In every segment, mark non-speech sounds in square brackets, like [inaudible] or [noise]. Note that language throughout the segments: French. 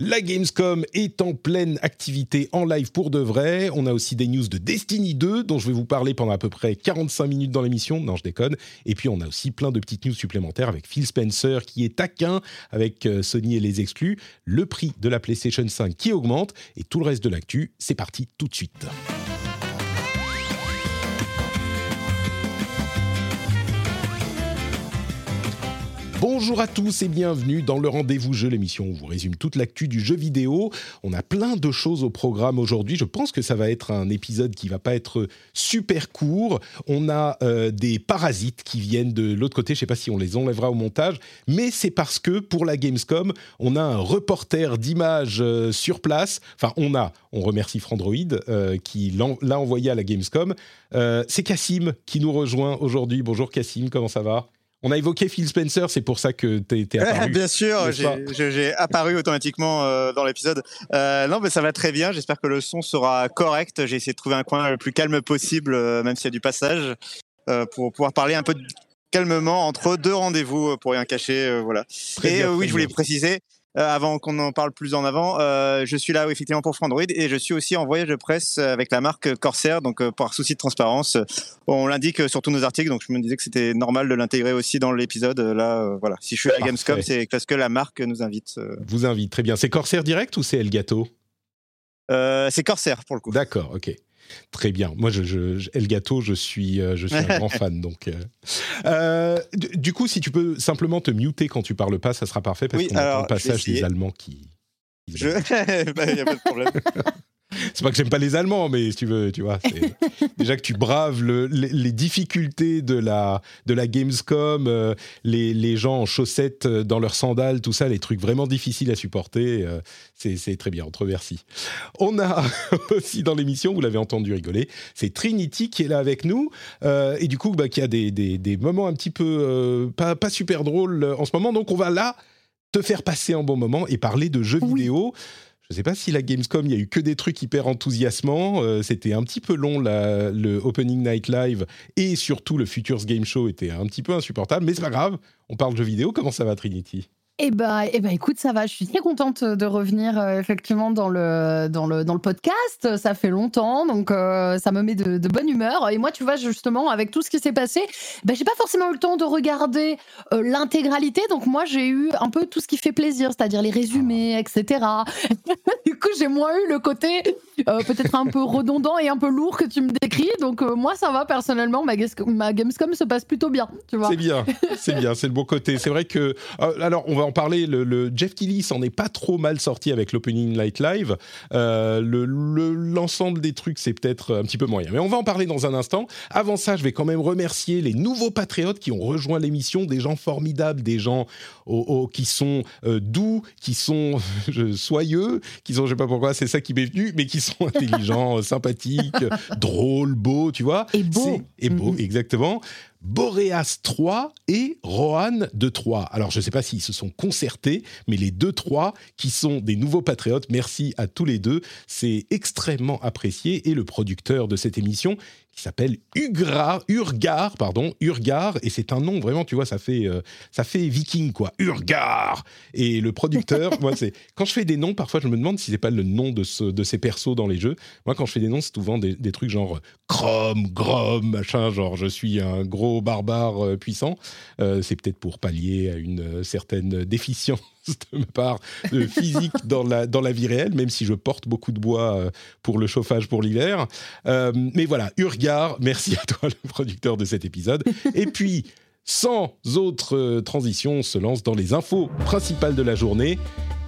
La Gamescom est en pleine activité en live pour de vrai. On a aussi des news de Destiny 2 dont je vais vous parler pendant à peu près 45 minutes dans l'émission. Non, je déconne. Et puis on a aussi plein de petites news supplémentaires avec Phil Spencer qui est taquin avec euh, Sony et les exclus, le prix de la PlayStation 5 qui augmente et tout le reste de l'actu. C'est parti tout de suite. Bonjour à tous et bienvenue dans le Rendez-vous Jeu, l'émission où on vous résume toute l'actu du jeu vidéo. On a plein de choses au programme aujourd'hui. Je pense que ça va être un épisode qui va pas être super court. On a euh, des parasites qui viennent de l'autre côté. Je sais pas si on les enlèvera au montage, mais c'est parce que pour la Gamescom, on a un reporter d'images euh, sur place. Enfin, on a. On remercie Frandroid euh, qui l'a envoyé à la Gamescom. c'est Cassim qui nous rejoint aujourd'hui. Bonjour Cassim, comment ça va? On a évoqué Phil Spencer, c'est pour ça que tu es, [laughs] apparu. bien sûr, j'ai apparu automatiquement euh, dans l'épisode. Euh, non, mais ça va très bien. J'espère que le son sera correct. J'ai essayé de trouver un coin le plus calme possible, euh, même s'il y a du passage, pour pouvoir parler un peu calmement entre deux rendez-vous, pour rien cacher. voilà. Et oui, je voulais préciser, avant qu'on en parle plus en avant, euh, je suis là effectivement pour Frandroid et je suis aussi en voyage de presse avec la marque Corsair, donc euh, par souci de transparence, on l'indique sur tous nos articles, donc je me disais que c'était normal de l'intégrer aussi dans l'épisode. Là, voilà, si je suis à Gamescom, c'est parce que la marque nous invite. Vous invite, très bien. C'est Corsair direct ou c'est Elgato? C'est Corsair pour le coup. D'accord, ok. Très bien. Moi, je, je, Elgato, je suis, euh, je suis un grand fan. [laughs] Donc, euh. Euh, du, coup, si tu peux simplement te muter quand tu parles pas, ça sera parfait parce qu'on entend le passage des Allemands qui. Il [laughs] n'y bah, a pas de problème. [laughs] c'est pas que j'aime pas les Allemands, mais si tu veux, tu vois, [laughs] déjà que tu braves les, difficultés de la, de la Gamescom, euh, les, les, gens en chaussettes euh, dans leurs sandales, tout ça, les trucs vraiment difficiles à supporter, euh, c'est très bien, on te remercie. On a [laughs] aussi dans l'émission, vous l'avez entendu rigoler, c'est Trinity qui est là avec nous, et du coup, bah, qui a des, des, des, moments un petit peu pas, pas super drôles en ce moment, donc on va là te faire passer un bon moment et parler de jeux vidéo. Je ne sais pas si la Gamescom, il y a eu que des trucs hyper enthousiasmants. Euh, c'était un petit peu long, le Opening Night Live et surtout le Futures Game Show était un petit peu insupportable, mais c'est pas grave. On parle de jeux vidéo. Comment ça va, Trinity? Eh ben, eh ben, écoute, ça va. Je suis très contente de revenir euh, effectivement dans le, dans, le, dans le podcast. Ça fait longtemps, donc euh, ça me met de, de, bonne humeur. Et moi, tu vois, justement, avec tout ce qui s'est passé, ben, j'ai pas forcément eu le temps de regarder euh, l'intégralité. Donc moi, j'ai eu un peu tout ce qui fait plaisir, c'est-à-dire les résumés, etc. [laughs] du coup, j'ai moins eu le côté peut-être un peu redondant et un peu lourd que tu me décris. Donc moi, ça va personnellement. Ma, Gamescom se passe plutôt bien, tu vois. C'est bien, c'est bien, c'est le bon côté. C'est vrai que alors on va en parler. Le, Jeff Keighley s'en est pas trop mal sorti avec l'Opening Night Live. Euh, l'ensemble des trucs, c'est peut-être un petit peu moyen. Mais on va en parler dans un instant. Avant ça, je vais quand même remercier les nouveaux patriotes qui ont rejoint l'émission, des gens formidables, des gens qui sont euh, doux, qui sont [laughs] soyeux, qui sont, je sais pas pourquoi, c'est ça qui m'est venu, mais qui sont [laughs] intelligents, sympathiques, [laughs] drôles, beaux, tu vois. Et beaux. Et beaux, mm-hmm. exactement. Boreas 3 et Rohan de 3. Alors, je ne sais pas s'ils se sont concertés, mais les deux 3 qui sont des nouveaux patriotes, merci à tous les deux. C'est extrêmement apprécié. Et le producteur de cette émission, qui s'appelle Ugra, Urgar, pardon, Urgar, et c'est un nom vraiment, tu vois, ça fait, euh, ça fait viking quoi, Urgar. Et le producteur, [laughs] moi c'est quand je fais des noms, parfois je me demande si c'est pas le nom de, ce, de ces persos dans les jeux. Moi quand je fais des noms, c'est souvent des, des, trucs genre Chrome, Grom, machin, genre je suis un gros barbare euh, puissant. Euh, c'est peut-être pour pallier à une certaine déficience [laughs] de ma part de physique dans la, dans la vie réelle, même si je porte beaucoup de bois euh, pour le chauffage pour l'hiver. Euh, mais voilà, Urgar, merci à toi, [laughs] le producteur de cet épisode. Et puis, sans autre euh, transition, on se lance dans les infos principales de la journée.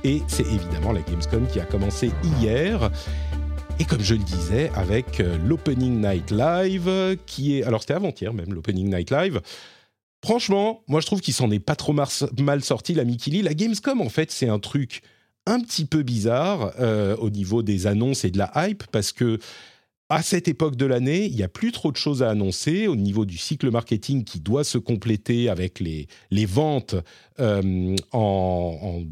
Et c'est évidemment la Gamescom qui a commencé hier. Et comme je le disais, avec l'Opening Night Live, qui est... Alors c'était avant-hier même, l'Opening Night Live franchement, moi je trouve qu'il s'en est pas trop mal sorti, la Mikili. La Gamescom, en fait, c'est un truc un petit peu bizarre euh, au niveau des annonces et de la hype, parce que à cette époque de l'année, il n'y a plus trop de choses à annoncer au niveau du cycle marketing qui doit se compléter avec les, les ventes euh, en,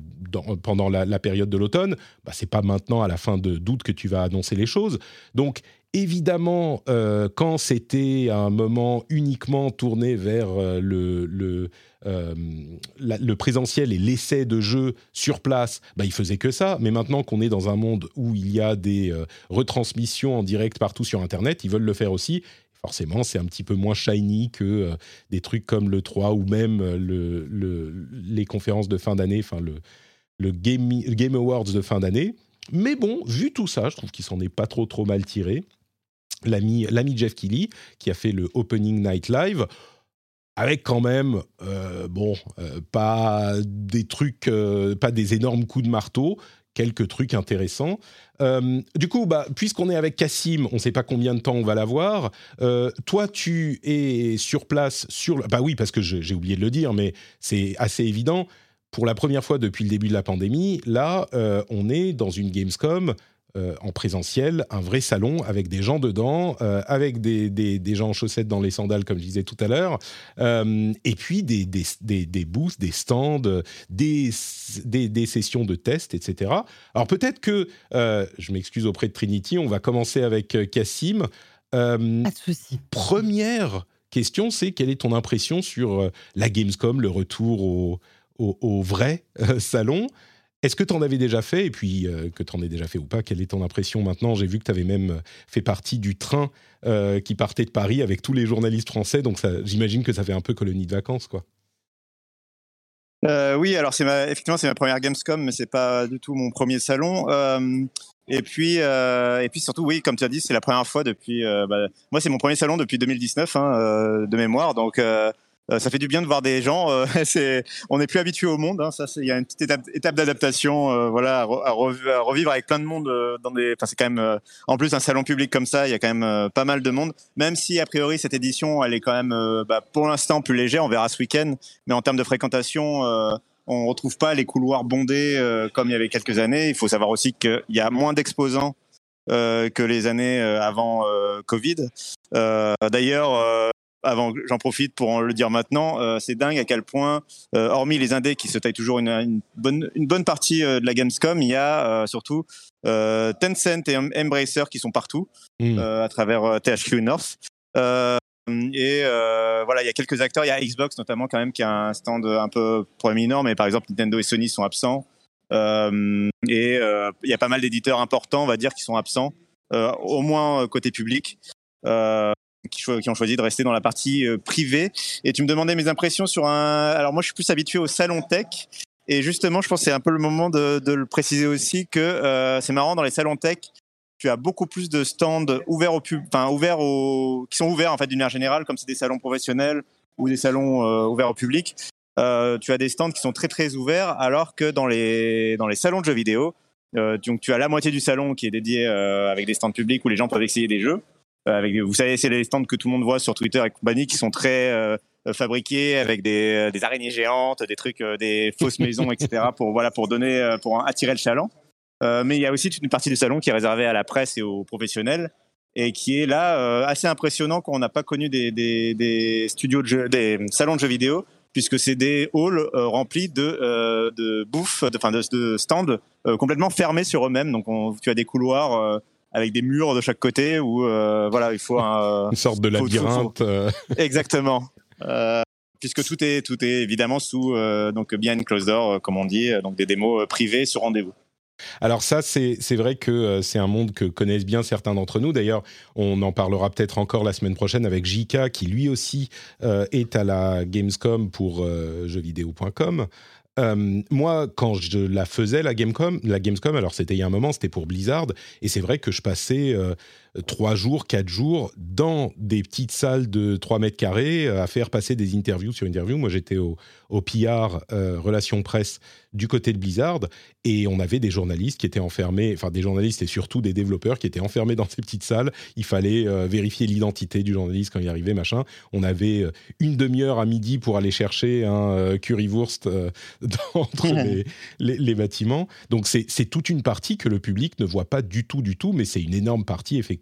pendant la, période de l'automne. Bah, c'est pas maintenant à la fin de d'août que tu vas annoncer les choses. Donc évidemment, euh, quand c'était un moment uniquement tourné vers euh, le, le, euh, le, présentiel et l'essai de jeu sur place, bah, il faisait que ça. Mais maintenant qu'on est dans un monde où il y a des retransmissions en direct partout sur Internet, ils veulent le faire aussi. Forcément, c'est un petit peu moins shiny que des trucs comme le 3 ou même le, les conférences de fin d'année, enfin le, le Game, Game Awards de fin d'année. Mais bon, vu tout ça, je trouve qu'il s'en est pas trop trop mal tiré l'ami Jeff Keighley, qui a fait le Opening Night Live avec quand même, euh, bon, euh, pas des trucs, euh, pas des énormes coups de marteau, quelques trucs intéressants. du coup, bah, puisqu'on est avec Cassim, on ne sait pas combien de temps on va l'avoir. toi, tu es sur place, sur... Bah oui, parce que j'ai oublié de le dire, mais c'est assez évident. Pour la première fois depuis le début de la pandémie, là, on est dans une Gamescom euh, en présentiel, un vrai salon avec des gens dedans, euh, avec des, des, gens en chaussettes dans les sandales, comme je disais tout à l'heure, euh, et puis des, des, des, booths, des stands, des, des, sessions de tests, etc. Alors peut-être que, je m'excuse auprès de Trinity, on va commencer avec Cassim. Pas de souci. Première question, c'est quelle est ton impression sur la Gamescom, le retour au, au, au vrai salon? Est-ce que tu en avais déjà fait Et puis, euh, que tu en aies déjà fait ou pas, quelle est ton impression maintenant? J'ai vu que tu avais même euh, fait partie du train euh, qui partait de Paris avec tous les journalistes français, donc j'imagine que ça fait un peu colonie de vacances, quoi. oui, alors effectivement c'est ma première Gamescom, mais c'est pas du tout mon premier salon. et puis et puis surtout oui, comme tu as dit, c'est la première fois depuis. Bah, moi, c'est mon premier salon depuis 2019 hein, de mémoire, donc euh, ça fait du bien de voir des gens. Euh, [laughs] c'est, on n'est plus habitué au monde. Hein, il y a une petite étape, d'adaptation, euh, voilà, à, revivre avec plein de monde dans des. C'est quand même. en plus, un salon public comme ça, il y a quand même pas mal de monde. Même si a priori cette édition, elle est quand même, bah, pour l'instant, plus légère. On verra ce week-end. Mais en termes de fréquentation, on retrouve pas les couloirs bondés comme il y avait quelques années. Il faut savoir aussi qu'il y a moins d'exposants. que les années avant Covid. D'ailleurs, avant, j'en profite pour en le dire maintenant, euh, c'est dingue à quel point, euh, hormis les indés qui se taillent toujours une, bonne, une bonne partie euh, de la Gamescom, il y a surtout Tencent et Embracer qui sont partout hmm. à travers THQ North. et voilà, il y a quelques acteurs, il y a Xbox notamment quand même qui a un stand un peu proéminent, mais par exemple Nintendo et Sony sont absents. et il y a pas mal d'éditeurs importants, on va dire, qui sont absents, au moins côté public qui, ont choisi de rester dans la partie euh, privée. Et tu me demandais mes impressions sur un. Alors moi, je suis plus habitué au salon tech. Et justement, je pense que c'est un peu le moment de, le préciser aussi que euh, c'est marrant dans les salons tech. Tu as beaucoup plus de stands ouverts au pub, enfin ouverts au, qui sont ouverts en fait d'une manière générale, comme c'est des salons professionnels ou des salons euh, ouverts au public. tu as des stands qui sont très très ouverts, alors que dans les dans les salons de jeux vidéo, donc tu as la moitié du salon qui est dédié avec des stands publics où les gens peuvent essayer des jeux, avec, vous savez, c'est les stands que tout le monde voit sur Twitter et compagnie qui sont très euh, fabriqués avec des, des, araignées géantes, des trucs, euh, des fausses maisons, etc. pour voilà, pour donner, pour attirer le chaland. mais il y a aussi toute une partie du salon qui est réservée à la presse et aux professionnels et qui est là assez impressionnant quand on n'a pas connu des, salons de jeux vidéo, puisque c'est des halls remplis de, de bouffe, de, de stands complètement fermés sur eux-mêmes. Donc on, tu as des couloirs avec des murs de chaque côté où euh, voilà il faut un, une sorte de labyrinthe euh. exactement euh, puisque tout est tout est évidemment sous donc bien closed door comme on dit donc des démos privées sur rendez-vous alors ça, c'est vrai que c'est un monde que connaissent bien certains d'entre nous. D'ailleurs, on en parlera peut-être encore la semaine prochaine avec JK, qui lui aussi est à la Gamescom pour jeuxvideo.com. moi, quand je la faisais, la Gamecom, la Gamescom, alors c'était il y a un moment, c'était pour Blizzard, et c'est vrai que je passais trois jours, quatre jours dans des petites salles de 3 mètres carrés à faire passer des interviews sur interviews. Moi, j'étais au, au PR, Relations Presse, du côté de Blizzard, et on avait des journalistes qui étaient enfermés, enfin des journalistes et surtout des développeurs qui étaient enfermés dans ces petites salles. Il fallait vérifier l'identité du journaliste quand il arrivait, machin. On avait une demi-heure à midi pour aller chercher un currywurst [laughs] entre [laughs] les, les, bâtiments. Donc c'est toute une partie que le public ne voit pas du tout, du tout, mais c'est une énorme partie effectivement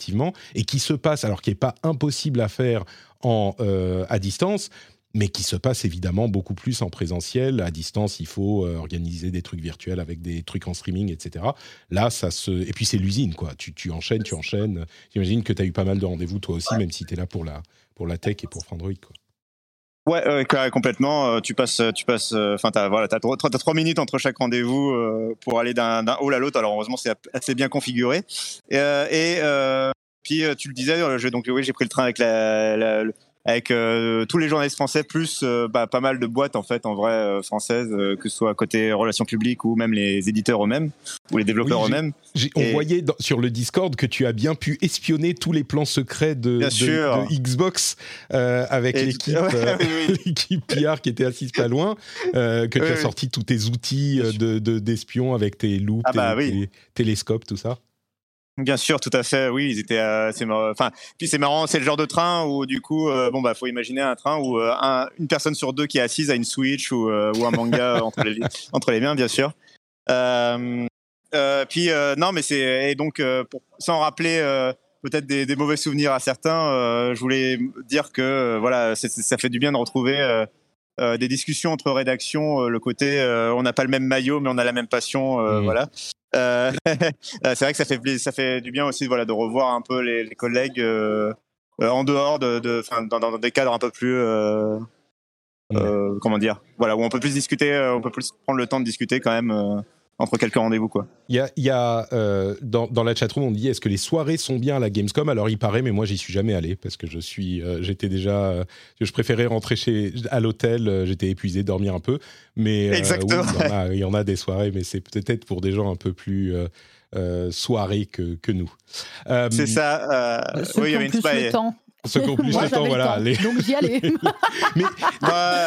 et qui se passe, alors qui n'est pas impossible à faire en, euh, à distance, mais qui se passe évidemment beaucoup plus en présentiel. À distance, il faut euh, organiser des trucs virtuels avec des trucs en streaming, etc. Là, ça se. Et puis, c'est l'usine, quoi. Tu, tu, enchaînes, tu enchaînes. J'imagine que tu as eu pas mal de rendez-vous, toi aussi, même si tu es là pour la, pour la tech et pour Android, quoi. Ouais, complètement. Euh, tu passes, tu passes. Enfin, t'as voilà, as trois minutes entre chaque rendez-vous pour aller d'un hall à l'autre. Alors heureusement, c'est assez bien configuré. Et, et puis tu le disais, donc oui, j'ai pris le train avec la, avec euh, tous les journalistes français plus euh, bah, pas mal de boîtes en fait en vrai euh, françaises que ce soit côté relations publiques ou même les éditeurs eux-mêmes ou les développeurs eux-mêmes. On voyait sur le Discord que tu as bien pu espionner tous les plans secrets de, Xbox avec l'équipe PR qui était assise pas loin, que tu as sorti tous tes outils de d'espion avec tes loups, ah bah tes télescopes, tout ça. Bien sûr, tout à fait. Oui, ils étaient. Euh, c'est enfin, puis c'est marrant. C'est le genre de train où du coup, euh, bon bah, faut imaginer un train où euh, une personne sur deux qui est assise à une Switch ou, ou un manga [laughs] entre les entre les mains, bien sûr. puis non, mais c'est et donc pour, sans rappeler peut-être des, des, mauvais souvenirs à certains, je voulais dire que voilà, ça fait du bien de retrouver. des discussions entre rédactions, le côté on n'a pas le même maillot mais on a la même passion, mmh. voilà. Euh, [laughs] c'est vrai que ça fait ça fait du bien aussi voilà de revoir un peu les, collègues euh, euh, en dehors de, de dans, des cadres un peu plus comment dire voilà où on peut plus discuter on peut plus prendre le temps de discuter quand même entre quelques rendez-vous quoi. Il y a, y a euh, dans, dans, la chatroom on dit est-ce que les soirées sont bien à la Gamescom? Alors il paraît mais moi j'y suis jamais allé parce que je suis euh, j'étais déjà euh, je préférais rentrer chez à l'hôtel j'étais épuisé dormir un peu mais Exactement. il, y en a, des soirées mais c'est peut-être pour des gens un peu plus soirées que, que nous. c'est ça. oui, il y avait une soirée. Ceux qui ont plus le temps, voilà. Donc j'y allais. [laughs] mais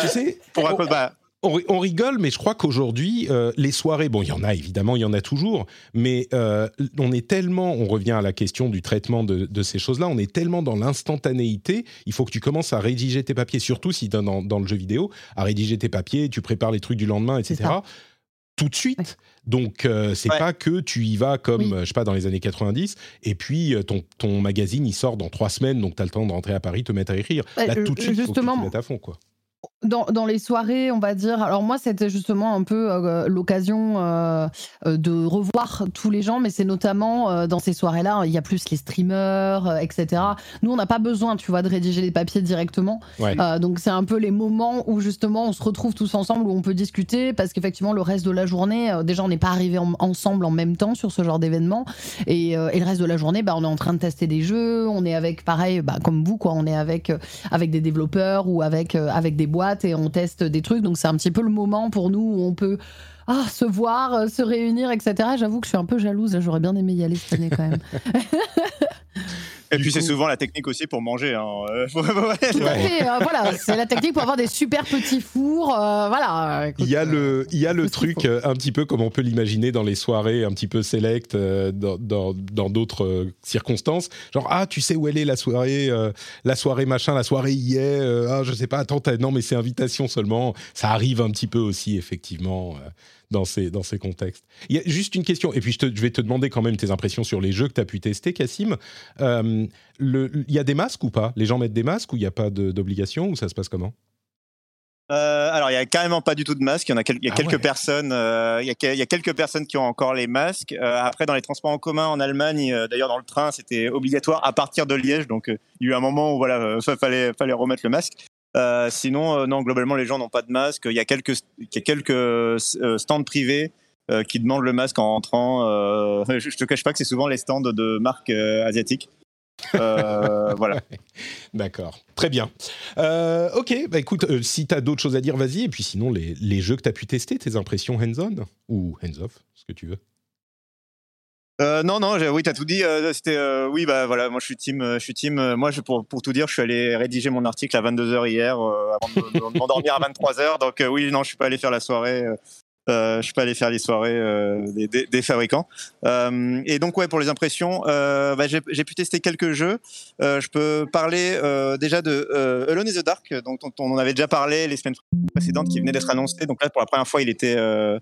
tu sais, pour un peu, bah, on, rigole, mais je crois qu'aujourd'hui, euh, les soirées, bon, il y en a évidemment, il y en a toujours, mais euh, on est tellement, on revient à la question du traitement de, ces choses-là, on est tellement dans l'instantanéité, il faut que tu commences à rédiger tes papiers, surtout si dans, dans, le jeu vidéo, à rédiger tes papiers, tu prépares les trucs du lendemain, etc. Tout de suite. Donc, euh, c'est pas que tu y vas comme, je sais pas, dans les années 90, et puis ton, ton magazine, il sort dans trois semaines, donc tu as le temps de rentrer à Paris, te mettre à écrire. Là, tout de suite, justement, faut que tu te mettes à fond, quoi. Dans, dans, les soirées, on va dire. Alors moi, c'était justement un peu euh, l'occasion euh, euh, de revoir tous les gens, mais c'est notamment dans ces soirées-là, il y a plus les streamers, etc. Nous, on n'a pas besoin, tu vois, de rédiger les papiers directement. donc c'est un peu les moments où justement on se retrouve tous ensemble, où on peut discuter, parce qu'effectivement le reste de la journée, déjà on n'est pas arrivé ensemble en même temps sur ce genre d'événement, et, et, le reste de la journée, bah, on est en train de tester des jeux, on est avec, pareil, bah, comme vous, quoi, on est avec avec des développeurs ou avec avec des boîte et on teste des trucs. Donc c'est un petit peu le moment pour nous où on peut ah, se voir, euh, se réunir, etc. J'avoue que je suis un peu jalouse. J'aurais bien aimé y aller cette année quand même. [laughs] Et puis c'est souvent la technique aussi pour manger. Hein. [laughs] Euh, euh, voilà, c'est la technique pour avoir des super petits fours. voilà. il y a le, il y a le truc un petit peu comme on peut l'imaginer dans les soirées un petit peu select dans d'autres circonstances. Genre ah tu sais où elle est la soirée, la soirée machin, la soirée y est. ah je sais pas. Attends non mais c'est invitation seulement. Ça arrive un petit peu aussi effectivement dans ces, dans ces contextes. Il y a juste une question, et puis je, vais te demander quand même tes impressions sur les jeux que tu as pu tester, Cassim. Euh, il y a des masques ou pas? Les gens mettent des masques ou il n'y a pas d'obligation ou ça se passe comment? Euh, alors, il y a carrément pas du tout de masques. Il y en a, il y a ah quelques personnes. Euh, il, y a, il, y a, quelques personnes qui ont encore les masques. après, dans les transports en commun en Allemagne, d'ailleurs dans le train, c'était obligatoire à partir de Liège. Donc, il y a eu un moment où voilà, fallait, fallait remettre le masque. Euh, sinon, euh, non, globalement, les gens n'ont pas de masque. Il y a quelques, il y a quelques euh, stands privés qui demandent le masque en rentrant. [laughs] je, te cache pas que c'est souvent les stands de marques asiatiques. [laughs] voilà. D'accord, très bien. ok, bah écoute, si tu as d'autres choses à dire, vas-y. Et puis sinon, les, les jeux que tu as pu tester, tes impressions hands-on ou hands-off, ce que tu veux. Euh, non, non, oui, t'as tout dit. Euh, c'était, euh, oui, bah voilà, moi je suis team, je suis team. moi, je, pour, pour tout dire, je suis allé rédiger mon article à 22 h hier, avant de, m'endormir à 23 h Donc oui, non, je suis pas allé faire la soirée. je suis pas allé faire les soirées des, des, fabricants. et donc ouais, pour les impressions, bah, j'ai pu tester quelques jeux. je peux parler déjà de Alone in the Dark, dont on, en avait déjà parlé les semaines précédentes, qui venait d'être annoncé. Donc là, pour la première fois, il était euh,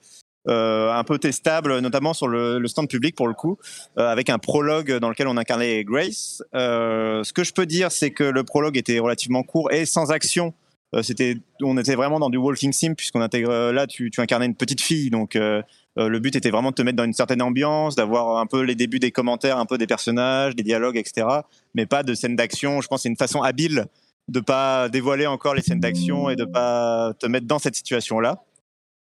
un peu testable, notamment sur le, stand public pour le coup, euh, avec un prologue dans lequel on incarnait Grace. Euh, ce que je peux dire, c'est que le prologue était relativement court et sans action. c'était, on était vraiment dans du walking sim puisqu'on intègre là, tu, tu, incarnais une petite fille, donc le but était vraiment de te mettre dans une certaine ambiance, d'avoir un peu les débuts des commentaires, un peu des personnages, des dialogues, etc. Mais pas de scènes d'action. Je pense c'est une façon habile de pas dévoiler encore les scènes d'action et de pas te mettre dans cette situation-là.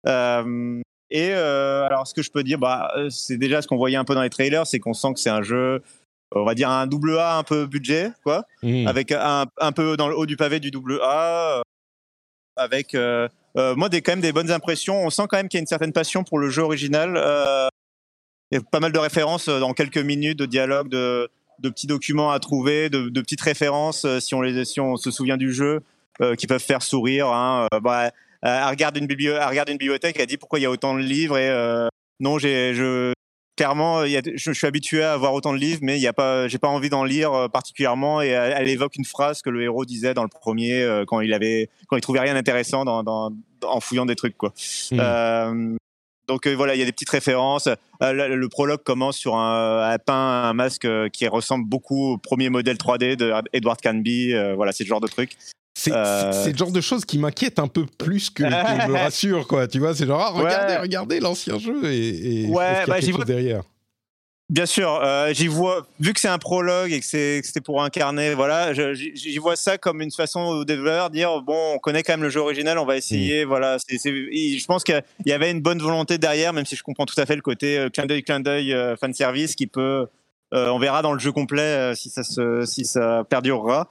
Euh, et euh, alors, ce que je peux dire, bah, euh, c'est déjà ce qu'on voyait un peu dans les trailers, c'est qu'on sent que c'est un jeu, on va dire un double A un peu budget, quoi, mmh. avec un, un, peu dans le haut du pavé du double A, euh, avec moi des quand même des bonnes impressions. On sent quand même qu'il y a une certaine passion pour le jeu original. il y a pas mal de références dans quelques minutes de dialogue, de, de petits documents à trouver, de, de petites références si on les si on se souvient du jeu. qui peuvent faire sourire. Hein. Bah, elle regarde une regarde une bibliothèque, elle dit pourquoi il y a autant de livres et euh, non, j'ai, je, clairement, je, je, suis habitué à avoir autant de livres, mais il y a pas, j'ai pas envie d'en lire euh, particulièrement. Et elle, évoque une phrase que le héros disait dans le premier quand il avait, quand il trouvait rien d'intéressant dans, dans, en fouillant des trucs, quoi. Euh, donc voilà, il y a des petites références. le, prologue commence sur un, un peint un masque qui ressemble beaucoup au premier modèle 3D de Edward Canby. voilà, c'est le genre de truc. Euh, c'est le genre de choses qui m'inquiète un peu plus que qui me [laughs] rassure, quoi. Tu vois, c'est genre, ah, regardez, regardez l'ancien jeu et, et ouais, bah, vois... derrière. Bien sûr, euh, j'y vois, vu que c'est un prologue et que c'était pour incarner, voilà, j'y vois ça comme une façon au développeur dire bon, on connaît quand même le jeu original, on va essayer, mm. voilà. je pense qu'il y avait une bonne volonté derrière, même si je comprends tout à fait le côté euh, clin d'œil, clin d'œil, fan service qui peut, on verra dans le jeu complet si ça se, si ça perdurera.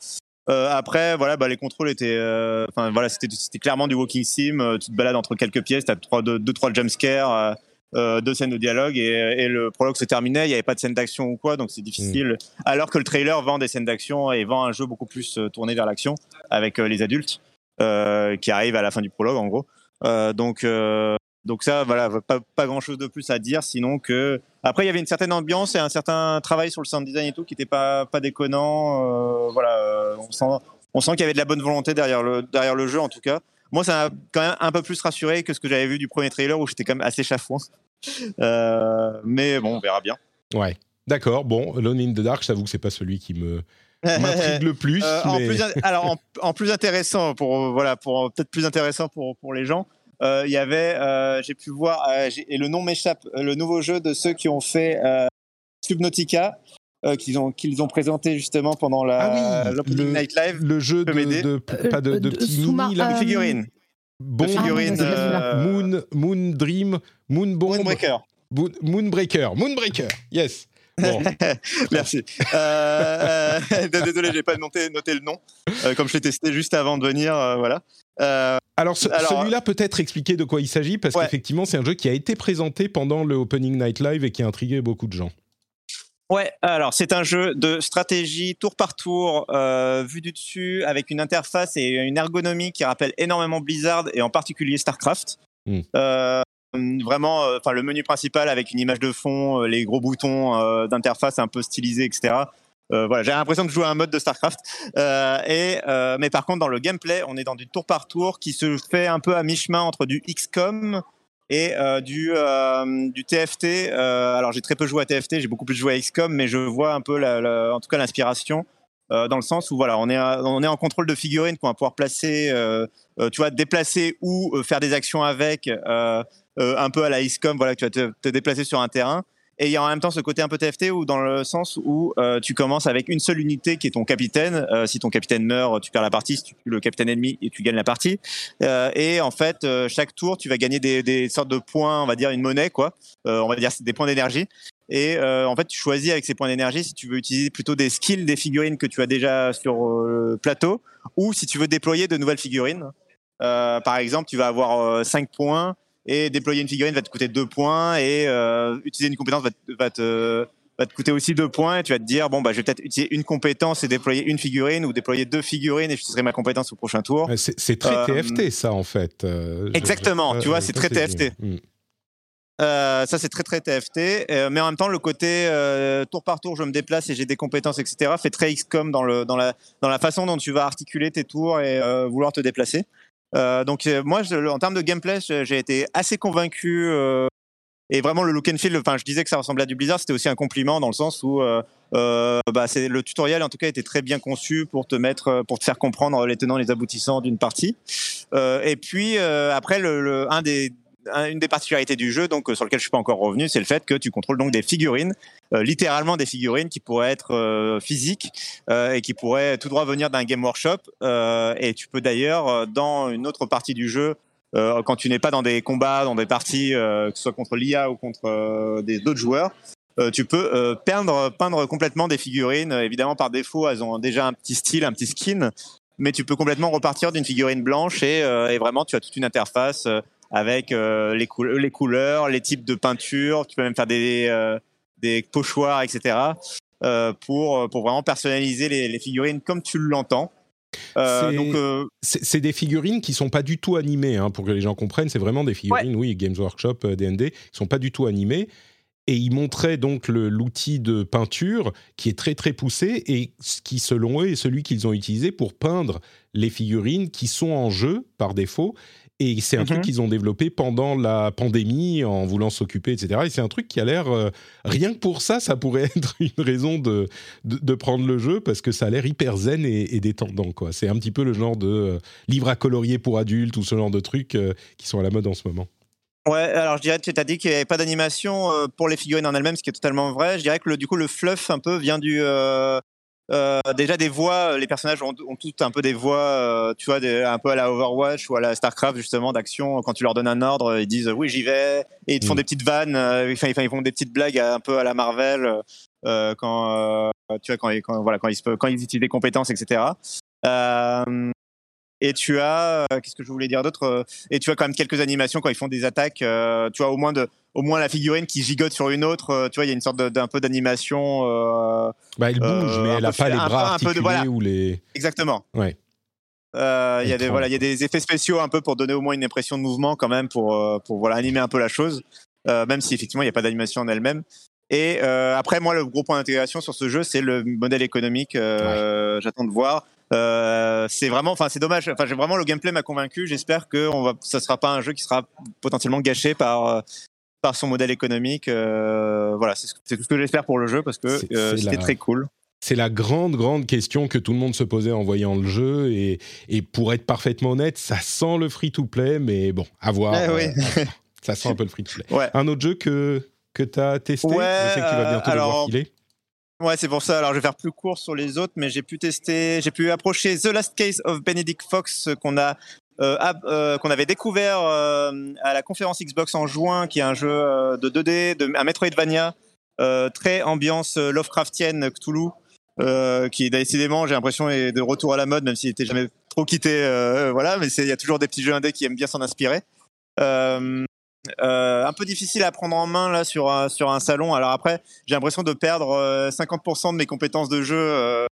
Euh, après, voilà, bah, les contrôles étaient, euh, enfin voilà, c'était clairement du walking sim. Euh, tu te balades entre quelques pièces, t'as trois, deux, deux, trois jumpscares, euh, deux scènes de dialogue et, et le prologue se terminait. Il n'y avait pas de scène d'action ou quoi, donc c'est difficile. Mm. Alors que le trailer vend des scènes d'action et vend un jeu beaucoup plus tourné vers l'action avec les adultes qui arrivent à la fin du prologue, en gros. donc donc ça, voilà, pas, pas grand chose de plus à dire, sinon que après il y avait une certaine ambiance et un certain travail sur le sound design et tout qui n'était pas pas déconnant. Euh, voilà, euh, on sent on sent qu'il y avait de la bonne volonté derrière le derrière le jeu en tout cas. Moi, ça m'a quand même un peu plus rassuré que ce que j'avais vu du premier trailer où j'étais quand même assez chafouin. Euh, mais bon, on verra bien. Ouais, d'accord. Bon, Alone in the Dark, j'avoue que c'est pas celui qui me m'intrigue le plus. [laughs] Euh, en plus [laughs] alors en, en, plus intéressant pour voilà pour peut-être plus intéressant pour pour les gens. Euh, il y avait, euh, j'ai pu voir, euh, et le nom m'échappe, le nouveau jeu de ceux qui ont fait Subnautica. qu'ils ont qu'ils ont présenté justement pendant la ah Night Live. Le jeu de, de, pas de, de petits mini la figurine. Bon, figurine, Moon Moon Dream Moon Bomb Moonbreaker. Moonbreaker Moonbreaker Yes. [laughs] Merci. Euh, [laughs] désolé, j'ai pas noté, noté, le nom. comme je l'ai testé juste avant de venir, voilà. Alors, celui-là peut-être expliquer de quoi il s'agit, parce qu'effectivement, c'est un jeu qui a été présenté pendant le Opening Night Live et qui a intrigué beaucoup de gens. Ouais, alors c'est un jeu de stratégie tour par tour, euh, vu du dessus, avec une interface et une ergonomie qui rappelle énormément Blizzard et en particulier StarCraft. Hmm. Euh, vraiment, euh, le menu principal avec une image de fond, les gros boutons d'interface un peu stylisés, etc. Euh, voilà, j'ai l'impression de jouer à un mode de StarCraft. Euh, et euh, mais par contre, dans le gameplay, on est dans du tour par tour qui se fait un peu à mi-chemin entre du XCOM et du TFT. alors j'ai très peu joué à TFT, j'ai beaucoup plus joué à XCOM, mais je vois un peu, en tout cas, l'inspiration. dans le sens où voilà, on est, on est en contrôle de figurines qu'on va pouvoir placer, tu vois, déplacer ou faire des actions avec, un peu à la XCOM, voilà, tu vas te déplacer sur un terrain. Et il y a en même temps ce côté un peu TFT où dans le sens où euh, tu commences avec une seule unité qui est ton capitaine. Euh, si ton capitaine meurt, tu perds la partie. Si tu tues le capitaine ennemi et tu gagnes la partie. Euh, et en fait, chaque tour, tu vas gagner des, des, sortes de points, on va dire une monnaie, quoi. On va dire des points d'énergie. Et en fait, tu choisis avec ces points d'énergie si tu veux utiliser plutôt des skills des figurines que tu as déjà sur le plateau, ou si tu veux déployer de nouvelles figurines. par exemple, tu vas avoir 5 points et déployer une figurine va te coûter 2 points et utiliser une compétence va te va te coûter aussi deux points et tu vas te dire bon bah je vais peut-être utiliser une compétence et déployer une figurine ou déployer deux figurines et j'utiliserai ma compétence au prochain tour. C'est très euh, TFT ça en fait. Euh, exactement, tu vois, c'est très TFT. Euh, ça c'est très très TFT, mais en même temps le côté tour par tour je me déplace et j'ai des compétences etc fait très XCOM dans le dans la dans la façon dont tu vas articuler tes tours et vouloir te déplacer. Donc moi en termes de gameplay j'ai été assez convaincu et vraiment, le look and feel, enfin, je disais que ça ressemblait à du Blizzard, c'était aussi un compliment dans le sens où euh, euh, bah, le tutoriel, en tout cas, était très bien conçu pour te mettre, pour te faire comprendre les tenants, les aboutissants d'une partie. Euh, et puis, après, le, un des, une des particularités du jeu, donc sur lequel je suis pas encore revenu, c'est le fait que tu contrôles donc des figurines, littéralement des figurines qui pourraient être physiques et qui pourraient tout droit venir d'un game workshop. et tu peux d'ailleurs, dans une autre partie du jeu, euh, quand tu n'es pas dans des combats, dans des parties, euh, que ce soit contre l'IA ou contre euh, des d'autres joueurs, tu peux peindre, peindre complètement des figurines. Évidemment, par défaut, elles ont déjà un petit style, un petit skin, mais tu peux complètement repartir d'une figurine blanche et, vraiment, tu as toute une interface avec les, les, couleurs, les types de peinture. Tu peux même faire des, des pochoirs, etc. pour, pour vraiment personnaliser les, les figurines comme tu l'entends. Euh, euh, c'est des figurines qui sont pas du tout animées, hein, pour que les gens comprennent. C'est vraiment des figurines, oui, Games Workshop, D&D, euh, qui sont pas du tout animées. Et ils montraient donc l'outil de peinture qui est très très poussé et qui, selon eux, est celui qu'ils ont utilisé pour peindre les figurines qui sont en jeu par défaut et c'est un truc mhm. qu'ils ont développé pendant la pandémie en voulant s'occuper, etc. Et c'est un truc qui a l'air, euh, rien que pour ça, ça pourrait [laughs] être une raison de, de, prendre le jeu parce que ça a l'air hyper zen et, détendant. Quoi. C'est un petit peu le genre de euh, livre à colorier pour adultes ou ce genre de trucs euh, qui sont à la mode en ce moment. Ouais, alors je dirais, tu as dit qu'il n'y avait pas d'animation pour les figurines en elles-mêmes, ce qui est totalement vrai. Je dirais que le, du coup, le fluff un peu vient du, euh, déjà des voix, les personnages ont, ont toutes un peu des voix, euh, tu vois, un peu à la Overwatch ou à la Starcraft justement d'action. Quand tu leur donnes un ordre, ils disent oui j'y vais et ils te font mm. des petites vannes, euh, enfin ils font des petites blagues un peu à la Marvel quand tu vois quand, quand, voilà quand ils quand ils utilisent des compétences etc. Et tu as, euh, qu'est-ce que je voulais dire d'autre euh, Et tu as quand même quelques animations quand ils font des attaques. Euh, tu vois au moins de, au moins la figurine qui gigote sur une autre. tu vois, il y a une sorte d'un peu d'animation. bah, elle bouge, mais elle n'a pas les bras articulés ou les. Exactement. Ouais. Il y a des voilà, il y a des effets spéciaux un peu pour donner au moins une impression de mouvement quand même pour pour voilà animer un peu la chose, même si effectivement il n'y a pas d'animation en elle-même. Et après, moi, le gros point d'intégration sur ce jeu, c'est le modèle économique. J'attends de voir. Euh, c'est vraiment, enfin, c'est dommage. Enfin, j'ai vraiment le gameplay m'a convaincu. J'espère que on va, ça sera pas un jeu qui sera potentiellement gâché par euh, par son modèle économique. Euh, voilà, c'est tout ce que j'espère pour le jeu parce que c'était très cool. C'est la grande, grande question que tout le monde se posait en voyant le jeu. Et, et pour être parfaitement honnête, ça sent le free-to-play, mais bon, à voir. Eh ça sent un peu le free-to-play. Un autre jeu que, que tu as testé Je sais que tu vas bientôt alors, le voir filer. Ouais, c'est pour ça. Alors, je vais faire plus court sur les autres, mais j'ai pu tester, j'ai pu approcher The Last Case of Benedict Fox qu'on a euh, euh, qu'on avait découvert euh, à la conférence Xbox en juin, qui est un jeu de 2D, de, un Metroidvania, très ambiance Lovecraftienne Cthulhu, qui décidément, j'ai l'impression, est de retour à la mode, même s'il n'était jamais trop quitté. voilà, mais il y a toujours des petits jeux indés qui aiment bien s'en inspirer. Un peu difficile à prendre en main là sur un, sur un salon. Alors après, j'ai l'impression de perdre 50% euh, de mes compétences de jeu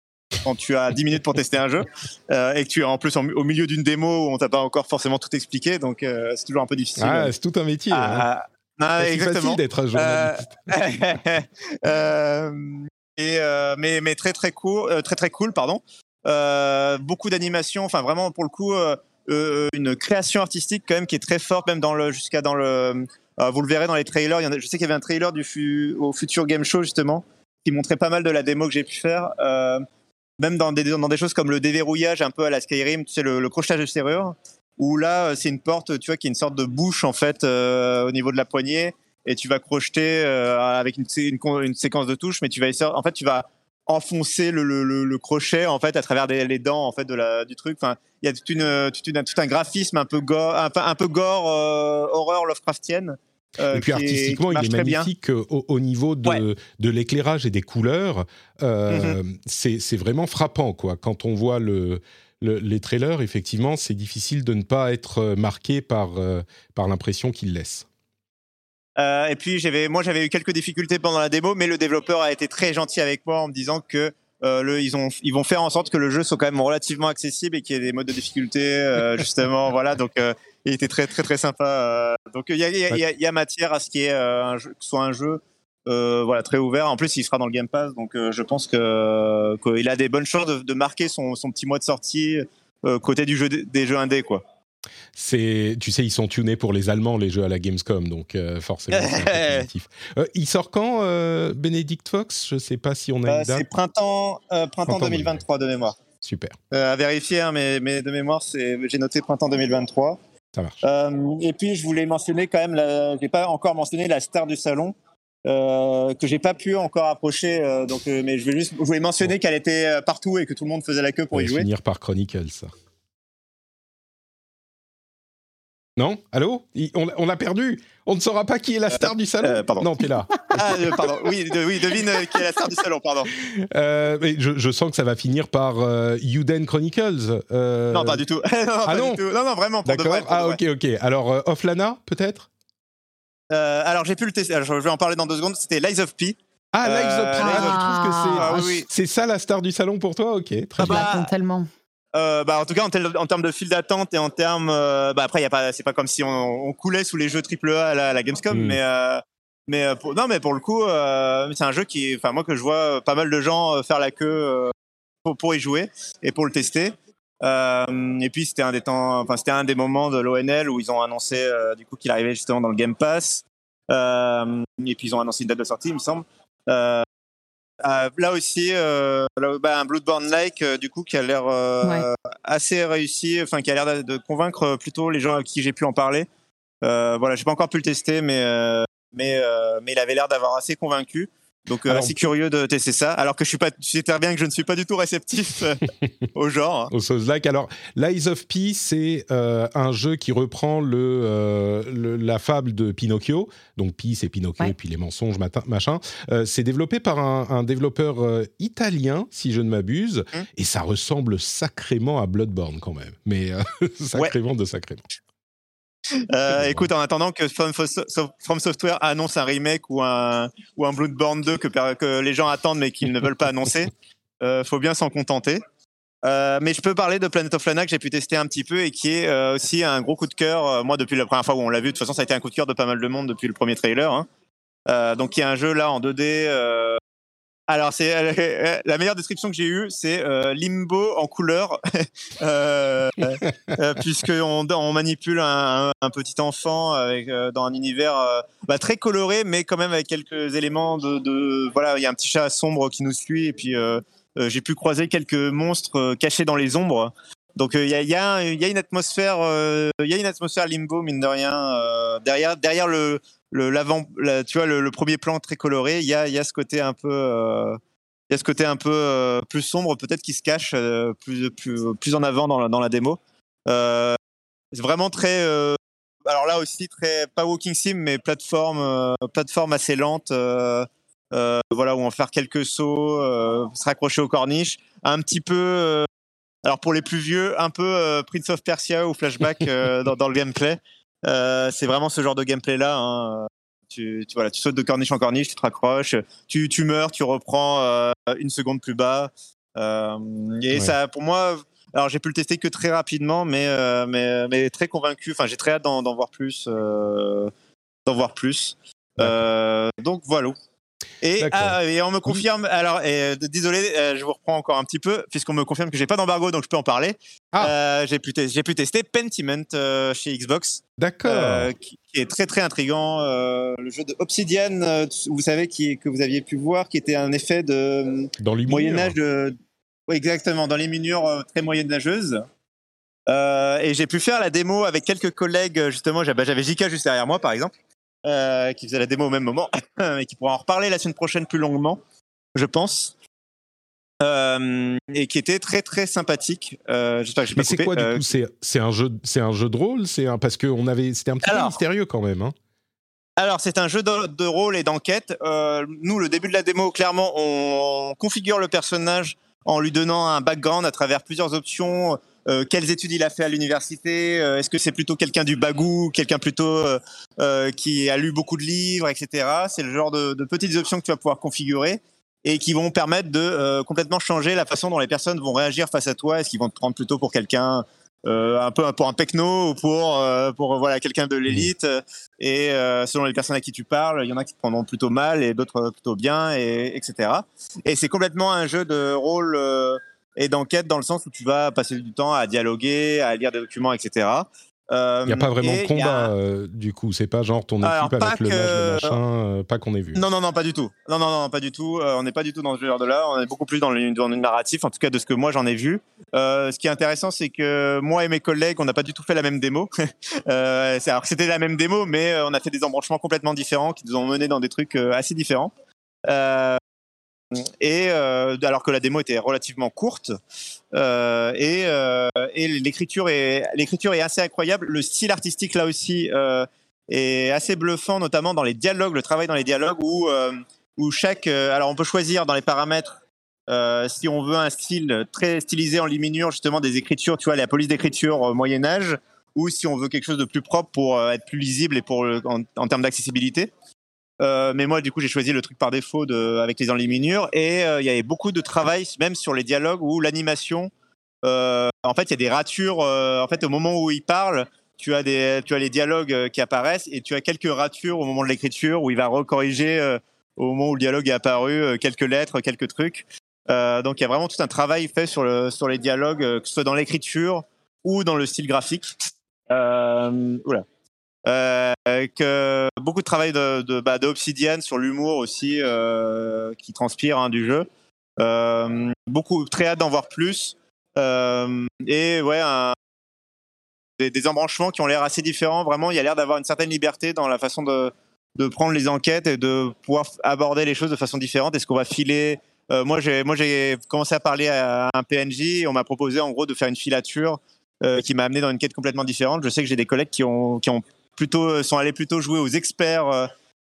quand tu as 10 minutes pour tester un jeu et que tu es en plus au milieu d'une démo où on t'a pas encore forcément tout expliqué, donc c'est toujours un peu difficile. Ah, c'est tout un métier. Ah, hein. ah c'est facile d'être un journaliste. [laughs] et mais mais très très cool, très très cool, pardon. beaucoup d'animation, enfin vraiment pour le coup euh, une création artistique quand même qui est très forte, même dans le jusqu'à dans le. Euh, vous le verrez dans les trailers. Il y en a, je sais qu'il y avait un trailer du au Future Game Show justement qui montrait pas mal de la démo que j'ai pu faire. Euh, même dans des, dans des choses comme le déverrouillage un peu à la Skyrim, tu sais, le, le crochetage de serrure, où là, c'est une porte, tu vois, qui est une sorte de bouche, en fait, au niveau de la poignée, et tu vas crocheter avec une, une, séquence de touches, mais tu vas en fait, tu vas enfoncer le, le, le, crochet en fait à travers les dents en fait de la, du truc. Enfin, il y a toute une, toute une, tout un graphisme un peu gore, un, un peu gore, euh, horreur Lovecraftienne et puis artistiquement, il est magnifique au, niveau de, de l'éclairage et des couleurs. Mm-hmm. C'est vraiment frappant, quoi. Quand on voit le, les trailers, effectivement, c'est difficile de ne pas être marqué par, par l'impression qu'il laisse. Euh, et puis moi j'avais eu quelques difficultés pendant la démo, mais le développeur a été très gentil avec moi en me disant que euh, le, ils, ont, ils vont faire en sorte que le jeu soit quand même relativement accessible et qu'il y ait des modes de difficulté euh, justement, [laughs] voilà. Donc il était très très très sympa. donc il y a, y, a, y a, matière à ce qui est un jeu, que ce soit un jeu voilà très ouvert. En plus il sera dans le Game Pass, donc je pense que qu'il a des bonnes chances de, de marquer son, son, petit mois de sortie côté du jeu des jeux indés quoi c'est, tu sais, ils sont tunés pour les Allemands les jeux à la Gamescom, donc euh, forcément. c'est [laughs] euh, il sort quand, euh, Benedict Fox? Je sais pas si on a une date. C'est printemps, printemps, 2023 de mémoire. Super. à vérifier, hein, mais, mais, de mémoire, c'est, j'ai noté printemps 2023. Ça marche. et puis, je voulais mentionner quand même, la, j'ai pas encore mentionné la star du salon. que j'ai pas pu encore approcher, donc, mais je, vais juste, je voulais mentionner qu'elle était partout et que tout le monde faisait la queue pour y jouer. Finir par Chronicles. Non? Allô? On, l'a perdu On ne saura pas qui est la star du salon euh, pardon. Non, t'es là. [laughs] ah, euh, pardon. Oui, oui, devine euh, qui est la star du salon, pardon. mais je, sens que ça va finir par Uden Chronicles. Non, pas du tout. [laughs] non, ah non? Non, non, vraiment. D'accord. Ah, ok, ok. Alors, Offlana, peut-être? Alors, j'ai pu le tester. je vais en parler dans deux secondes. C'était Lies of P. Ah, Lies of P. Ah, je trouve que c'est. Ah, oui. C'est ça la star du salon pour toi? Ok, très bien. Bah, tellement. Euh, bah, en tout cas, en, en termes de file d'attente et en termes, euh, bah, après, y a pas, c'est pas comme si on, on, coulait sous les jeux AAA à la, à la Gamescom, mm. mais, euh, mais euh, pour, non, mais pour le coup, euh, c'est un jeu qui, enfin, moi que je vois pas mal de gens faire la queue pour, pour, y jouer et pour le tester. et puis c'était un des temps, enfin, c'était un des moments de l'ONL où ils ont annoncé du coup qu'il arrivait justement dans le Game Pass. et puis ils ont annoncé une date de sortie, il me semble. Euh, euh, là aussi, euh, bah, un Bloodborne-like, euh, du coup, qui a l'air assez réussi, enfin, qui a l'air de, convaincre plutôt les gens à qui j'ai pu en parler. voilà, j'ai pas encore pu le tester, mais mais mais il avait l'air d'avoir assez convaincu. Donc euh, assez curieux de tester ça, alors que je suis pas, tu sais très bien que je ne suis pas du tout réceptif euh, [laughs] au genre. Au Souls-like. Alors, Lies of P, c'est euh, un jeu qui reprend le, la fable de Pinocchio. Donc Pi, c'est Pinocchio et puis les mensonges, machin. c'est développé par un, développeur italien, si je ne m'abuse, hum. et ça ressemble sacrément à Bloodborne quand même, mais [laughs] sacrément de sacrément. Euh, écoute, en attendant que From, Software annonce un remake ou un, ou un Bloodborne 2 que, que les gens attendent mais qu'ils ne veulent pas annoncer, [laughs] euh, faut bien s'en contenter. Euh, mais je peux parler de Planet of Lana que j'ai pu tester un petit peu et qui est euh, aussi un gros coup de cœur. Moi, depuis la première fois où on l'a vu, de toute façon, ça a été un coup de cœur de pas mal de monde depuis le premier trailer. Hein. Donc, il y a un jeu là en 2D alors, c'est euh, la meilleure description que j'ai eue, c'est euh, limbo en couleur, [laughs] euh, euh, puisqu'on on manipule un, petit enfant dans un univers bah, très coloré, mais quand même avec quelques éléments de, voilà, il y a un petit chat sombre qui nous suit, et puis j'ai pu croiser quelques monstres cachés dans les ombres. Donc il y a, une atmosphère, il y a une atmosphère limbo mine de rien derrière le le l'avant, tu vois, le, premier plan très coloré, il y a, y a ce côté un peu, euh, y a ce côté un peu euh, plus sombre, peut-être qui se cache euh, plus, plus, plus en avant dans la, dans la démo. c'est vraiment très, alors là aussi très pas walking sim, mais plateforme, plateforme assez lente. voilà, où on va faire quelques sauts, se raccrocher aux corniches, un petit peu. alors pour les plus vieux, un peu Prince of Persia ou Flashback [laughs] dans, dans le gameplay. Euh, c'est vraiment ce genre de gameplay là. Hein. Tu, tu, voilà, tu sautes de corniche en corniche, tu te raccroches, tu, tu meurs, tu reprends euh, une seconde plus bas. Euh, et ça, pour moi, alors j'ai pu le tester que très rapidement, mais mais, mais très convaincu. Enfin, j'ai très hâte d'en voir plus, d'en voir plus. donc voilà. Et, ah, et, on me confirme, alors et, désolé, euh, je vous reprends encore un petit peu, puisqu'on me confirme que j'ai pas d'embargo, donc je peux en parler. Ah. Euh, j'ai pu, pu, tester Pentiment euh, chez Xbox. D'accord. Euh, qui, qui, est très très intriguant. le jeu de Obsidian, vous savez, qui, que vous aviez pu voir, qui était un effet de dans Moyen-Âge. De... Oui, exactement, dans les minures très moyenâgeuses. et j'ai pu faire la démo avec quelques collègues, justement, j'avais Jika juste derrière moi, par exemple. Euh, qui faisait la démo au même moment [coughs] et qui pourra en reparler la semaine prochaine plus longuement, je pense. Euh, et qui était très très sympathique. Euh, j'espère que Mais c'est quoi du coup C'est un jeu, c'est un jeu de rôle, c'est parce que on avait, c'était un petit peu mystérieux quand même. Hein. alors, c'est un jeu de, de rôle et d'enquête. Nous, le début de la démo, clairement, on, configure le personnage en lui donnant un background à travers plusieurs options. Euh, quelles études il a fait à l'université euh, Est-ce que c'est plutôt quelqu'un du bagou, quelqu'un plutôt euh, qui a lu beaucoup de livres, etc. C'est le genre de, petites options que tu vas pouvoir configurer et qui vont permettre de complètement changer la façon dont les personnes vont réagir face à toi. Est-ce qu'ils vont te prendre plutôt pour quelqu'un un peu pour un pecno ou pour pour voilà quelqu'un de l'élite? Et selon les personnes à qui tu parles il y en a qui te prendront plutôt mal et d'autres plutôt bien et etc et c'est complètement un jeu de rôle et d'enquête dans le sens où tu vas passer du temps à dialoguer à lire des documents etc il n'y a pas vraiment de combat, euh, du coup. C'est pas genre ton équipe avec le mage, machin, euh, pas qu'on ait vu. Non, non, non, pas du tout. Non, non, non, pas du tout. Euh, on n'est pas du tout dans ce genre de là. On est beaucoup plus dans le, dans le narratif, en tout cas de ce que moi j'en ai vu. ce qui est intéressant, c'est que moi et mes collègues, on n'a pas du tout fait la même démo. [laughs] alors c'était la même démo, mais on a fait des embranchements complètement différents qui nous ont mené dans des trucs assez différents. Et euh, alors que la démo était relativement courte euh, et, euh, et l'écriture est l'écriture est assez incroyable. Le style artistique là aussi euh, est assez bluffant, notamment dans les dialogues, le travail dans les dialogues où euh, où chaque alors on peut choisir dans les paramètres si on veut un style très stylisé en liminure, justement des écritures, tu vois, la police d'écriture Moyen Âge, ou si on veut quelque chose de plus propre pour être plus lisible et pour en, en termes d'accessibilité. Euh, mais moi, du coup, j'ai choisi le truc par défaut de, avec les enluminures. Et euh, il y avait beaucoup de travail, même sur les dialogues ou l'animation. Euh, en fait, il y a des ratures. en fait, au moment où il parle, tu as, des, tu as les dialogues qui apparaissent et tu as quelques ratures au moment de l'écriture où il va recorriger au moment où le dialogue est apparu quelques lettres, quelques trucs. donc, il y a vraiment tout un travail fait sur, le, sur les dialogues, que ce soit dans l'écriture ou dans le style graphique. oula. Euh, que beaucoup de travail de, de, bah, sur l'humour aussi euh, qui transpire hein, du jeu. Euh, beaucoup, très hâte d'en voir plus. Et ouais, des, embranchements qui ont l'air assez différents. Vraiment, il y a l'air d'avoir une certaine liberté dans la façon de, de prendre les enquêtes et de pouvoir aborder les choses de façon différente. Est-ce qu'on va filer Moi, j'ai moi j'ai commencé à parler à un PNJ. On m'a proposé en gros de faire une filature qui m'a amené dans une quête complètement différente. Je sais que j'ai des collègues qui ont euh, sont allés plutôt jouer aux experts. Euh,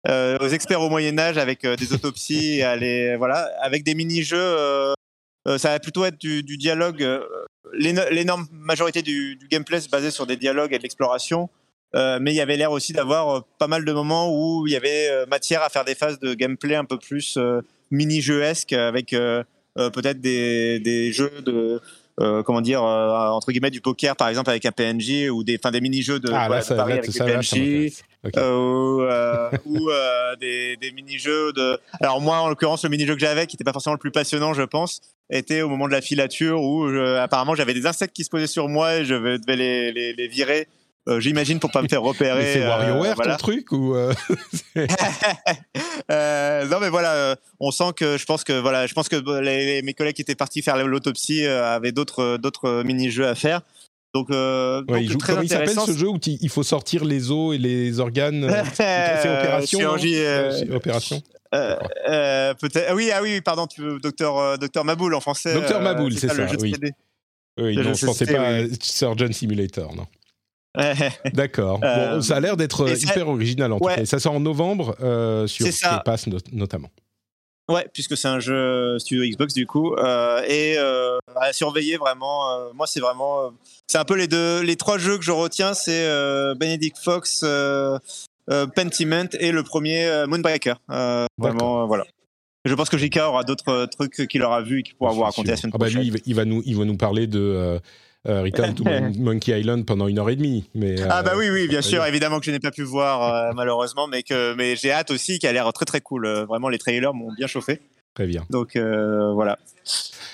euh, aux experts au Moyen Âge avec des autopsies, avec des mini-jeux. ça va plutôt être du, dialogue. L'énorme majorité du, gameplay se basait sur des dialogues et de l'exploration. Mais il y avait l'air aussi d'avoir pas mal de moments où il y avait matière à faire des phases de gameplay un peu plus mini-jeuesque avec peut-être des, jeux de, euh, comment dire euh, entre guillemets du poker par exemple avec un PNJ ou des enfin des mini-jeux de, ah, là, ça, là, avec PNJ okay. euh, ou des, des mini-jeux de alors moi en l'occurrence le mini-jeu que j'avais qui n'était pas forcément le plus passionnant je pense était au moment de la filature où je, apparemment j'avais des insectes qui se posaient sur moi et je devais les, les, les virer euh, J'imagine pour pas me faire repérer. c'est WarioWare euh, voilà. ton truc ou euh... [laughs] euh, Non mais voilà, on sent que je pense que voilà, je pense que les, mes collègues qui étaient partis faire l'autopsie avaient d'autres d'autres mini jeux à faire. Donc, euh, ouais, donc il joue, très comment il s'appelle ce jeu où il faut sortir les os et les organes C'est opération? Chirurgie, opération. Euh, euh, peut-être. Ah oui, ah oui, pardon, tu veux docteur euh, docteur Maboul en français. Docteur Maboul, c'est ça. ça oui. oui non, je pensais pas oui. Surgeon Simulator, non. D'accord. Euh, bon, ça a l'air d'être hyper original en tout cas. Ça sort en novembre euh, sur Game Pass no notamment. Ouais, puisque c'est un jeu studio Xbox du coup, euh, et à surveiller vraiment. moi, c'est vraiment, c'est un peu les deux, les trois jeux que je retiens, c'est Benedict Fox, Pentiment et le premier Moonbreaker. vraiment, voilà. Je pense que JK aura d'autres trucs qu'il aura vu et qu'il pourra vous raconter la semaine ah bah prochaine. Lui, il va nous, il va nous parler de euh, Return to [laughs] Monkey Island pendant une heure et demie. Mais, euh, ah bah oui, oui, bien sûr, évidemment que je n'ai pas pu voir euh, [laughs] malheureusement, mais que mais j'ai hâte aussi, qui a l'air très très cool. Vraiment, les trailers m'ont bien chauffé. Très bien. Donc euh, voilà.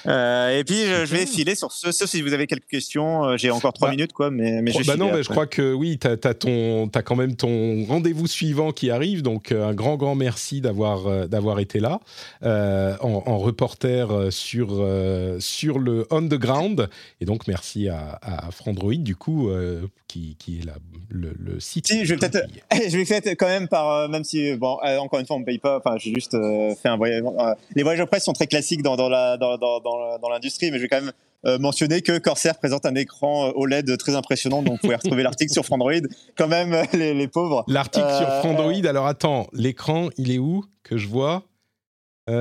Euh, et puis je, je, vais filer sur ce, sauf si vous avez quelques questions. Euh, j'ai encore trois bah, minutes, quoi, mais, mais je bah non, mais je crois que oui, tu as, as, as, quand même ton rendez-vous suivant qui arrive, donc un grand, grand merci d'avoir d'avoir été là euh, en, en, reporter sur, sur le on the ground. Et donc merci à, à Frandroid, du coup, qui, qui est la, le, le, site. Si, je vais peut-être [laughs] je vais peut quand même par, même si, bon, encore une fois, on ne paye pas, enfin, j'ai juste fait un voyage les voyages de presse sont très classiques dans, dans la dans, dans, dans l'industrie, mais je vais quand même mentionner que Corsair présente un écran OLED très impressionnant, donc vous pouvez retrouver l'article sur Frandroid. Quand même, [laughs] les, pauvres. L'article sur Frandroid, alors attends, l'écran, il est où que je vois? Il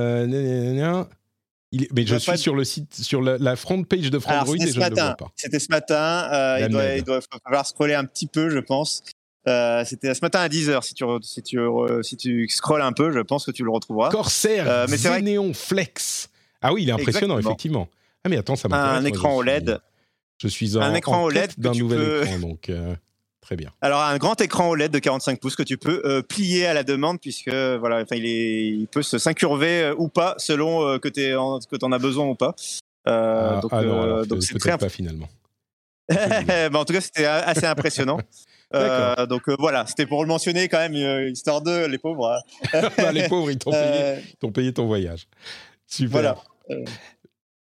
mais je suis sur le site, sur la, front page de Frandroid et je ne le vois pas. C'était ce matin. il, doit, il, doit, falloir scroller un petit peu, je pense. Euh, c'était ce matin à 10h. Si tu, si, tu, si tu scrolles un peu, je pense que tu le retrouveras. Corsair euh, mais Flex. Ah oui, il est impressionnant, effectivement. Ah mais attends, ça m'intéresse. Un écran OLED. Je suis en, un écran OLED d'un nouvel écran, donc euh, très bien. Alors un grand écran OLED de 45 pouces que tu peux euh, plier à la demande puisque voilà, il, est, il peut se s'incurver ou pas selon que tu en, as besoin ou pas. Ah, donc, ah non, c'est très pas finalement. [laughs] bah, en tout cas, c'était assez impressionnant. [laughs] Euh, donc euh, voilà, c'était pour le mentionner quand même, euh, histoire de les pauvres. [laughs] Bah, les pauvres, ils t'ont payé, payé, ton voyage. Super. Voilà.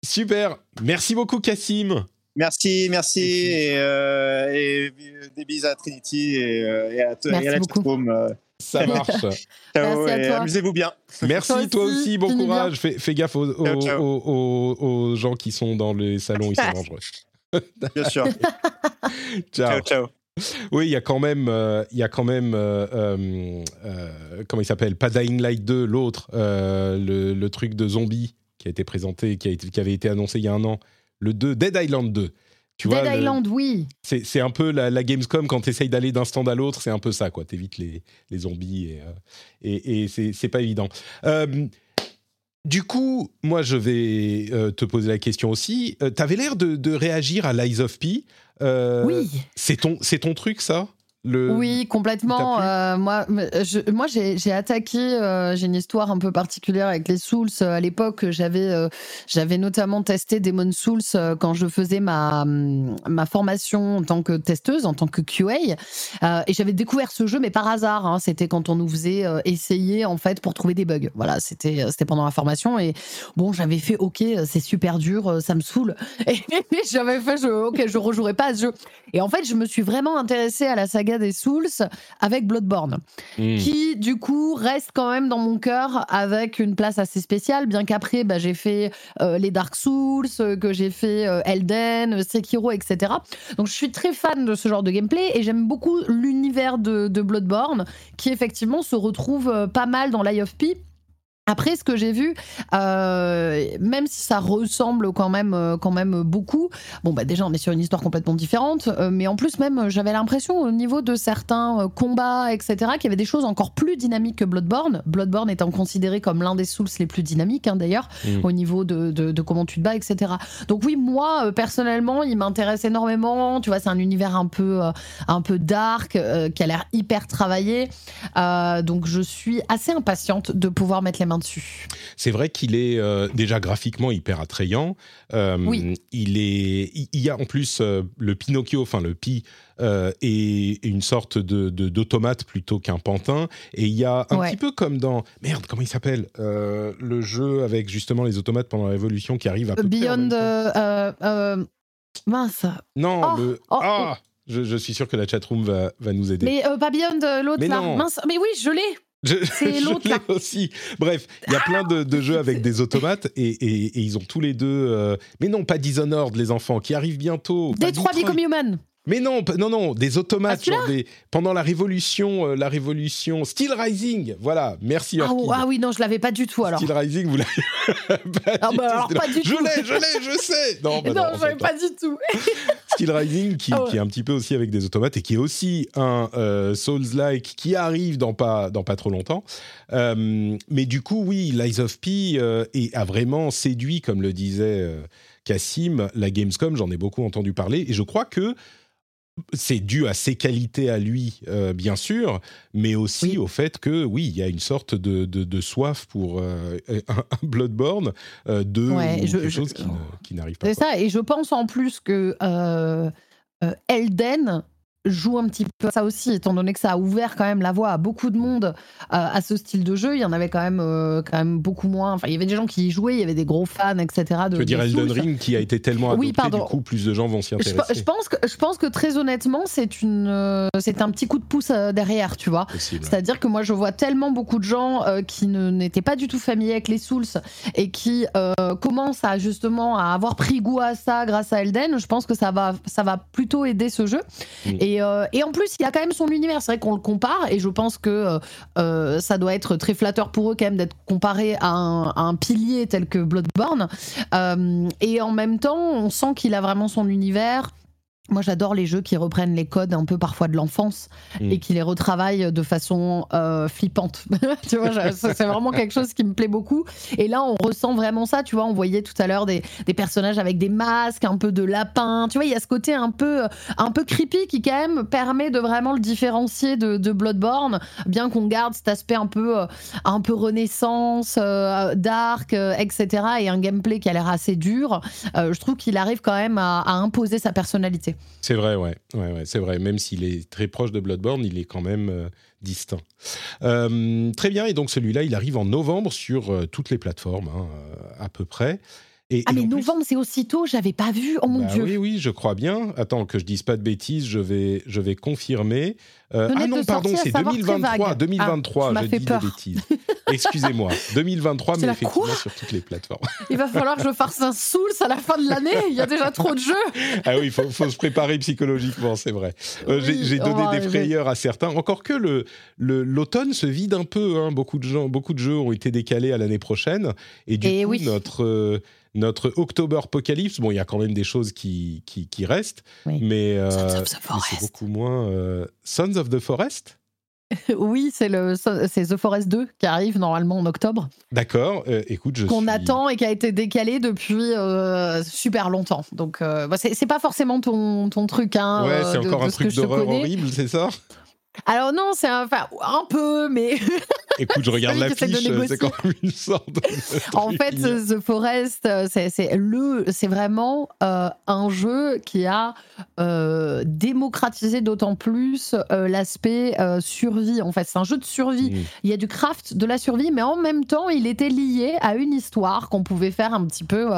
Super. Merci beaucoup, Cassim. Merci, merci, Et, des bises à Trinity et, [laughs] à, et à la Ça marche. Ciao et amusez-vous bien. Merci, toi aussi, bon courage. Fais, gaffe aux, aux, gens qui sont dans les salons, ils sont [laughs] dangereux. Bien sûr. [laughs] ciao. ciao. Oui, il y a quand même, euh, il y a quand même, euh, euh, comment il s'appelle, pas Dying Light 2, l'autre, le, truc de zombie qui a été présenté, qui, a été, qui avait été annoncé il y a un an, le 2, Dead Island 2. Tu Dead Island, oui. C'est un peu la, Gamescom quand tu essayes d'aller d'un stand à l'autre, c'est un peu ça, quoi. T'évites les, les zombies et, et, et c'est pas évident. Du coup, moi, je vais te poser la question aussi. tu avais l'air de, de, réagir à Lies of P. Euh, oui. C'est ton, c'est ton truc, ça? Oui, complètement. Euh, moi, je, moi j'ai attaqué. Euh, j'ai une histoire un peu particulière avec les Souls. À l'époque, j'avais j'avais notamment testé Demon Souls quand je faisais ma ma formation en tant que testeuse, en tant que QA, et j'avais découvert ce jeu, mais par hasard. Hein. c'était quand on nous faisait essayer en fait pour trouver des bugs. Voilà, c'était c'était pendant la formation et bon, j'avais fait OK, c'est super dur, ça me saoule. [laughs] Et j'avais fait je, OK, je rejouerai pas à ce jeu. Et en fait, je me suis vraiment intéressée à la saga des Souls avec Bloodborne, hmm. qui du coup reste quand même dans mon cœur avec une place assez spéciale, bien qu'après bah, j'ai fait euh, les Dark Souls, euh, que j'ai fait euh, Elden, Sekiro, etc. Donc je suis très fan de ce genre de gameplay et j'aime beaucoup l'univers de, de, Bloodborne, qui effectivement se retrouve pas mal dans l'Eye of P après, ce que j'ai vu, euh, même si ça ressemble quand même, euh, quand même beaucoup, bon bah déjà on est sur une histoire complètement différente, euh, mais en plus même j'avais l'impression au niveau de certains combats, etc., qu'il y avait des choses encore plus dynamiques que Bloodborne. Bloodborne étant considéré comme l'un des Souls les plus dynamiques hein, d'ailleurs, mm. au niveau de, de, comment tu te bats, etc. Donc oui, moi personnellement, il m'intéresse énormément. Tu vois, c'est un univers un peu, un peu dark, qui a l'air hyper travaillé. donc je suis assez impatiente de pouvoir mettre les mains dessus. C'est vrai qu'il est euh, déjà graphiquement hyper attrayant. Euh, oui. Il est, il y a en plus euh, le Pinocchio, enfin le Pi, est une sorte de d'automate plutôt qu'un pantin. Et il y a un petit peu comme dans merde, comment il s'appelle le jeu avec justement les automates pendant la Révolution qui arrive à peu Beyond. mince. Non, oh, le. Oh, ah, oh. Je, suis sûr que la chatroom va, va nous aider. Mais pas Beyond, l'autre là. Mince. Mais oui, je l'ai. C'est [laughs] l'autre là. aussi. Bref, il y a plein de, jeux avec des automates et, ils ont tous les deux. Euh, mais non, pas Dishonored, les enfants, qui arrivent bientôt. Detroit Become Human. Mais non, non, non, des automates, ah, genre des, pendant la révolution, euh, la révolution, Steel Rising, voilà, merci ah, ah, oui, non, je l'avais pas du tout alors. Steel Rising, vous l'avez [laughs] ah, bah, alors pas du je tout. Je l'ai, je l'ai, je sais. [laughs] Non, bah non, non je l'avais pas. du tout. [laughs] Steel Rising, qui, qui, est un petit peu aussi avec des automates et qui est aussi un euh, Souls-like qui arrive dans pas, dans pas trop longtemps. Euh, mais du coup, oui, Lies of P a vraiment séduit, comme le disait Cassim, la Gamescom, j'en ai beaucoup entendu parler et je crois que c'est dû à ses qualités à lui, euh, bien sûr, mais aussi au fait que, oui, il y a une sorte de, soif pour euh, [laughs] un, Bloodborne euh, de quelque chose qui, n'arrive pas. C'est ça, et je pense en plus que Elden joue un petit peu à ça aussi, étant donné que ça a ouvert quand même la voie à beaucoup de monde à ce style de jeu. Il y en avait quand même, quand même beaucoup moins. Enfin, il y avait des gens qui y jouaient, il y avait des gros fans, etc. De, je veux dire Elden Ring qui a été tellement adopté, oui, pardon. du coup, plus de gens vont s'y intéresser. Je, pense que, je pense que très honnêtement, c'est une, c'est un petit coup de pouce derrière, tu vois. C'est-à-dire que moi, je vois tellement beaucoup de gens qui n'étaient pas du tout familiers avec les Souls et qui commencent à justement à avoir pris goût à ça grâce à Elden. Je pense que ça va, ça va plutôt aider ce jeu. Mm. Et, euh, et, en plus, il a quand même son univers. C'est vrai qu'on le compare et je pense que euh, euh, ça doit être très flatteur pour eux quand même d'être comparé à un, pilier tel que Bloodborne. et en même temps, on sent qu'il a vraiment son univers moi, j'adore les jeux qui reprennent les codes un peu parfois de l'enfance mm. et qui les retravaillent de façon euh, flippante. [laughs] tu vois, c'est vraiment quelque chose qui me plaît beaucoup. Et là, on ressent vraiment ça. Tu vois, on voyait tout à l'heure des, des, personnages avec des masques, un peu de lapin. Tu vois, il y a ce côté un peu, un peu creepy qui, quand même, permet de vraiment le différencier de, de Bloodborne, bien qu'on garde cet aspect un peu, euh, un peu renaissance, euh, dark, etc. et un gameplay qui a l'air assez dur. je trouve qu'il arrive quand même à, à imposer sa personnalité. C'est vrai, ouais, ouais, c'est vrai. Même s'il est très proche de Bloodborne, il est quand même euh, distinct. Euh, très bien, et donc celui-là, il arrive en novembre sur euh, toutes les plateformes, hein, à peu près. Et, ah mais novembre c'est aussitôt, j'avais pas vu, oh mon bah dieu. Oui oui, je crois bien. Attends que je dise pas de bêtises, je vais je vais confirmer. Euh, ah non pardon, c'est 2023, 2023, ah, je dis des bêtises. Excusez-moi, [laughs] 2023 mais effectivement sur toutes les plateformes. [laughs] Il va falloir que je fasse un Souls à la fin de l'année, il y a déjà trop de jeux. ah oui, il faut, faut, se préparer psychologiquement, c'est vrai. Euh, j'ai donné des frayeurs à certains, encore que le l'automne se vide un peu hein. beaucoup de gens beaucoup de jeux ont été décalés à l'année prochaine et du coup notre euh, notre October Apocalypse, bon, il y a quand même des choses qui, qui, restent, mais, euh, c'est beaucoup moins. Euh, Sons of the Forest [laughs] oui, c'est le c'est The Forest 2 qui arrive normalement en octobre. D'accord. Euh, écoute, je qu'on attend et qui a été décalé depuis super longtemps. Donc bah, c'est pas forcément ton, ton truc hein. Ouais, c'est encore un truc d'horreur horrible, c'est ça? Alors non, c'est un, enfin un peu, mais. [laughs] Écoute, je regarde l'affiche, c'est quand même une sorte. [laughs] en fait, The Forest, c'est le, c'est vraiment euh, un jeu qui a euh, démocratisé d'autant plus euh, l'aspect survie. En fait, c'est un jeu de survie. Mmh. Il y a du craft, de la survie, mais en même temps, il était lié à une histoire qu'on pouvait faire un petit peu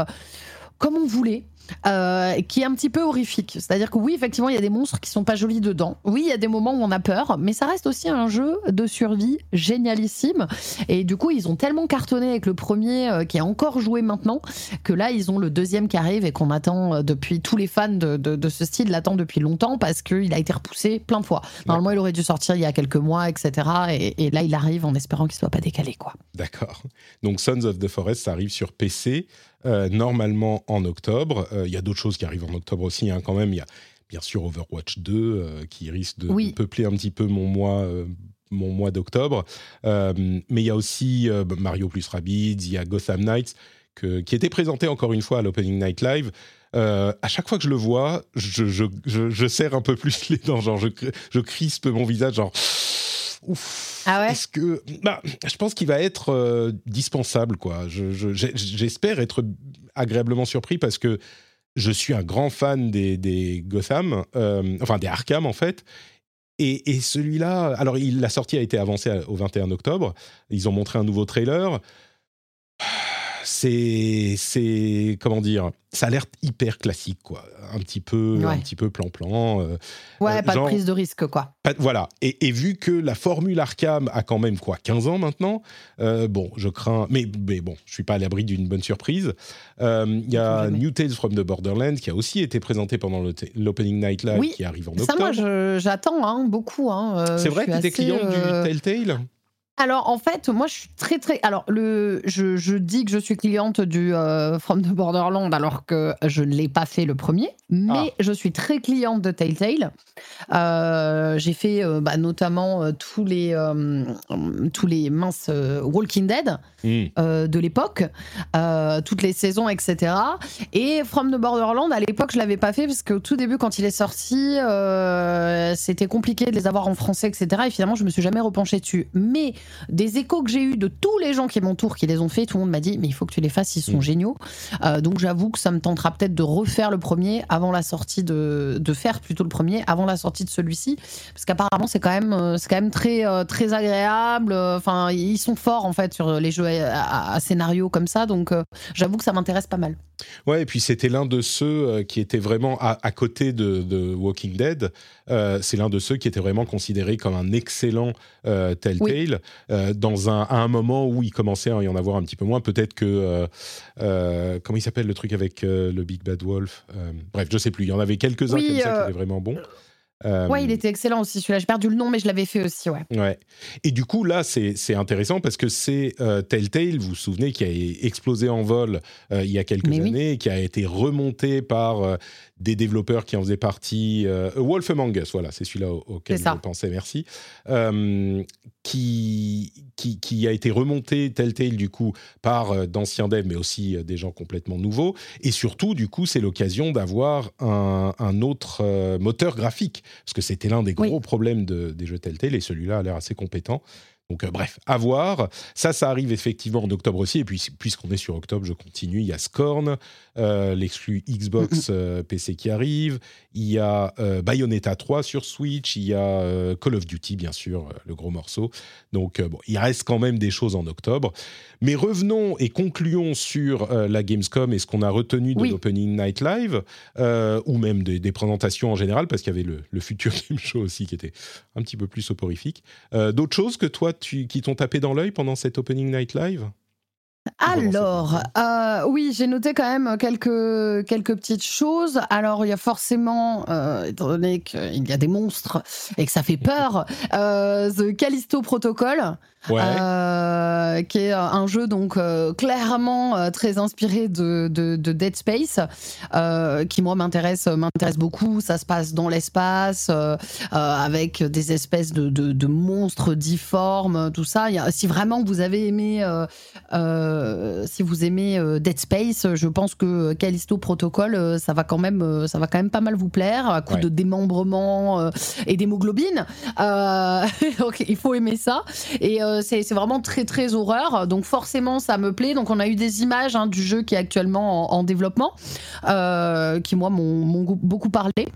comme on voulait. Euh, qui est un petit peu horrifique. C'est-à-dire que oui, effectivement, il y a des monstres qui sont pas jolis dedans. Oui, il y a des moments où on a peur, mais ça reste aussi un jeu de survie génialissime. Et du coup, ils ont tellement cartonné avec le premier euh, qui est encore joué maintenant que là, ils ont le deuxième qui arrive et qu'on attend euh, depuis tous les fans de, de, ce style l'attendent depuis longtemps parce qu'il a été repoussé plein de fois. Normalement, il aurait dû sortir il y a quelques mois, etc. Et, et là, il arrive en espérant qu'il soit pas décalé, quoi. D'accord. Donc, Sons of the Forest, ça arrive sur PC. Euh, normalement en octobre. Euh, il y a d'autres choses qui arrivent en octobre aussi, hein, quand même. Il y a bien sûr Overwatch 2 euh, qui risque de peupler un petit peu mon mois mon mois d'octobre. mais il y a aussi Mario plus Rabbids, il y a Gotham Knights, qui était présenté encore une fois à l'Opening Night Live. à chaque fois que je le vois, je, je, je, serre un peu plus [laughs] les dents, genre je, je crispe mon visage, genre ouf. Ah ouais Est-ce que, bah, je pense qu'il va être euh, dispensable, quoi. J'espère être agréablement surpris parce que je suis un grand fan des, Gotham, euh, enfin des Arkham en fait. Et, et celui-là, alors il, la sortie a été avancée au 21 octobre. Ils ont montré un nouveau trailer c'est c'est comment dire ça a l'air hyper classique quoi. Un petit peu un petit peu plan plan euh, ouais euh, pas de prise de risque quoi. voilà. Et, vu que la formule Arkham a quand même quoi 15 ans maintenant euh, bon je crains mais, mais bon je suis pas à l'abri d'une bonne surprise. Il y a New Tales from the Borderlands qui a aussi été présenté pendant l'opening night live qui arrive en octobre ça moi j'attends hein, beaucoup hein, c'est vrai que tu es client du Telltale alors en fait, moi je suis très très. Alors le, je, dis que je suis cliente du euh, From the Borderland alors que je ne l'ai pas fait le premier, mais ah. je suis très cliente de Telltale. Euh, j'ai fait euh, bah, notamment tous les tous les minces Walking Dead hmm. de l'époque, toutes les saisons, etc. Et From the Borderland à l'époque je l'avais pas fait parce qu'au tout début quand il est sorti, c'était compliqué de les avoir en français, etc. Et finalement je me suis jamais repenché dessus, mais des échos que j'ai eu de tous les gens qui m'entourent, qui les ont fait, tout le monde m'a dit, mais il faut que tu les fasses, ils sont Mm. géniaux. Euh, donc j'avoue que ça me tentera peut-être de refaire le premier avant la sortie de, de faire plutôt le premier avant la sortie de celui-ci, parce qu'apparemment c'est quand même, euh, c'est quand même très, euh, très agréable. Enfin, ils sont forts en fait sur les jeux à, à- à scénario comme ça, donc euh, j'avoue que ça m'intéresse pas mal. Ouais, et puis c'était l'un de ceux qui était vraiment à, à côté de, de Walking Dead. Euh, c'est l'un de ceux qui était vraiment considéré comme un excellent euh, Telltale euh, dans un, à un moment où il commençait à y en avoir un petit peu moins. Peut-être que euh, euh, comment il s'appelle le truc avec le Big Bad Wolf. Bref, je sais plus. Il y en avait quelques-uns Oui, comme ça qui étaient vraiment bons. Euh, Ouais, il était excellent aussi celui-là. J'ai perdu le nom, mais je l'avais fait aussi, ouais. Ouais. Et du coup, là, c'est intéressant parce que c'est euh, Telltale, vous vous souvenez, qui a explosé en vol euh, il y a quelques Mais oui. années, qui a été remonté par des développeurs qui en faisaient partie. euh, Wolf Among Us, voilà, c'est celui-là au- auquel je pensais, merci. Euh, qui, qui, qui a été remonté, Telltale, du coup, par euh, d'anciens devs, mais aussi des gens complètement nouveaux. Et surtout, du coup, c'est l'occasion d'avoir un, un autre moteur graphique, parce que c'était l'un des Oui. gros problèmes de- des jeux Telltale, et celui-là a l'air assez compétent. Donc, euh, bref, à voir. Ça, ça arrive effectivement en octobre aussi. Et puis, puisqu'on est sur octobre, je continue. Il y a Scorn, euh, l'exclu Xbox euh, PC qui arrive. Il y a Bayonetta 3 sur Switch. Il y a Call of Duty, bien sûr, le gros morceau. Donc, bon, il reste quand même des choses en octobre. Mais revenons et concluons sur la Gamescom et ce qu'on a retenu de Oui. l'Opening Night Live, ou même des, des présentations en général, parce qu'il y avait le, le futur [laughs] Game Show aussi qui était un petit peu plus soporifique. D'autres choses que toi, qui t'ont tapé dans l'œil pendant cet Opening Night Live? Alors, euh, oui, j'ai noté quand même quelques, quelques petites choses. Alors, il y a forcément, euh, étant donné qu'il y a des monstres et que ça fait peur, euh, The Callisto Protocol, Ouais. qui est un jeu donc clairement très inspiré de, de, de Dead Space, qui moi m'intéresse m'intéresse beaucoup. Ça se passe dans l'espace avec des espèces de, de, de monstres difformes, tout ça. Il y a- si vraiment vous avez aimé, euh, euh, si vous aimez euh, Dead Space, je pense que Callisto Protocol, euh, ça va quand même, ça va quand même pas mal vous plaire, à coup Ouais. de démembrement et d'hémoglobine. [laughs] Donc il faut aimer ça. Et c'est vraiment très très horreur. Donc forcément ça me plaît. Donc on a eu des images hein, du jeu qui est actuellement en, en développement, qui moi m'ont beaucoup parlé.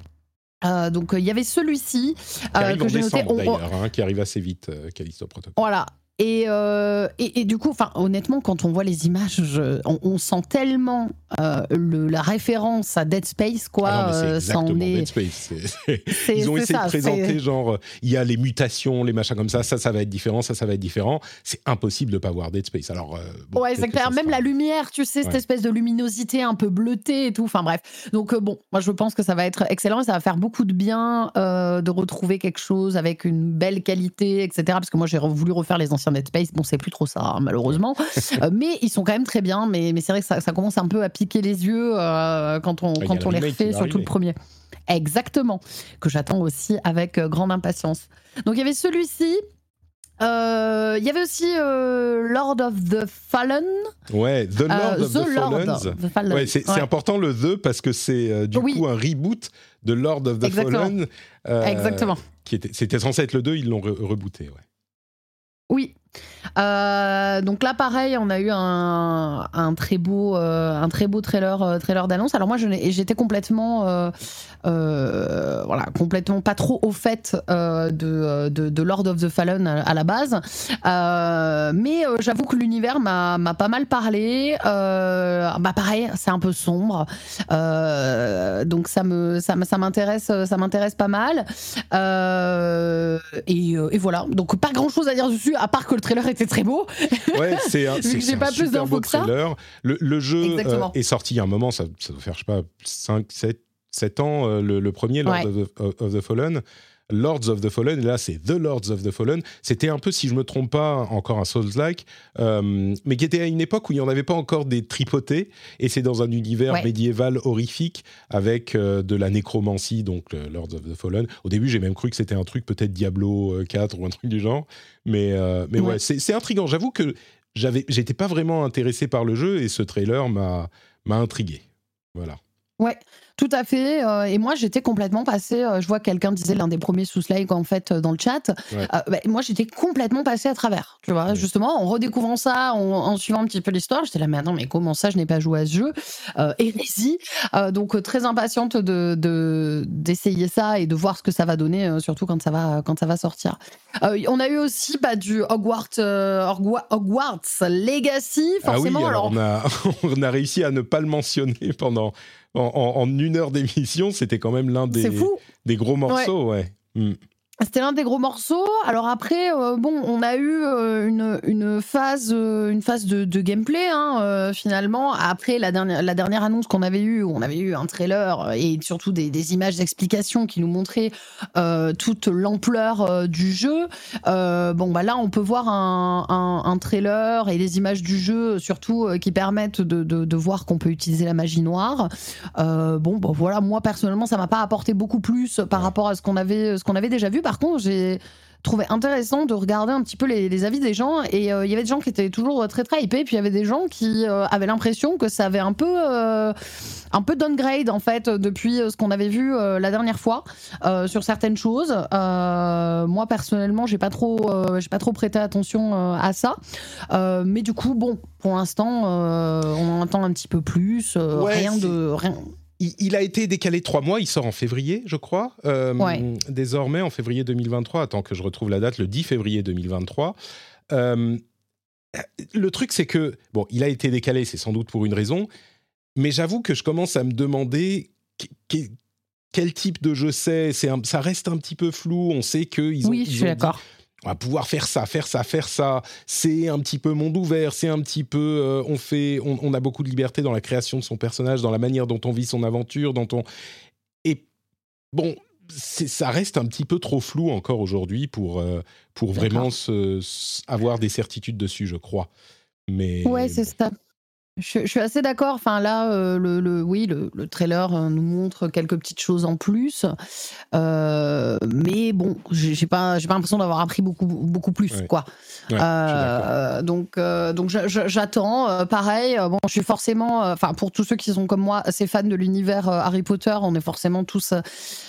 Euh, donc euh, il y avait celui-ci euh, que j'ai noté. On- on- hein, qui arrive assez vite, Callisto Protocol. voilà. Et, euh, et, et du coup, enfin, honnêtement, quand on voit les images, je- on, on sent tellement euh, le, la référence à Dead Space, quoi. Ah non, mais c'est euh, exactement est- Dead Space. C'est- [laughs] Ils ont essayé ça, de présenter genre il y a les mutations, les machins comme ça, ça ça va être différent, ça ça va être différent. C'est impossible de pas voir Dead Space. Alors euh, bon, ouais, c'est clair. Même sera- la lumière, tu sais, cette Ouais. espèce de luminosité un peu bleutée et tout. Enfin bref. Donc bon, moi je pense que ça va être excellent et ça va faire beaucoup de bien de retrouver quelque chose avec une belle qualité, etc. Parce que moi j'ai voulu refaire les anciens Dead Space. Bon, c'est plus trop ça, hein, malheureusement. [laughs] Euh, mais ils sont quand même très bien. Mais, mais c'est vrai que ça, ça commence un peu à piquer les yeux euh, quand on, quand on les refait, surtout le premier. Exactement. Que j'attends aussi avec euh, grande impatience. Donc il y avait celui-ci. Euh, Il y avait aussi euh, Lord of the Fallen. Ouais, The Lord Euh, of the, Lord the Fallen. Ouais, c'est Ouais. important le The parce que c'est du Oui. coup un reboot de Lord of the Exactement. Fallen. Exactement. C'était censé être le 2, ils l'ont re- rebooté. Ouais. Oui. Euh, donc là, pareil, on a eu un, un très beau, euh, un très beau trailer, euh, trailer d'annonce. Alors moi, j'étais complètement, voilà, complètement pas trop au fait de, Lord of the Fallen à, la base, mais j'avoue que l'univers m'a pas mal parlé. Bah pareil, c'est un peu sombre, donc ça me, ça, m'intéresse, ça m'intéresse pas mal. Et, et voilà, donc pas grand chose à dire dessus, à part que le trailer était très beau. Ouais, [laughs] c'est un, Vu c'est- que j'ai pas un plus d'infos beau que ça. Le, le jeu euh, est sorti il y a un moment, ça, ça doit faire, je sais pas, 5, 7, 7 ans, euh, le, le premier, Lord Ouais. of, the, of the Fallen. Lords of the Fallen, et là c'est The Lords of the Fallen. C'était un peu, si je me trompe pas, encore un Souls-like, euh, mais qui était à une époque où il n'y en avait pas encore des tripotés, et c'est dans un univers Ouais. médiéval horrifique avec euh, de la nécromancie, donc le Lords of the Fallen. Au début, j'ai même cru que c'était un truc peut-être Diablo euh, 4 ou un truc du genre, mais, euh, mais ouais, Ouais. c'est intriguant. J'avoue que j'avais, j'étais pas vraiment intéressé par le jeu, et ce trailer m'a m'a intrigué. Voilà. Tout à fait. euh, et moi, j'étais complètement passée. euh, je vois que quelqu'un disait l'un des premiers sous Like en fait euh, dans le chat. Ouais. Euh, bah, moi, j'étais complètement passée à travers. Tu vois, Ouais. justement, en redécouvrant ça, en, en suivant un petit peu l'histoire, j'étais là, mais attends, mais comment ça, je n'ai pas joué à ce jeu Hérésie. Donc, très impatiente de de- d'essayer ça et de voir ce que ça va donner, surtout quand ça va quand ça va sortir. On a eu aussi bah, du Hogwarts, Hogwa- Hogwarts Legacy, Ah oui, forcément. alors on a, [laughs] on a réussi à ne pas le mentionner pendant en, en- en une heure d'émission. C'était quand même l'un des, gros morceaux, ouais. Mm. C'était l'un des gros morceaux. Alors après, euh, bon, on a eu euh, une, une phase, euh, une phase de, de gameplay hein, finalement. Après la dernière, la dernière annonce qu'on avait eue, où on avait eu un trailer et surtout des, des images d'explication qui nous montraient toute l'ampleur du jeu. Bon, bah là, on peut voir un, un- un trailer et des images du jeu, surtout qui permettent de, de- de voir qu'on peut utiliser la magie noire. Bon, bah voilà, moi personnellement, ça m'a pas apporté beaucoup plus par rapport à ce qu'on avait, ce qu'on avait déjà vu. Par contre, j'ai trouvé intéressant de regarder un petit peu les, les avis des gens. Et euh, il y avait des gens qui étaient toujours très très hypés. Puis il y avait des gens qui euh, avaient l'impression que ça avait un peu euh, un peu downgrade en fait depuis euh, ce qu'on avait vu euh, la dernière fois euh, sur certaines choses. Euh, moi personnellement j'ai pas trop euh, j'ai pas trop prêté attention euh, à ça. Euh, mais du coup bon pour l'instant euh, on en entend un petit peu plus euh, Ouais, rien de rien Il, il a été décalé trois mois. Il sort en février, je crois. Euh, Ouais. Désormais, en février 2023. Attends que je retrouve la date, le 10 février 2023. Euh, le truc, c'est que bon, il a été décalé. C'est sans doute pour une raison. Mais j'avoue que je commence à me demander que- que- quel type de jeu c'est. Ça reste un petit peu flou. On sait qu'ils ont. oui ils je suis d'accord on va pouvoir faire ça, faire ça, faire ça. C'est un petit peu monde ouvert, c'est un petit peu, euh, on fait, on, on a beaucoup de liberté dans la création de son personnage, dans la manière dont on vit son aventure, dont on. Et bon, ça reste un petit peu trop flou encore aujourd'hui pour euh, pour vraiment se- se- avoir des certitudes dessus, je crois. Mais Ouais, c'est ça. Je, je suis assez d'accord. Enfin, là, euh, le, le- oui, le, le trailer euh, nous montre quelques petites choses en plus. Euh, mais bon, j'ai pas, j'ai pas l'impression d'avoir appris beaucoup, beaucoup plus, Ouais. quoi. Ouais. Euh, donc, euh, donc j'attends. Euh, pareil, bon, je suis forcément, enfin, pour tous ceux qui sont comme moi, assez fans de l'univers Harry Potter, on est forcément tous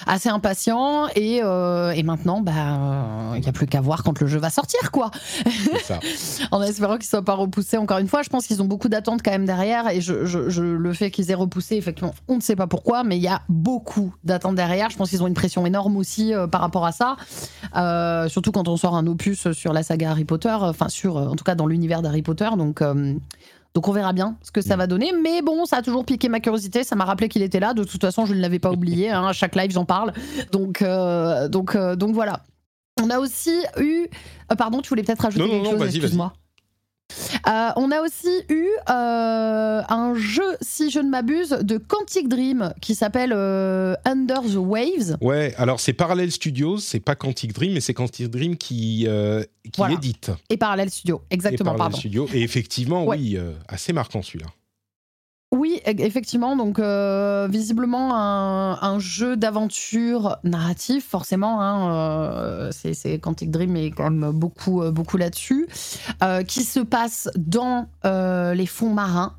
assez impatients. Et, et maintenant, bah, il n'y a plus qu'à voir quand le jeu va sortir, quoi ça. [laughs] en espérant qu'ils soient pas repoussés encore une fois. Je pense qu'ils ont beaucoup d'attentes quand même derrière et je, je- je- le fait qu'ils aient repoussé, effectivement, on ne sait pas pourquoi, mais il y a beaucoup d'attentes derrière. Je pense qu'ils ont une pression énorme aussi par rapport à ça, surtout quand on sort un opus sur la saga Harry Potter, enfin sur, euh, en tout cas dans l'univers d'Harry Potter. Donc euh, donc on verra bien ce que ça va donner. Mais bon, ça a toujours piqué ma curiosité. Ça m'a rappelé qu'il était là. De toute façon, je ne l'avais pas [laughs] oublié. hein. À chaque live, j'en parle. Donc, euh, donc, euh, donc voilà. On a aussi eu. euh, pardon, tu voulais peut-être rajouter Non, quelque non, chose. Excuse-moi. Euh, on a aussi eu euh, un jeu, si je ne m'abuse, de Quantic Dream qui s'appelle euh, Under the Waves. Ouais, alors c'est Parallel Studios, c'est pas Quantic Dream, mais c'est Quantic Dream qui, qui Voilà. édite. Et Parallel Studio, exactement, et Parallel pardon. Studios. Et effectivement, Ouais. oui, assez marquant celui-là. Oui, e- effectivement. Donc, euh, visiblement, un, jeu d'aventure narratif, forcément. Hein, euh, c'est, Quantic Dream est quand même beaucoup, euh, beaucoup là-dessus. euh, qui se passe dans les fonds marins.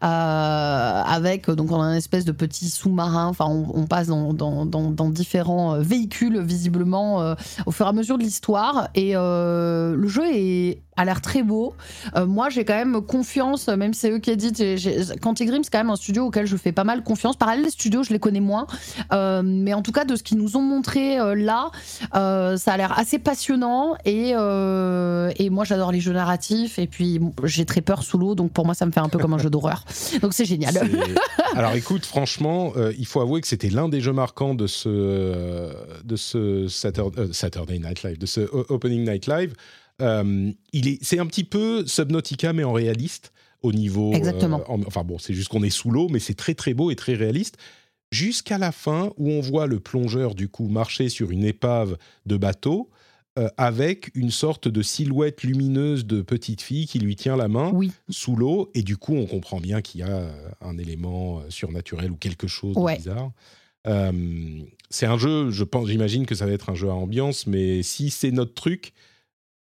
avec donc on a une espèce de petit sous-marin enfin on, passe dans, dans, dans- différents véhicules visiblement au fur et à mesure de l'histoire et le jeu est a l'air très beau euh, moi, j'ai quand même confiance, même si c'est eux qui éditent. Dream, c'est quand même un studio auquel je fais pas mal confiance. Parallel Studios, je les connais moins. Euh, mais en tout cas, de ce qu'ils nous ont montré euh, là, ça a l'air assez passionnant. Et, et moi, j'adore les jeux narratifs. Et puis, bon, j'ai très peur sous l'eau. Donc, pour moi, ça me fait un peu comme un jeu [laughs] d'horreur. Donc, c'est génial. [laughs] Alors écoute, franchement, il faut avouer que c'était l'un des jeux marquants de ce, de ce Saturday, Saturday Night Live, de ce Opening Night Live. Euh, il est, c'est un petit peu Subnautica, mais en réaliste au niveau. Exactement. euh, en- enfin bon, c'est juste qu'on est sous l'eau, mais c'est très très beau et très réaliste. Jusqu'à la fin, où on voit le plongeur du coup marcher sur une épave de bateau. euh, avec une sorte de silhouette lumineuse de petite fille qui lui tient la main Oui, sous l'eau et du coup on comprend bien qu'il y a un élément surnaturel ou quelque chose de bizarre. Euh, c'est un jeu, je pense, j'imagine que ça va être un jeu à ambiance, mais si c'est notre truc,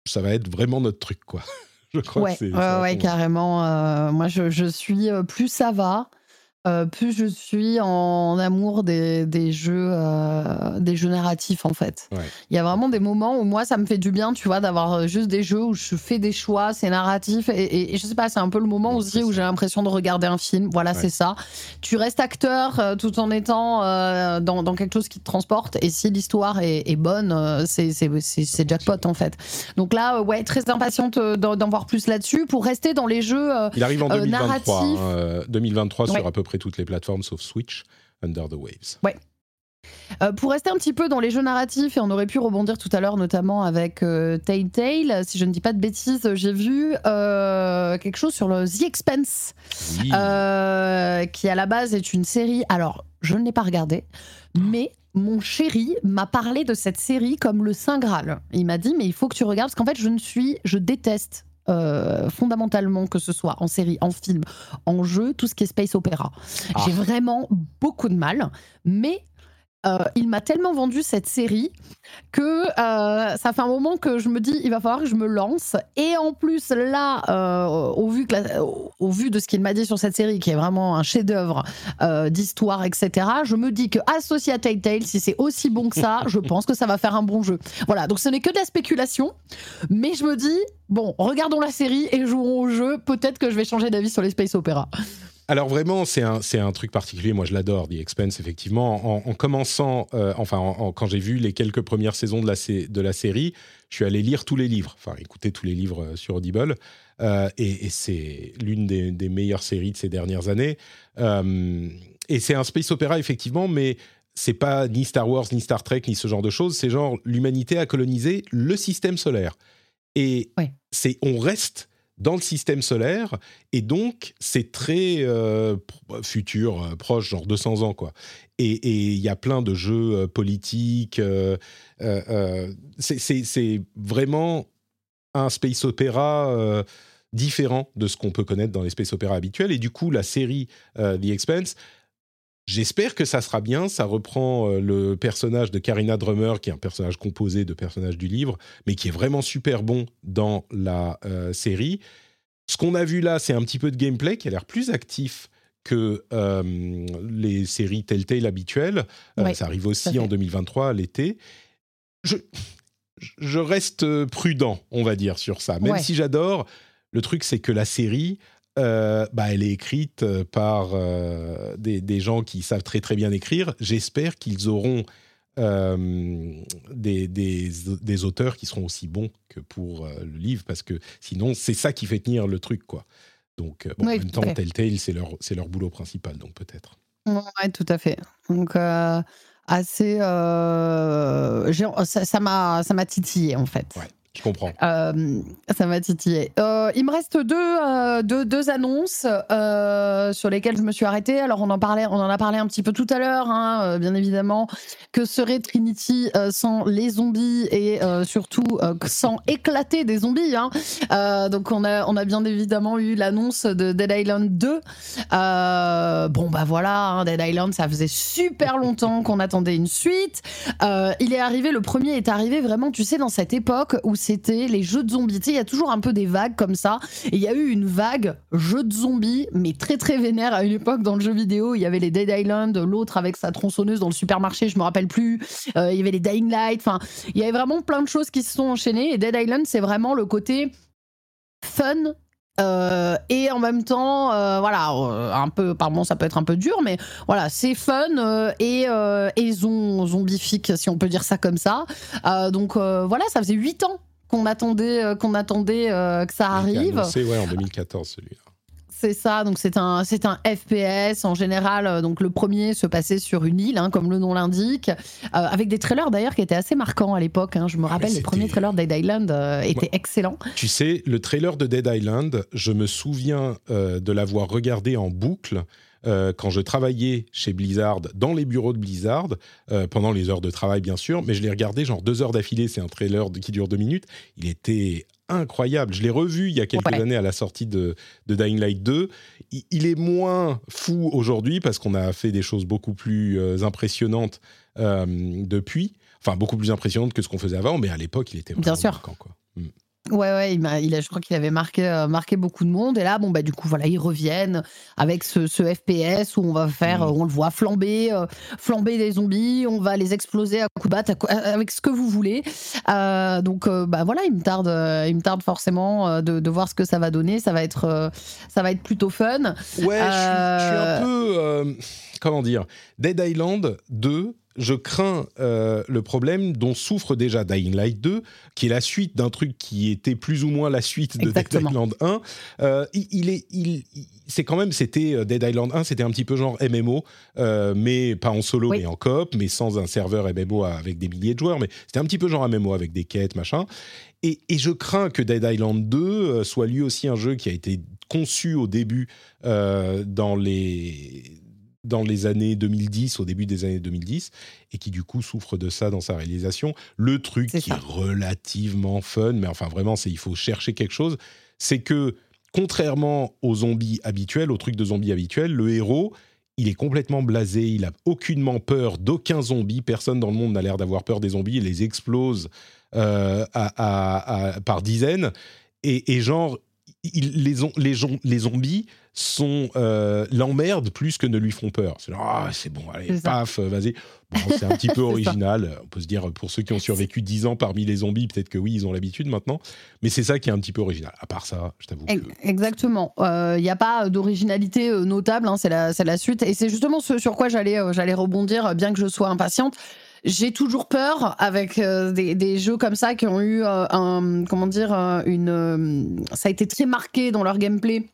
ça va être vraiment notre truc quoi. [laughs] je crois ouais, que c'est. ouais, ouais, carrément. euh, moi, je, je suis euh, plus ça va. Euh, plus je suis en amour des, des jeux, euh, des jeux narratifs en fait. Ouais. Il y a vraiment des moments où moi ça me fait du bien, tu vois, d'avoir euh, juste des jeux où je fais des choix, c'est narratif et, et- et je sais pas, c'est un peu le moment Ouais, aussi où j'ai l'impression de regarder un film. Voilà, Ouais. c'est ça. Tu restes acteur euh, tout en étant dans, dans quelque chose qui te transporte et si l'histoire est, est bonne, c'est c'est- jackpot en fait. Donc là, ouais, très impatiente d'en voir plus là-dessus pour rester dans les jeux. Il arrive en Euh, 2023. narratif. hein, euh, 2023 sur à peu près toutes les plateformes sauf Switch, Under the Waves. Euh, pour rester un petit peu dans les jeux narratifs, et on aurait pu rebondir tout à l'heure, notamment avec euh, Telltale, si je ne dis pas de bêtises, j'ai vu euh, quelque chose sur le The Expense, Oui. euh, qui à la base est une série. Alors, je ne l'ai pas regardée, mais mon chéri m'a parlé de cette série comme le Saint Graal. Il m'a dit, mais il faut que tu regardes, parce qu'en fait, je ne suis, je déteste. Euh, fondamentalement que ce soit en série, en film, en jeu, tout ce qui est space opéra. Ah. J'ai vraiment beaucoup de mal, mais euh, il m'a tellement vendu cette série que euh, ça fait un moment que je me dis il va falloir que je me lance. Et en plus, là, euh, au, vu de ce qu'il m'a dit sur cette série, qui est vraiment un chef-d'œuvre d'histoire, etc., je me dis que associé à Telltale, si c'est aussi bon que ça, je pense que ça va faire un bon jeu. Voilà, donc ce n'est que de la spéculation, mais je me dis bon, regardons la série et jouons au jeu. Peut-être que je vais changer d'avis sur les space opéra. Alors vraiment, c'est un, un truc particulier. Moi, je l'adore, The Expense, effectivement. En, en commençant, euh, enfin, en- en- quand j'ai vu les quelques premières saisons de la, de la série, je suis allé lire tous les livres, enfin, écouter tous les livres euh, sur Audible. Euh, et, et c'est l'une des, des meilleures séries de ces dernières années. Euh, et c'est un space opéra, effectivement, mais c'est pas ni Star Wars, ni Star Trek, ni ce genre de choses. C'est genre, l'humanité a colonisé le système solaire. Et Ouais. c'est, on reste dans le système solaire et donc, c'est très euh, pro- futur, euh, proche, genre 200 ans, quoi. Et il y a plein de jeux euh, politiques. euh, c'est- vraiment un space opéra différent de ce qu'on peut connaître dans les space opéras habituels. Et du coup, la série The Expanse, j'espère que ça sera bien. Ça reprend euh, le personnage de Karina Drummer, qui est un personnage composé de personnages du livre, mais qui est vraiment super bon dans la euh, série. Ce qu'on a vu là, c'est un petit peu de gameplay qui a l'air plus actif que euh, les séries Telltale habituelles. Euh, ça arrive aussi en 2023, à l'été. Je, je reste prudent, on va dire, sur ça. Même Ouais. si j'adore, le truc, c'est que la série, euh, bah, elle est écrite par euh, des, des gens qui savent très très bien écrire. J'espère qu'ils auront euh, des, des, des auteurs qui seront aussi bons que pour euh, le livre, parce que sinon, c'est ça qui fait tenir le truc, quoi. Donc, euh, bon, Oui, en même temps, fait. Telltale, c'est leur, c'est leur boulot principal, donc peut-être. Ouais, tout à fait. Donc, euh, assez. euh, ça ça m'a ça m'a titillé, en fait. Ouais. Je comprends. Euh, ça m'a titillé. Euh, il me reste deux, euh, deux, deux annonces sur lesquelles je me suis arrêtée. Alors, on en, parlait, on en a parlé un petit peu tout à l'heure, hein, bien évidemment. Que serait Trinity sans les zombies et surtout sans éclater des zombies hein. Donc, on a, on a bien évidemment eu l'annonce de Dead Island 2. Euh, bon, bah voilà, hein, Dead Island, ça faisait super longtemps qu'on attendait une suite. Il est arrivé, le premier est arrivé vraiment, tu sais, dans cette époque où c'était les jeux de zombies. Tu sais, il y a toujours un peu des vagues comme ça. Et il y a eu une vague jeux de zombies, mais très très vénère à une époque dans le jeu vidéo. Il y avait les Dead Island, l'autre avec sa tronçonneuse dans le supermarché, je me rappelle plus. Euh, il y avait les Dying Light. Enfin, il y avait vraiment plein de choses qui se sont enchaînées. Et Dead Island, c'est vraiment le côté fun euh, et en même temps, euh, voilà, un peu, pardon, ça peut être un peu dur, mais voilà, c'est fun et, et zom- zombifique, si on peut dire ça comme ça. Donc voilà, ça faisait 8 ans qu'on attendait, euh, qu'on attendait euh, que ça arrive. annoncé, ouais, en 2014, celui-là. C'est ça, donc c'est un, c'est un FPS en général. euh, Donc le premier se passait sur une île, hein, comme le nom l'indique, euh, avec des trailers d'ailleurs qui étaient assez marquants à l'époque. hein. Je me rappelle, les c'était- premiers trailers d'Dead Island euh, étaient excellents. Tu sais, le trailer de Dead Island, je me souviens euh, de l'avoir regardé en boucle euh, quand je travaillais chez Blizzard, dans les bureaux de Blizzard, euh, pendant les heures de travail bien sûr, mais je l'ai regardé genre deux heures d'affilée, c'est un trailer qui dure deux minutes, il était incroyable. Je l'ai revu il y a quelques Ouais. années à la sortie de, de Dying Light 2. Il, il est moins fou aujourd'hui parce qu'on a fait des choses beaucoup plus euh, impressionnantes depuis, enfin beaucoup plus impressionnantes que ce qu'on faisait avant, mais à l'époque il était vraiment Bien sûr. marquant, quoi. Mm. Ouais, ouais, il, a, il a, je crois qu'il avait marqué, euh, marqué beaucoup de monde. Et là, bon, bah, du coup, voilà, ils reviennent avec ce, ce FPS où on va faire, mmh. on le voit flamber, euh, flamber des zombies, on va les exploser à coups de batte, avec ce que vous voulez. Euh, donc, bah voilà, il me tarde, il me tarde forcément de, de, voir ce que ça va donner. Ça va être, ça va être plutôt fun. Ouais, je suis, un peu, comment dire, Dead Island 2 je crains euh, le problème dont souffre déjà Dying Light 2, qui est la suite d'un truc qui était plus ou moins la suite de Dead Island 1. Euh, il, est, il, c'est quand même, c'était euh, Dead Island 1, c'était un petit peu genre MMO, mais pas en solo, mais en coop, mais sans un serveur MMO avec des milliers de joueurs, mais c'était un petit peu genre MMO avec des quêtes, machin. Et, et je crains que Dead Island 2 soit lui aussi un jeu qui a été conçu au début dans les dans les années 2010, au début des années 2010, et qui du coup souffre de ça dans sa réalisation. Le truc qui est relativement fun, mais enfin vraiment, c'est il faut chercher quelque chose, c'est que contrairement aux zombies habituels, aux trucs de zombies habituels, le héros, il est complètement blasé, il a aucunement peur d'aucun zombie, personne dans le monde n'a l'air d'avoir peur des zombies, il les explose euh, par dizaines, et, et genre, les, les, les, zombies sont euh, l'emmerdent plus que ne lui font peur. C'est ah, c'est bon, allez, paf, vas-y. c'est un petit [laughs] peu original. On peut se dire, pour ceux qui ont survécu 10 ans parmi les zombies, peut-être que oui, ils ont l'habitude maintenant. Mais c'est ça qui est un petit peu original. À part ça, je t'avoue. Exactement. Il euh, n'y a pas d'originalité euh, notable. Hein, c'est la, la, suite. Et c'est justement ce sur quoi j'allais euh, j'allais rebondir, bien que je sois impatiente j'ai toujours peur avec des, des, jeux comme ça qui ont eu un comment dire une ça a été très marqué dans leur gameplay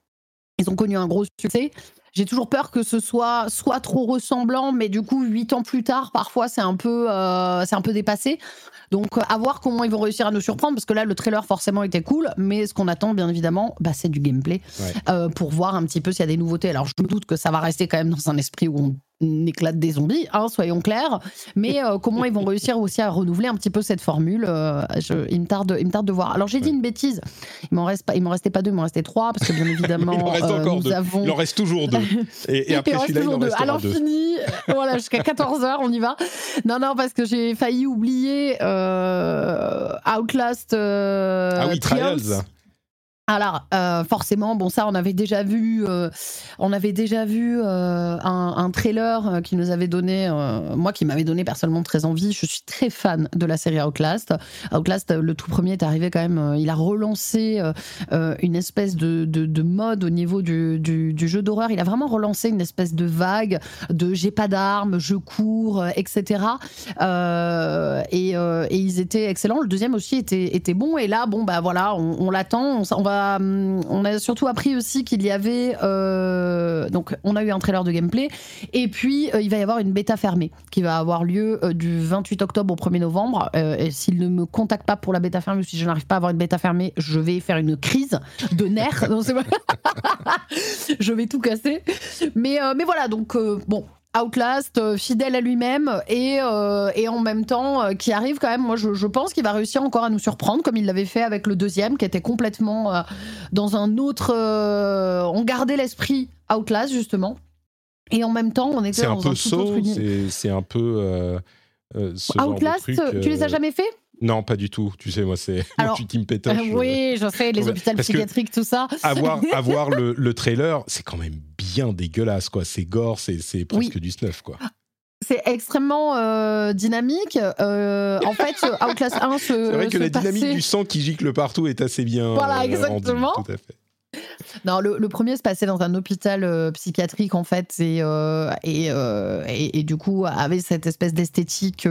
ils ont connu un gros succès. J'ai toujours peur que ce soit soit trop ressemblant, mais du coup, huit ans plus tard, parfois, c'est un peu, euh, c'est un peu dépassé. Donc, à voir comment ils vont réussir à nous surprendre, parce que là, le trailer forcément était cool, mais ce qu'on attend, bien évidemment, bah, c'est du gameplay euh, pour voir un petit peu s'il y a des nouveautés. Alors, je me doute que ça va rester quand même dans un esprit où on éclate des zombies, hein, soyons clairs. Mais euh, comment ils vont [laughs] réussir aussi à renouveler un petit peu cette formule euh, il, me tarde, il me tarde de voir. Alors j'ai dit une bêtise. Il m'en reste pas, il m'en restait pas deux, il m'en restait trois parce que bien [laughs] évidemment il en reste euh, encore deux. Avons... Il en reste toujours deux. [laughs] Et, après celui-là, il en reste Alors fini. voilà, jusqu'à 14 h on y va. Non, non, parce que j'ai failli oublier Outlast. ah oui, Trials. Alors euh, forcément, bon ça on avait déjà vu, euh, on avait déjà vu euh, un, trailer qui nous avait donné, moi qui m'avait donné personnellement très envie. Je suis très fan de la série Outlast. Outlast, le tout premier est arrivé quand même, il a relancé une espèce de, de, mode au niveau du, du, jeu d'horreur. Il a vraiment relancé une espèce de vague de j'ai pas d'armes, je cours, etc. Et, et, ils étaient excellents. Le deuxième aussi était, était bon. Et là, bon bah voilà, on, l'attend, on va euh, on a surtout appris aussi qu'il y avait. Euh, donc, on a eu un trailer de gameplay. Et puis, euh, il va y avoir une bêta fermée qui va avoir lieu du 28 octobre au 1er novembre. et s'il ne me contacte pas pour la bêta fermée ou si je n'arrive pas à avoir une bêta fermée, je vais faire une crise de nerfs. [laughs] [laughs] je vais tout casser. Mais, mais voilà, donc, bon, Outlast, euh, fidèle à lui-même et, euh, et, en même temps euh, qui arrive quand même. Moi, je, pense qu'il va réussir encore à nous surprendre comme il l'avait fait avec le deuxième, qui était complètement dans un autre. on gardait l'esprit Outlast justement, et en même temps, on était dans un peu un C'est un peu. Outlast, tu les as jamais fait non, pas du tout. Tu sais, moi, c'est [laughs] Alors, Team Pétoche. oui, je sais, les hôpitaux psychiatriques, tout ça. Avoir, [laughs] avoir le, le trailer, c'est quand même bien dégueulasse, quoi. C'est gore, c'est presque du snuff, quoi. C'est extrêmement euh, dynamique. Euh, en fait, Outlast 1 se. C'est vrai que la dynamique du sang qui gicle partout est assez bien. Voilà, exactement. tout à fait. Non, le, premier se passait dans un hôpital euh, psychiatrique en fait, et, euh, euh, et, et, du coup avait cette espèce d'esthétique,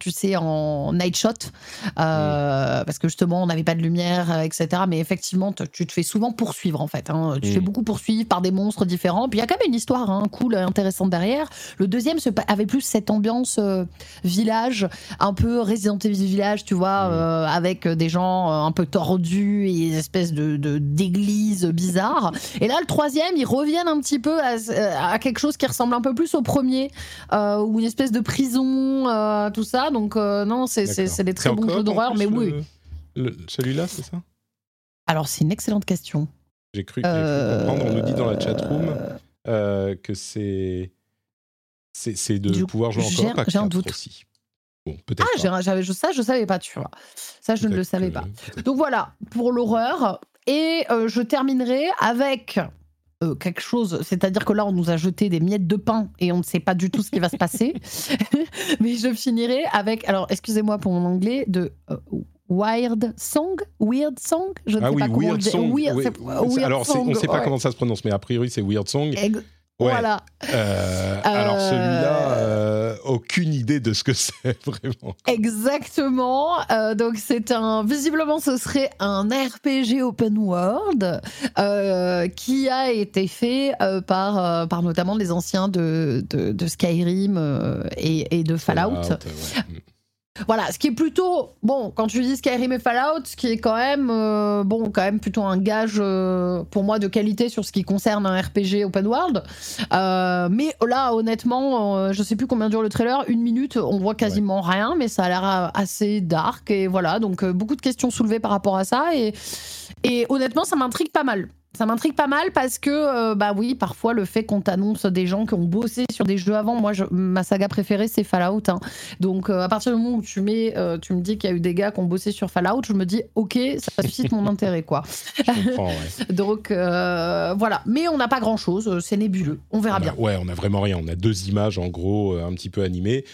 tu sais, en night shot, mm. parce que justement on n'avait pas de lumière, etc. Mais effectivement, tu te fais souvent poursuivre en fait. Hein. tu te fais mm. beaucoup poursuivre par des monstres différents. Puis il y a quand même une histoire hein, cool, intéressante derrière. Le deuxième avait plus cette ambiance village, un peu Resident Evil village, tu vois, mm. avec des gens un peu tordus et des espèces de d'églises bizarre. Et là, le troisième, ils reviennent un petit peu à, quelque chose qui ressemble un peu plus au premier, euh, ou une espèce de prison, euh, tout ça. Donc, euh, non, c'est des très bons jeux d'horreur, mais oui. Celui-là, c'est ça? Alors, c'est une excellente question. J'ai cru, comprendre, on nous dit dans la chatroom que c'est c'est de pouvoir jouer encore J'ai un doute. Aussi. Bon, peut-être. Ah, j'avais, je, ça, je savais pas, tu vois. Ça, je ne le savais que- pas. Donc voilà, pour l'horreur. Et euh, je terminerai avec euh, quelque chose, c'est-à-dire que là, on nous a jeté des miettes de pain et on ne sait pas du tout ce qui va se passer. [laughs] Mais je finirai avec, alors excusez-moi pour mon anglais, de euh, Weird Song? Weird Song? Je ne Ah sais oui, pas comment Weird dire. Song. Weird, oui. Weird Alors, on ne sait pas ouais. comment ça se prononce, mais a priori, c'est Weird Song. Ex- Ouais. Voilà. Euh, Alors, celui-là, aucune idée de ce que c'est [laughs] vraiment. Exactement. Euh, donc c'est un visiblement ce serait un RPG open world euh, qui a été fait euh, par par notamment les anciens de de, de Skyrim et, et de Fallout. ouais. Voilà, ce qui est plutôt bon quand tu dis Skyrim et Fallout, ce qui est quand même euh, bon quand même plutôt un gage euh, pour moi de qualité sur ce qui concerne un RPG open world. Euh, mais là honnêtement, je sais plus combien dure le trailer, une minute, on voit quasiment rien, mais ça a l'air assez dark et voilà donc beaucoup de questions soulevées par rapport à ça et et honnêtement ça m'intrigue pas mal. Ça m'intrigue pas mal parce que, euh, bah oui, parfois le fait qu'on t'annonce des gens qui ont bossé sur des jeux avant, moi, je- ma saga préférée, c'est Fallout. hein. Donc, euh, à partir du moment où tu, mets, euh, tu me dis qu'il y a eu des gars qui ont bossé sur Fallout, je me dis, ok, ça suscite mon intérêt, quoi. [laughs] Ouais. [laughs] Donc, euh, voilà. Mais on n'a pas grand-chose, euh, c'est nébuleux. On verra On a- bien. ouais, on a vraiment rien. On a deux images en gros, un petit peu animées.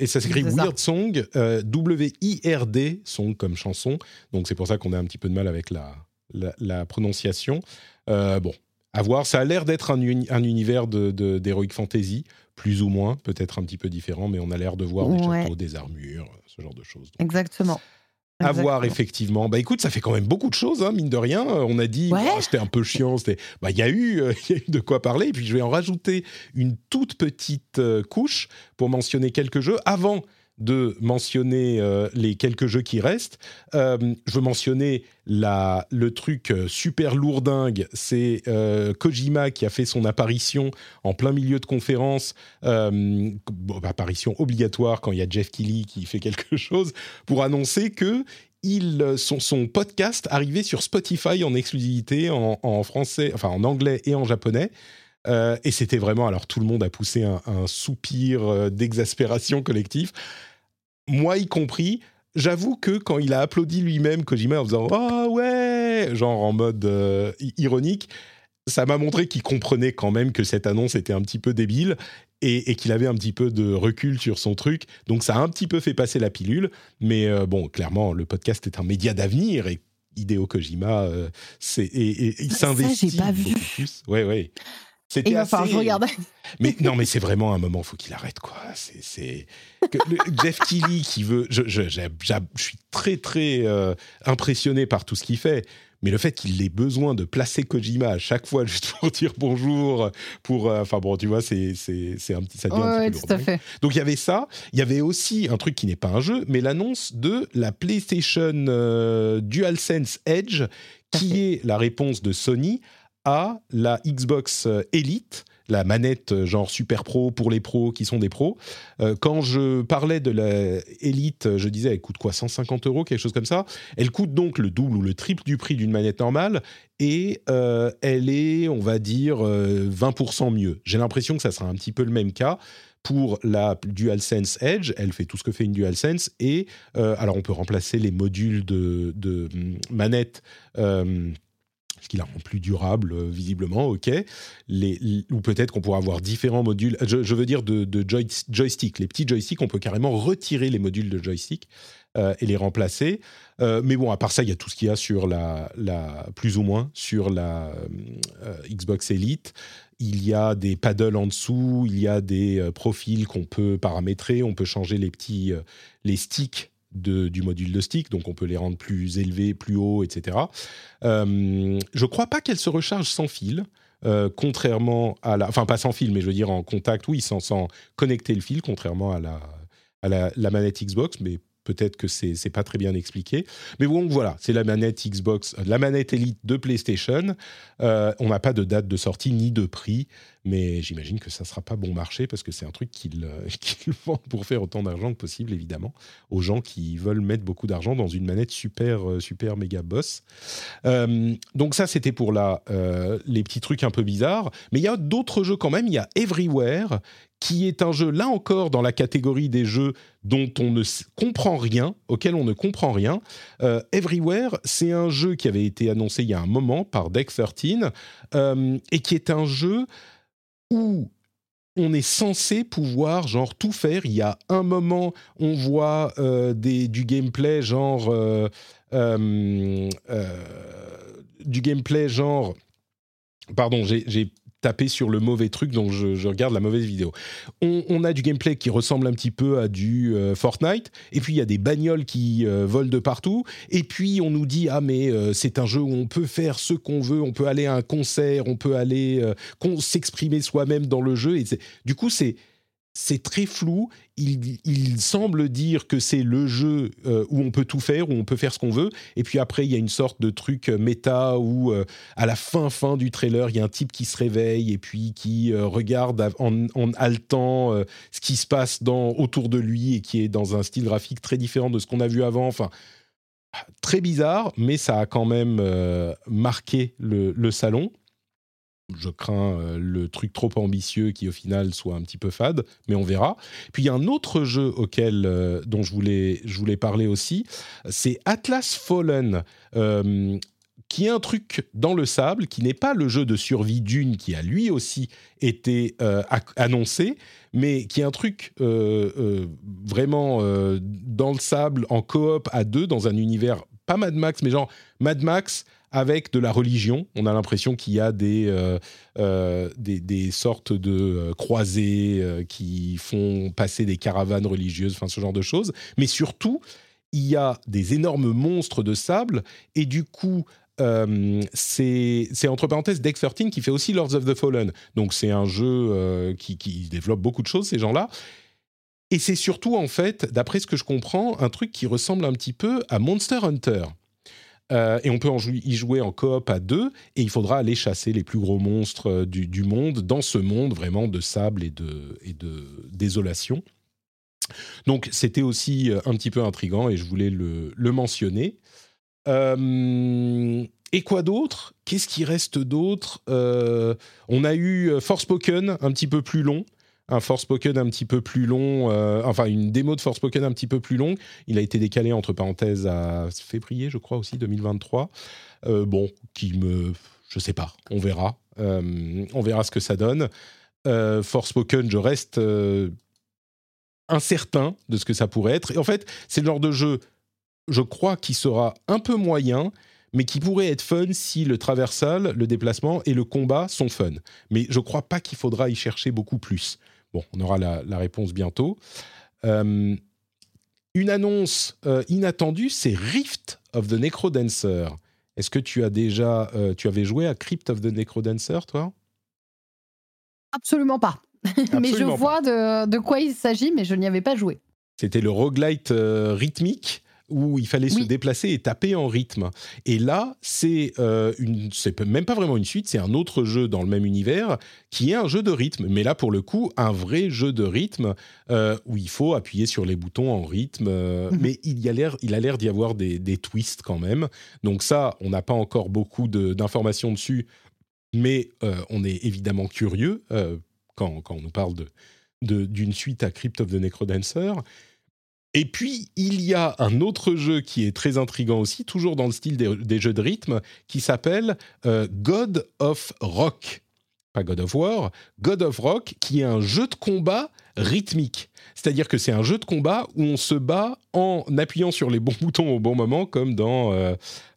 Et ça s'écrit ça. Weird Song, W-I-R-D, song comme chanson. Donc c'est pour ça qu'on a un petit peu de mal avec la, la, la prononciation. Euh, bon, à voir. Ça a l'air d'être un, uni- un univers de, de- d'Heroic Fantasy, plus ou moins, peut-être un petit peu différent, mais on a l'air de voir des Ouais. châteaux, des armures, ce genre de choses. Donc, Exactement. à voir effectivement. Bah écoute, ça fait quand même beaucoup de choses, hein, mine de rien. Euh, On a dit, Ouais. bah, c'était un peu chiant. C'était, bah il y a eu, euh, [laughs] il y a eu de quoi parler. Et puis je vais en rajouter une toute petite euh, couche pour mentionner quelques jeux avant de mentionner euh, les quelques jeux qui restent. Euh, je veux mentionner le truc euh, super lourdingue, c'est Kojima qui a fait son apparition en plein milieu de conférence, apparition obligatoire quand il y a Jeff Keighley qui fait quelque [laughs] chose, pour annoncer que son, son podcast arrivait sur Spotify en exclusivité en, en français, enfin en anglais et en japonais. Euh, et c'était vraiment, alors tout le monde a poussé un, un soupir euh, d'exaspération collective, moi y compris. J'avoue que quand il a applaudi lui-même Kojima en faisant ah ouais, genre en mode euh, ironique, ça m'a montré qu'il comprenait quand même que cette annonce était un petit peu débile et, et qu'il avait un petit peu de recul sur son truc. Donc ça a un petit peu fait passer la pilule. Mais euh, bon, clairement, le podcast est un média d'avenir et Hideo Kojima, euh, c'est, et, et- il Ça, ça, s'investit j'ai pas vu. plus. Ouais, ouais. C'était assez- que je regarde. mais non, mais c'est vraiment un moment, faut qu'il arrête quoi. C'est, [laughs] Jeff Keighley qui veut, je, suis très très euh, impressionné par tout ce qu'il fait. Mais le fait qu'il ait besoin de placer Kojima à chaque fois juste pour dire bonjour, pour, euh, enfin bon, tu vois, c'est c'est un petit, ça devient un petit ouais, peu tout à fait. Donc il y avait ça. Il y avait aussi un truc qui n'est pas un jeu, mais l'annonce de la PlayStation euh, DualSense Edge, qui est la réponse de Sony la Xbox euh, Elite, la manette euh, genre super pro pour les pros qui sont des pros. Euh, quand je parlais de la Elite, je disais elle coûte quoi 150 euros, quelque chose comme ça. Elle coûte donc le double ou le triple du prix d'une manette normale et elle est, on va dire, euh, 20% mieux. J'ai l'impression que ça sera un petit peu le même cas pour la DualSense Edge, elle fait tout ce que fait une DualSense et alors on peut remplacer les modules de, de hum, manette ce qui la rend plus durable, euh, visiblement, ok. Ou peut-être qu'on pourra avoir différents modules, je, veux dire de, de joy- joystick. Les petits joysticks, on peut carrément retirer les modules de joystick euh, et les remplacer. Euh, mais bon, à part ça, il y a tout ce qu'il y a sur la, plus ou moins sur la Xbox Elite. Il y a des paddles en dessous, il y a des profils qu'on peut paramétrer, on peut changer les petits les sticks du module de stick, donc on peut les rendre plus élevés, plus hauts, etc. Euh, je crois pas qu'elle se recharge sans fil. euh, contrairement à la, enfin pas sans fil, mais je veux dire en contact, oui, sans, sans connecter le fil, contrairement à la, à la, manette Xbox, mais peut-être que c'est c'est pas très bien expliqué. Mais bon, voilà, c'est la manette Xbox, la manette Elite de PlayStation. Euh, on n'a pas de date de sortie ni de prix, Mais j'imagine que ça ne sera pas bon marché parce que c'est un truc qu'ils [laughs] qu vendent pour faire autant d'argent que possible, évidemment, aux gens qui veulent mettre beaucoup d'argent dans une manette super, super méga boss. donc ça, c'était pour la, les petits trucs un peu bizarres. Mais il y a d'autres jeux quand même. Il y a Everywhere qui est un jeu, là encore, dans la catégorie des jeux dont on ne comprend rien, auquel on ne comprend rien. Euh, Everywhere, c'est un jeu qui avait été annoncé il y a un moment par Deck 13, euh, et qui est un jeu où on est censé pouvoir genre tout faire. Il y a un moment, on voit euh, du gameplay genre du gameplay genre pardon, j'ai taper sur le mauvais truc, donc je, regarde la mauvaise vidéo. On, a du gameplay qui ressemble un petit peu à du euh, Fortnite, et puis il y a des bagnoles qui euh, volent de partout, et puis on nous dit ah mais euh, c'est un jeu où on peut faire ce qu'on veut, on peut aller à un concert, on peut aller s'exprimer soi-même dans le jeu, et du coup c'est c'est très flou. Il, semble dire que c'est le jeu euh, où on peut tout faire, où on peut faire ce qu'on veut. Et puis après, il y a une sorte de truc euh, méta où, euh, à la fin, fin du trailer, il y a un type qui se réveille et puis qui regarde en, en haletant ce qui se passe dans, autour de lui et qui est dans un style graphique très différent de ce qu'on a vu avant. Enfin, très bizarre, mais ça a quand même marqué le salon je crains euh, le truc trop ambitieux qui au final soit un petit peu fade, mais on verra. Puis il y a un autre jeu auquel euh, dont je voulais je voulais parler aussi, c'est Atlas Fallen. Euh, qui est un truc dans le sable, qui n'est pas le jeu de survie d'une qui a lui aussi été annoncé, mais qui est un truc vraiment dans le sable, en coop à deux, dans un univers pas Mad Max, mais genre Mad Max avec de la religion. On a l'impression qu'il y a des, euh, euh, des, sortes de euh, croisés qui font passer des caravanes religieuses, enfin ce genre de choses. Mais surtout, il y a des énormes monstres de sable et du coup, c'est entre parenthèses Deck 13 qui fait aussi Lords of the Fallen. Donc c'est un jeu qui, développe beaucoup de choses, ces gens-là. Et c'est surtout, en fait, d'après ce que je comprends, un truc qui ressemble un petit peu à Monster Hunter. Euh, et on peut y jouer en coop à deux, et il faudra aller chasser les plus gros monstres euh, du, monde dans ce monde vraiment de sable et de, et de désolation. Donc c'était aussi euh, un petit peu intrigant et je voulais le, mentionner. et quoi d'autre? Qu'est-ce qui reste d'autre? On a eu Forspoken un petit peu plus long un Forspoken un petit peu plus long, euh, enfin une démo de Forspoken un petit peu plus longue. Il a été décalé entre parenthèses à février, je crois aussi 2023. Euh, bon, qui me, je sais pas, on verra, euh, on verra ce que ça donne. Forspoken, je reste incertain de ce que ça pourrait être. En fait, c'est le genre de jeu, je crois, qui sera un peu moyen, mais qui pourrait être fun si le traversal, le déplacement et le combat sont fun. Mais je crois pas qu'il faudra y chercher beaucoup plus. Bon, on aura la, réponse bientôt. Euh, une annonce euh, inattendue, c'est Rift of the Necrodancer. Est-ce que tu as déjà, euh, tu avais joué à Crypt of the Necrodancer, toi? Absolument pas. [laughs] mais je vois de, de, quoi il s'agit, mais je n'y avais pas joué. C'était le roguelite rythmique où il fallait se déplacer et taper en rythme. Et là, c'est euh, c'est même pas vraiment une suite, c'est un autre jeu dans le même univers qui est un jeu de rythme. Mais là, pour le coup, un vrai jeu de rythme euh, où il faut appuyer sur les boutons en rythme. Euh, mhm. Mais il y a l'air, il a l'air d'y avoir des, des, twists quand même. Donc ça, on n'a pas encore beaucoup d'informations dessus, mais on est évidemment curieux quand, quand, on nous parle de d'une suite à Crypt of the Necrodancer. Et puis, il y a un autre jeu qui est très intrigant aussi, toujours dans le style des, jeux de rythme, qui s'appelle euh, God of Rock. Pas God of War, God of Rock, qui est un jeu de combat rythmique. C'est-à-dire que c'est un jeu de combat où on se bat en appuyant sur les bons [laughs] boutons au bon moment, comme dans euh,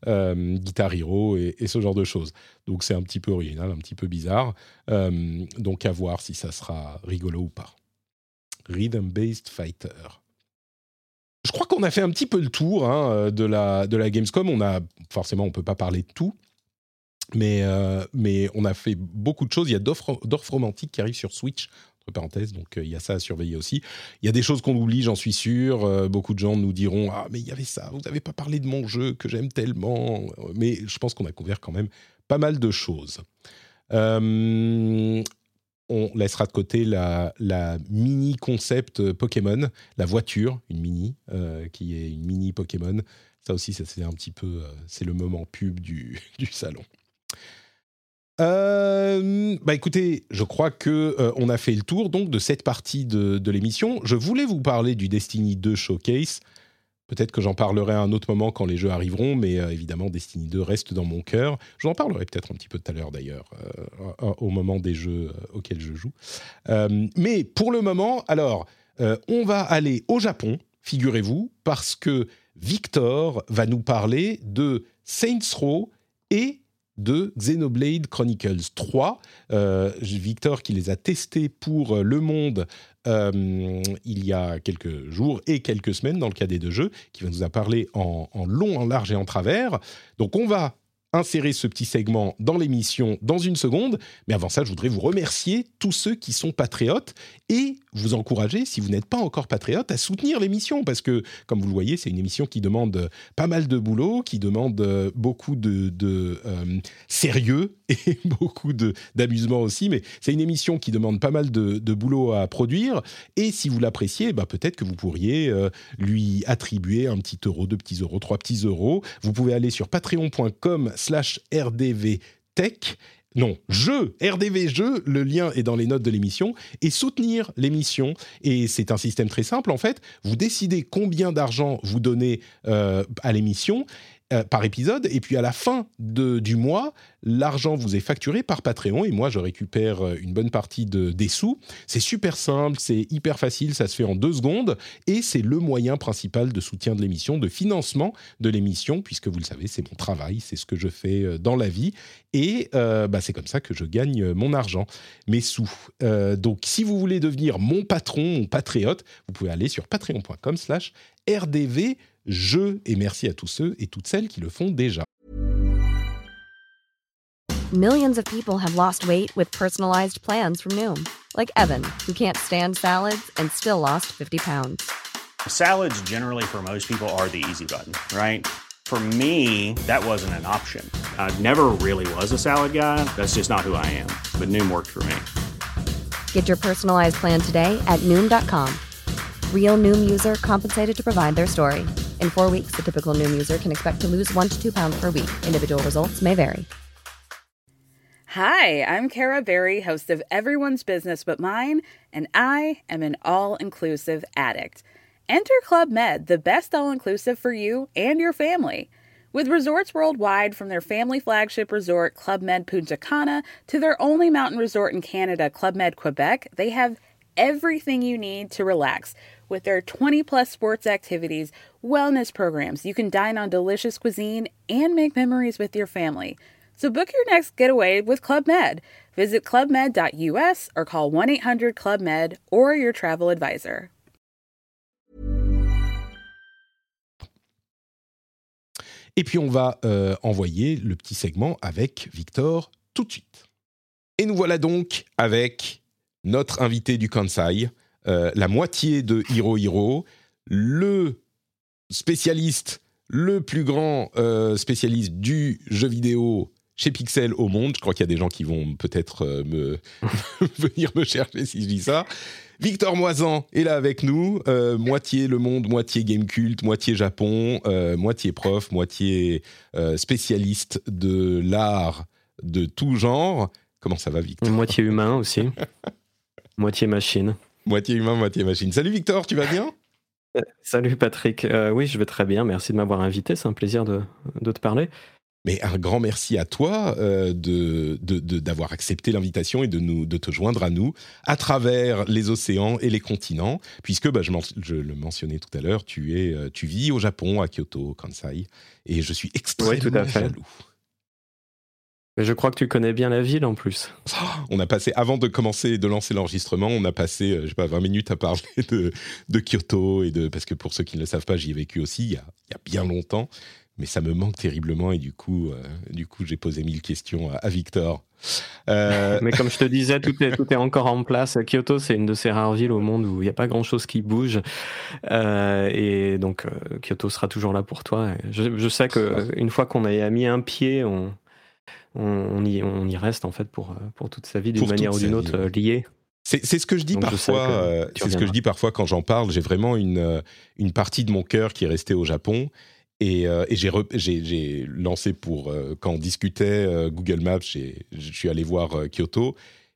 euh, Guitar Hero et, ce genre de choses. Donc c'est un petit peu original, un petit peu bizarre. donc à voir si ça sera rigolo ou pas. Rhythm-based fighter. Je crois qu'on a fait un petit peu le tour hein, euh, de, la, Gamescom. Forcément, on peut pas parler de tout, mais, euh, mais on a fait beaucoup de choses. Il y a Dorf, Romantique qui arrive sur Switch, entre parenthèses, donc euh, il y a ça à surveiller aussi. Il y a des choses qu'on oublie, j'en suis sûr. beaucoup de gens nous diront Ah, mais il y avait ça, vous n'avez pas parlé de mon jeu que j'aime tellement. Mais je pense qu'on a couvert quand même pas mal de choses. On laissera de côté la, mini concept Pokémon, la voiture, une mini, qui est une mini Pokémon. Ça aussi, c'est un petit peu, c'est le moment pub du, [laughs] du salon. bah écoutez, je crois que on a fait le tour donc de cette partie de, de l'émission. Je voulais vous parler du Destiny 2 Showcase. Peut-être que j'en parlerai à un autre moment quand les jeux arriveront, mais euh, évidemment, Destiny 2 reste dans mon cœur. J'en parlerai peut-être un petit peu tout à l'heure, d'ailleurs, euh, au moment des jeux euh, auxquels je joue. mais pour le moment, alors, on va aller au Japon, figurez-vous, parce que Victor va nous parler de Saints Row et de Xenoblade Chronicles 3. Victor qui les a testés pour Le Monde euh, il y a quelques jours et quelques semaines dans le cas des deux jeux, qui va nous parler en, en long, en large et en travers. Donc on va insérer ce petit segment dans l'émission dans une seconde. Mais avant ça, je voudrais vous remercier tous ceux qui sont patriotes et vous encourager, si vous n'êtes pas encore patriote, à soutenir l'émission parce que, comme vous le voyez, c'est une émission qui demande pas mal de boulot, qui demande beaucoup de, euh, sérieux [laughs] et beaucoup d'amusement aussi. Mais c'est une émission qui demande pas mal de, boulot à produire. Et si vous l'appréciez, bah, peut-être que vous pourriez euh, lui attribuer un petit euro, deux petits euros, trois petits euros. Vous pouvez aller sur patreon.com slash rdvtech non, jeu, RDV jeu, le lien est dans les notes de l'émission, et soutenir l'émission. Et c'est un système très simple, en fait. Vous décidez combien d'argent vous donnez euh, à l'émission, euh, par épisode. Et puis à la fin de, du mois, l'argent vous est facturé par Patreon et moi je récupère euh, une bonne partie de, des sous. C'est super simple, c'est hyper facile, ça se fait en deux secondes et c'est le moyen principal de soutien de l'émission, de financement de l'émission, puisque vous le savez, c'est mon travail, c'est ce que je fais euh, dans la vie et bah, c'est comme ça que je gagne mon argent, mes sous. donc si vous voulez devenir mon patron, mon patriote, vous pouvez aller sur patreon.com slash rdv je et merci à tous ceux et toutes celles qui le font déjà. Millions of people have lost weight with personalized plans from Noom, like Evan, who can't stand salads and still lost 50 pounds. Salads generally for most people are the easy button, right? For me, that wasn't an option. I never really was a salad guy. That's just not who I am. But Noom worked for me. Get your personalized plan today at Noom.com. Real Noom user compensated to provide their story. In four weeks, the typical Noom user can expect to lose one to two pounds per week. Individual results may vary. Hi, I'm Kara Berry, host of Everyone's Business But Mine, and I am an all inclusive addict. Enter Club Med, the best all inclusive for you and your family. With resorts worldwide, from their family flagship resort, Club Med Punta Cana, to their only mountain resort in Canada, Club Med Quebec, they have everything you need to relax with their 20 plus sports activities, wellness programs. You can dine on delicious cuisine and make memories with your family. So book your next getaway with Club Med. Visit clubmed.us or call 1 800 Club Med or your travel advisor. Et puis on va euh, envoyer le petit segment avec Victor tout de suite. Et nous voilà donc avec notre invité du Kansai, la moitié de Hiro Hiro, le spécialiste, le plus grand euh, spécialiste du jeu vidéo chez Pixel au monde. Je crois qu'il y a des gens qui vont peut-être euh, me [laughs] venir me chercher si je dis ça. Victor Moisan est là avec nous, moitié le monde, moitié game cult, moitié Japon, moitié prof, moitié spécialiste de l'art de tout genre. Comment ça va, Victor? Moitié humain aussi, [laughs] moitié machine. Moitié humain, moitié machine. Salut Victor, tu vas bien? Euh, [laughs] Salut Patrick. Euh, oui, je vais très bien. Merci de m'avoir invité. C'est un plaisir de, te parler. Mais un grand merci à toi euh, de, d'avoir accepté l'invitation et de, nous, de te joindre à nous à travers les océans et les continents, puisque bah, je, je, le mentionnais tout à l'heure, tu, es, tu vis au Japon, à Kyoto, Kansai, et je suis extrêmement jaloux. Je crois que tu connais bien la ville en plus. On a passé, avant de commencer, de lancer l'enregistrement, on a passé, euh, je sais pas, 20 minutes à parler [laughs] de, de, Kyoto et de, parce que pour ceux qui ne le savent pas, j'y ai vécu aussi il y, a, il y a, bien longtemps, mais ça me manque terriblement et du coup, euh, du coup, j'ai posé mille questions à, Victor. Euh, [laughs] mais comme je te disais, tout est, tout est encore en place. Kyoto, c'est une de ces rares villes au monde où il n'y a pas grand-chose qui bouge. et donc, Kyoto sera toujours là pour toi. Je, je sais qu'une fois qu'on a mis un pied, on, on, y, on y reste en fait pour, pour toute sa vie d'une manière ou d'une autre liée. C'est ce que je dis parfois. c'est ce que je dis parfois quand j'en parle. J'ai vraiment une, une partie de mon cœur qui est restée au Japon. Et, et j'ai lancé pour quand on discutait Google Maps, je suis allé voir Kyoto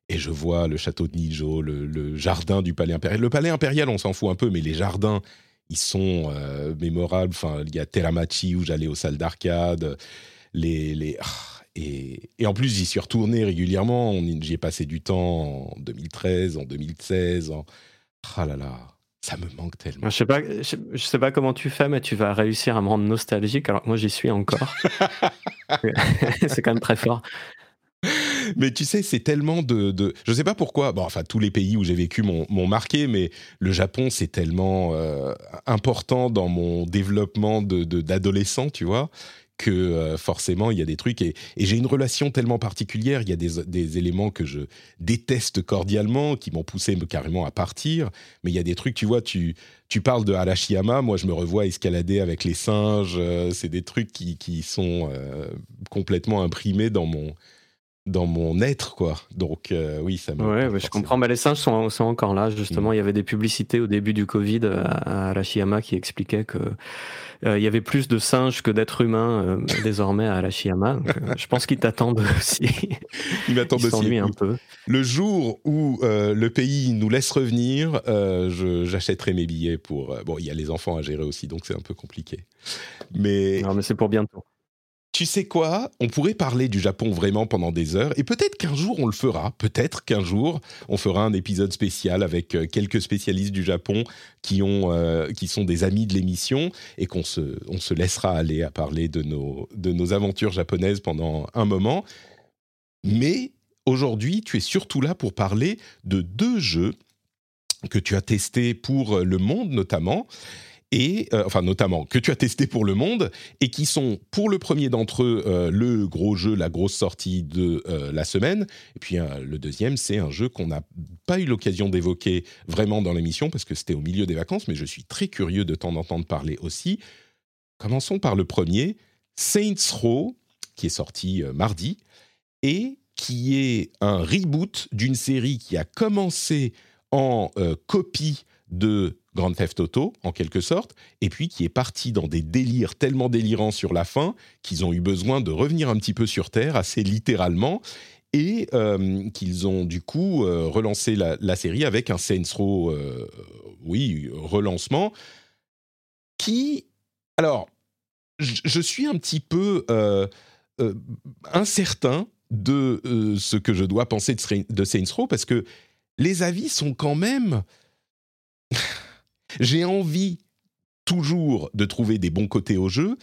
et je vois le château de Nijo, le, jardin du palais impérial. Le palais impérial, on s'en fout un peu, mais les jardins, ils sont euh, mémorables. Enfin, il y a Teramachi où j'allais aux salles d'arcade. Les, les... Ah, et, et, en plus, j'y suis retourné régulièrement. J'y ai passé du temps en 2013, en 2016. En... Ah là là, ça me manque tellement. Je sais pas, je, sais pas comment tu fais, mais tu vas réussir à me rendre nostalgique. Alors moi, j'y suis encore. [laughs] c'est quand même très fort. mais tu sais, c'est tellement de, de, Je sais pas pourquoi. Bon, enfin, tous les pays où j'ai vécu m'ont marqué, mais le Japon, c'est tellement euh, important dans mon développement d'adolescent, de, tu vois que euh, forcément il y a des trucs. Et, j'ai une relation tellement particulière, il y a des, éléments que je déteste cordialement, qui m'ont poussé carrément à partir, mais il y a des trucs, tu vois, tu, parles de Arashiyama, moi je me revois escalader avec les singes, euh, c'est des trucs qui, qui sont complètement imprimés dans mon, dans mon être, quoi. Donc, euh, oui, ça me. Ouais, je comprends. mais les singes sont, sont, encore là, justement. Mm. Il y avait des publicités au début du Covid à, Arashiyama qui expliquaient que euh, il y avait plus de singes que d'êtres humains euh, [laughs] désormais à Arashiyama. je pense qu'ils t'attendent [laughs] aussi. Ils m'attendent aussi. un peu. Le jour où le pays nous laisse revenir, j'achèterai mes billets pour. bon, il y a les enfants à gérer aussi, donc c'est un peu compliqué. Mais. Non, mais c'est pour bientôt tu sais quoi? On pourrait parler du Japon vraiment pendant des heures, et peut-être qu'un jour on le fera. Peut-être qu'un jour on fera un épisode spécial avec euh, quelques spécialistes du Japon qui ont, euh, qui sont des amis de l'émission, et qu'on se, on se laissera aller à parler de nos, de nos aventures japonaises pendant un moment. Mais aujourd'hui, tu es surtout là pour parler de deux jeux que tu as testés pour Le Monde notamment et euh, enfin notamment que tu as testé pour le monde et qui sont pour le premier d'entre eux euh, le gros jeu, la grosse sortie de euh, la semaine. Et puis le deuxième, c'est un jeu qu'on n'a pas eu l'occasion d'évoquer vraiment dans l'émission parce que c'était au milieu des vacances, mais je suis très curieux de t'en entendre parler aussi. Commençons par le premier, Saints Row, qui est sorti mardi et qui est un reboot d'une série qui a commencé en copie de Grand Theft Auto, en quelque sorte, et puis qui est parti dans des délires tellement délirants sur la fin qu'ils ont eu besoin de revenir un petit peu sur Terre, assez littéralement, et euh, qu'ils ont du coup euh, relancé la, série avec un Saints Row, euh, oui, relancement, qui... Alors, je suis un petit peu incertain de ce que je dois penser de, de Saints Row, parce que les avis sont quand même j'ai envie toujours de trouver des bons côtés au jeu,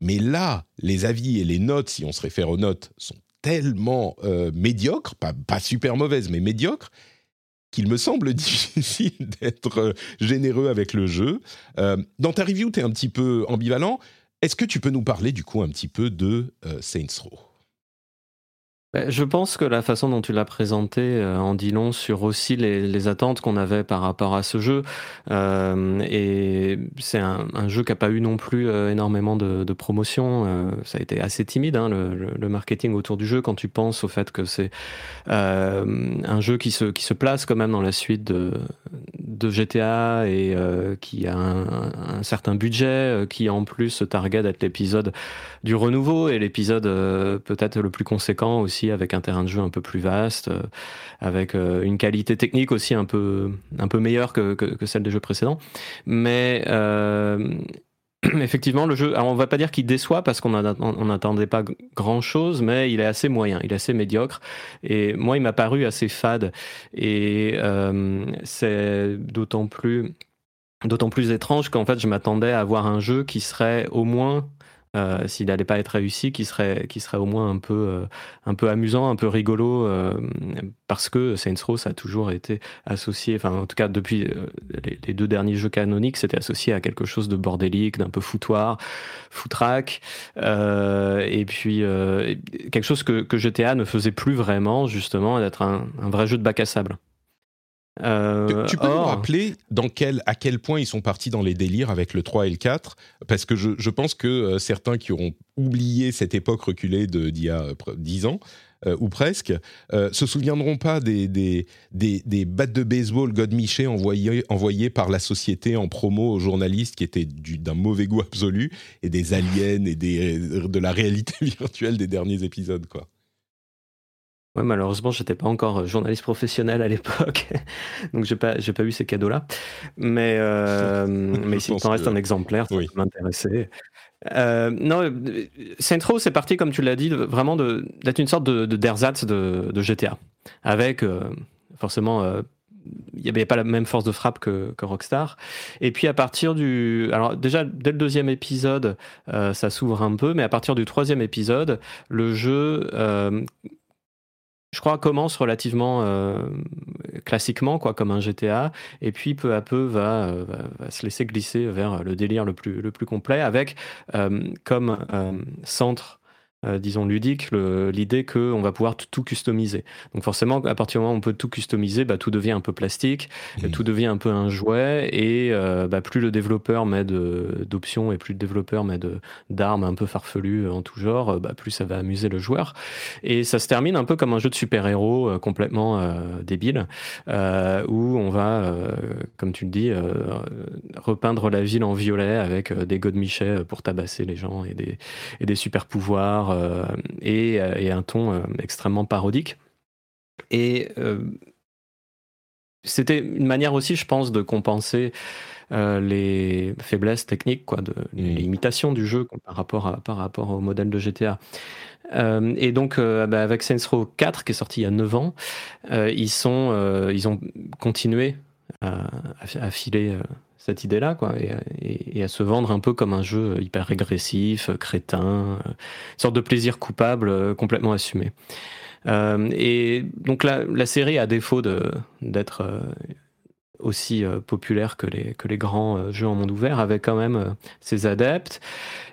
mais là, les avis et les notes, si on se réfère aux notes, sont tellement euh, médiocres, pas, super mauvaises, mais médiocres, qu'il me semble [laughs] difficile d'être euh, généreux avec le jeu. Euh, dans ta review, tu es un petit peu ambivalent. Est-ce que tu peux nous parler du coup un petit peu de Saints Row? Je pense que la façon dont tu l'as présenté euh, en dit long sur aussi les, attentes qu'on avait par rapport à ce jeu. Euh, et c'est un, jeu qui n'a pas eu non plus euh, énormément de, promotion. ça a été assez timide, hein, le, marketing autour du jeu, quand tu penses au fait que c'est un jeu qui se, place quand même dans la suite de, de GTA et qui a un, certain budget, qui en plus se target d'être l'épisode du renouveau et l'épisode peut-être le plus conséquent aussi avec un terrain de jeu un peu plus vaste, euh, avec euh, une qualité technique aussi un peu, un peu meilleure que, celle des jeux précédents. Mais euh, [clears throat] effectivement, le jeu, alors on va pas dire qu'il déçoit parce qu'on n'attendait pas grand chose, mais il est assez moyen, il est assez médiocre. Et moi, il m'a paru assez fade. Et c'est d'autant plus, d'autant plus étrange qu'en fait, je m'attendais à avoir un jeu qui serait au moins euh, s'il n'allait pas être réussi, qui serait, qui serait au moins un peu, euh, un peu amusant, un peu rigolo, euh, parce que Saints Row, ça a toujours été associé, enfin en tout cas depuis les, deux derniers jeux canoniques, c'était associé à quelque chose de bordélique, d'un peu foutoir, foutraque, et puis quelque chose que, GTA ne faisait plus vraiment, justement, d'être un vrai jeu de bac à sable. Euh, tu peux nous rappeler dans quel, à quel point ils sont partis dans les délires avec le 3 et le 4 Parce que je, je pense que euh, certains qui auront oublié cette époque reculée d'il y a 10 ans, euh, ou presque, euh, se souviendront pas des, des, des, des battes de baseball godmiché envoyées, envoyées par la société en promo aux journalistes qui étaient d'un mauvais goût absolu, et des aliens et des, de la réalité [laughs] virtuelle des derniers épisodes, quoi. Ouais, malheureusement, j'étais pas encore euh, journaliste professionnel à l'époque, [laughs] donc j'ai pas, j'ai pas eu ces cadeaux-là. Mais, euh, [laughs] mais s'il t'en reste un exemplaire, ça oui. m'intéresser. Euh, non, euh, Saints c'est parti, comme tu l'as dit, vraiment d'être une sorte de, d'ersatz de, de, GTA. Avec, euh, forcément, il n'y avait pas la même force de frappe que, que, Rockstar. Et puis à partir du... Alors déjà, dès le deuxième épisode, ça s'ouvre un peu, mais à partir du troisième épisode, le jeu je crois, commence relativement euh, classiquement, quoi, comme un GTA, et puis peu à peu va, euh, va, se laisser glisser vers le délire le plus, le plus complet, avec euh, comme centre euh, disons, ludique, l'idée qu'on va pouvoir tout customiser. Donc forcément, à partir du moment où on peut tout customiser, bah, tout devient un peu plastique, mmh. tout devient un peu un jouet, et euh, bah, plus le développeur met d'options et plus le développeur met d'armes un peu farfelues en tout genre, bah, plus ça va amuser le joueur. Et ça se termine un peu comme un jeu de super-héros euh, complètement débile, où on va, comme tu le dis, repeindre la ville en violet avec des godemichets pour tabasser les gens et des, et des super-pouvoirs euh, et, et, un ton euh, extrêmement parodique. Et euh, c'était une manière aussi, je pense, de compenser les faiblesses techniques, quoi, de mmh. l'imitation du jeu par rapport, à, par rapport au modèle de GTA. et donc, bah, avec Saints Row 4, qui est sorti il y a 9 ans, ils, sont, ils ont continué à, à filer cette idée-là, quoi, et, à se vendre un peu comme un jeu hyper régressif, crétin, une sorte de plaisir coupable euh, complètement assumé. Euh, et donc la, la, série, à défaut d'être euh, aussi populaire que les, que les grands jeux en monde ouvert, avait quand même ses adeptes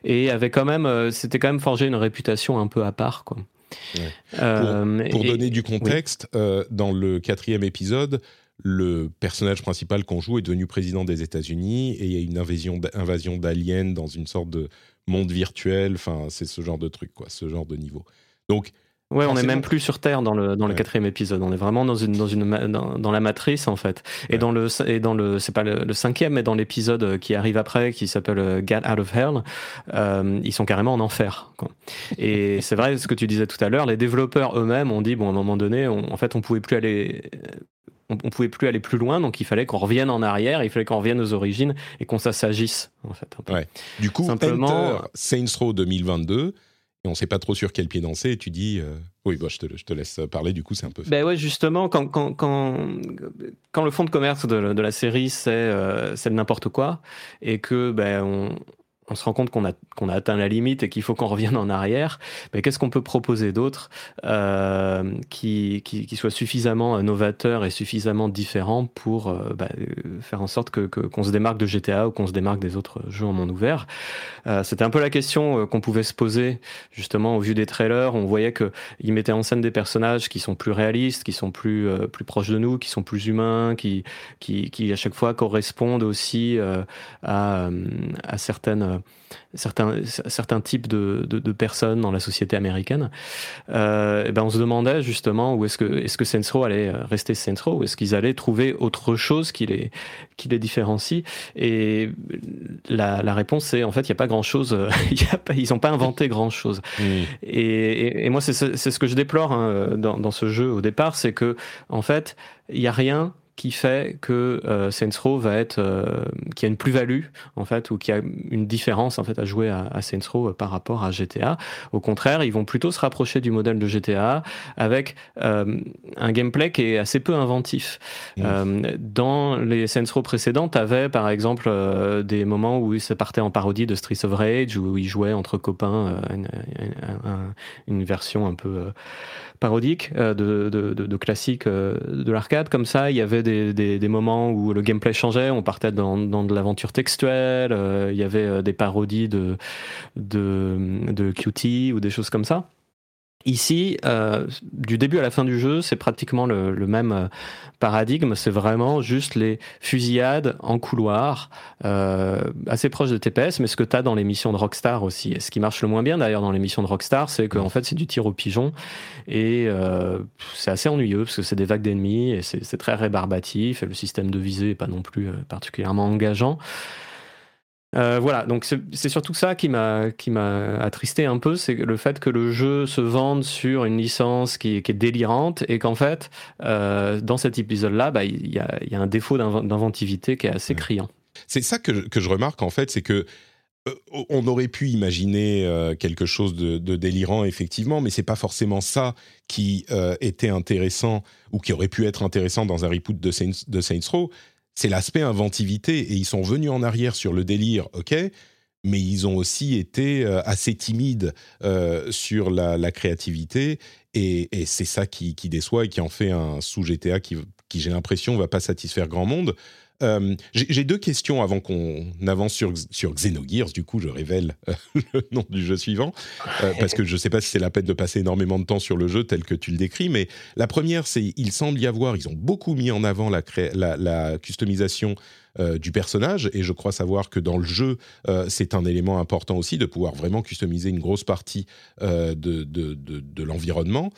et avait quand même, c'était quand même forgé une réputation un peu à part, quoi. pour, donner du contexte, dans le quatrième épisode, le personnage principal qu'on joue est devenu président des États-Unis et il y a une invasion, invasion d'aliens dans une sorte de monde virtuel. Enfin, c'est ce genre de truc, quoi, ce genre de niveau. Donc, Ouais, on n'est même plus sur Terre dans le, dans le quatrième épisode. On est vraiment dans une, dans une, dans, la matrice, en fait. Et dans le, et dans le, c'est pas le, cinquième, mais dans l'épisode qui arrive après, qui s'appelle euh, Get Out of Hell, euh, ils sont carrément en enfer. Quoi. Et [laughs] c'est vrai, ce que tu disais tout à l'heure, les développeurs eux-mêmes ont dit, bon, à un moment donné, en fait, on pouvait plus aller on, pouvait plus aller plus loin, donc il fallait qu'on revienne en arrière, il fallait qu'on revienne aux origines et qu'on s'assagisse en fait. Du coup, Simplement, Saints Row 2022 et on ne sait pas trop sur quel pied danser, et tu dis, euh, oui, bah, je, te, je, te, laisse parler, du coup c'est un peu... Ben ouais, justement, quand, quand, quand, quand, le fond de commerce de, la série, c'est euh, n'importe quoi, et que ben, on, on se rend compte qu'on a, qu'on a atteint la limite et qu'il faut qu'on revienne en arrière, mais qu'est-ce qu'on peut proposer d'autre euh, qui, qui, soit suffisamment novateur et suffisamment différent pour euh, bah, faire en sorte que, qu'on se démarque de GTA ou qu'on se démarque des autres jeux en monde ouvert? Euh, C'était un peu la question qu'on pouvait se poser justement au vu des trailers. On voyait qu'ils mettaient en scène des personnages qui sont plus réalistes, qui sont plus, plus proches de nous, qui sont plus humains, qui, qui, qui à chaque fois correspondent aussi à, à certaines certains, certains types de, de, personnes dans la société américaine, euh, eh ben on se demandait justement où est-ce que, est-ce que Saints allait rester Saints ou est-ce qu'ils allaient trouver autre chose qui les, qui les différencie? Et la, la réponse c'est en fait, il n'y a pas grand-chose, [laughs] ils n'ont pas inventé grand-chose. Et, et, moi, c'est, c'est ce que je déplore hein, dans, dans ce jeu au départ, c'est que en fait, il n'y a rien qui fait que euh, Saints Row va être, euh, qui a une plus-value en fait, ou qui a une différence en fait à jouer à, à, Saints Row euh, par rapport à GTA. Au contraire, ils vont plutôt se rapprocher du modèle de GTA avec euh, un gameplay qui est assez peu inventif. Mmh. Dans les Saints Row précédentes, avait par exemple des moments où ça partait en parodie de Streets of Rage, où ils jouaient entre copains une, une, une version un peu parodique euh, de, de, de, classiques euh, de l'arcade. Comme ça, il y avait des, des, des, moments où le gameplay changeait, on partait dans, dans de l'aventure textuelle, euh, il y avait des parodies de, de, de QT ou des choses comme ça. Ici, euh, du début à la fin du jeu, c'est pratiquement le, même euh, paradigme. C'est vraiment juste les fusillades en couloir, euh, assez proches de TPS, mais ce que tu dans les missions de Rockstar aussi. Et ce qui marche le moins bien d'ailleurs dans les missions de Rockstar, c'est qu'en fait c'est du tir au pigeon et c'est assez ennuyeux parce que c'est des vagues d'ennemis et c'est très rébarbatif et le système de visée n'est pas non plus particulièrement engageant. Euh, voilà, donc c'est surtout ça qui m'a qui m'a attristé un peu, c'est le fait que le jeu se vende sur une licence qui, est délirante et qu'en fait, euh, dans cet épisode-là, bah, il y, a, un défaut d'inventivité qui est assez criant. C'est ça que, je remarque en fait, c'est que euh, on aurait pu imaginer quelque chose de, délirant effectivement, mais c'est pas forcément ça qui était intéressant ou qui aurait pu être intéressant dans un reboot de de Saints Row c'est l'aspect inventivité. Et ils sont venus en arrière sur le délire, ok, mais ils ont aussi été euh, assez timides euh, sur la, créativité. Et, c'est ça qui, déçoit et qui en fait un sous-GTA qui, qui j'ai l'impression, va pas satisfaire grand monde. Euh, j'ai deux questions avant qu'on avance sur, Xenogears. Du coup, je révèle euh, [laughs] le nom du jeu suivant, euh, parce que je ne sais pas si c'est la peine de passer énormément de temps sur le jeu tel que tu le décris. Mais la première, c'est il semble y avoir, ils ont beaucoup mis en avant la, customisation du personnage, et je crois savoir que dans le jeu, c'est un élément important aussi de pouvoir vraiment customiser une grosse partie de l'environnement.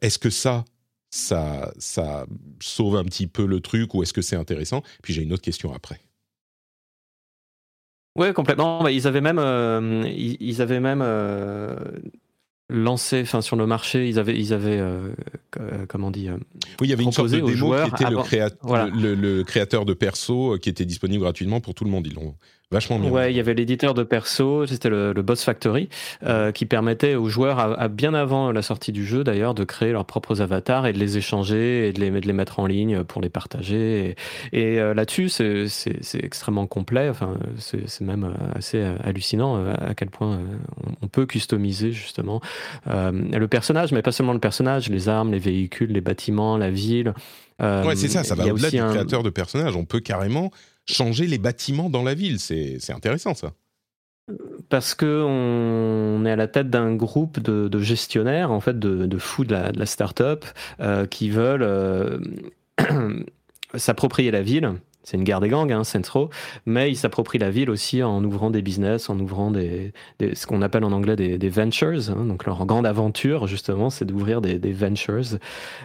Est-ce que ça, ça, ça sauve un petit peu le truc ou est-ce que c'est intéressant? Puis j'ai une autre question après. Oui, complètement. Bah, ils avaient même, euh, ils, avaient même euh, lancé, enfin sur le marché, ils avaient, ils avaient, euh, comment on dit Oui, il y avait une sorte de démo qui était le, le, créateur de perso qui était disponible gratuitement pour tout le monde. Ils l'ont Vachement bien. Ouais, il y avait l'éditeur de perso, c'était le, Boss Factory, euh, qui permettait aux joueurs, à, bien avant la sortie du jeu d'ailleurs, de créer leurs propres avatars et de les échanger et de les, de les mettre en ligne pour les partager. Et, euh, là-dessus, c'est extrêmement complet. Enfin, c'est même assez hallucinant euh, à quel point on peut customiser justement le personnage, mais pas seulement le personnage, les armes, les véhicules, les bâtiments, la ville. ouais, c'est ça, ça va au-delà du créateur de personnage. On peut carrément changer les bâtiments dans la ville. C'est intéressant ça. Parce que on est à la tête d'un groupe de, gestionnaires, en fait, de, fous de la, start-up, euh, qui veulent euh, [clears throat] s'approprier la ville c'est une guerre des gangs, hein, Saints mais ils s'approprient la ville aussi en ouvrant des business, en ouvrant des, ce qu'on appelle en anglais des, ventures. Hein. donc leur grande aventure, justement, c'est d'ouvrir des, ventures.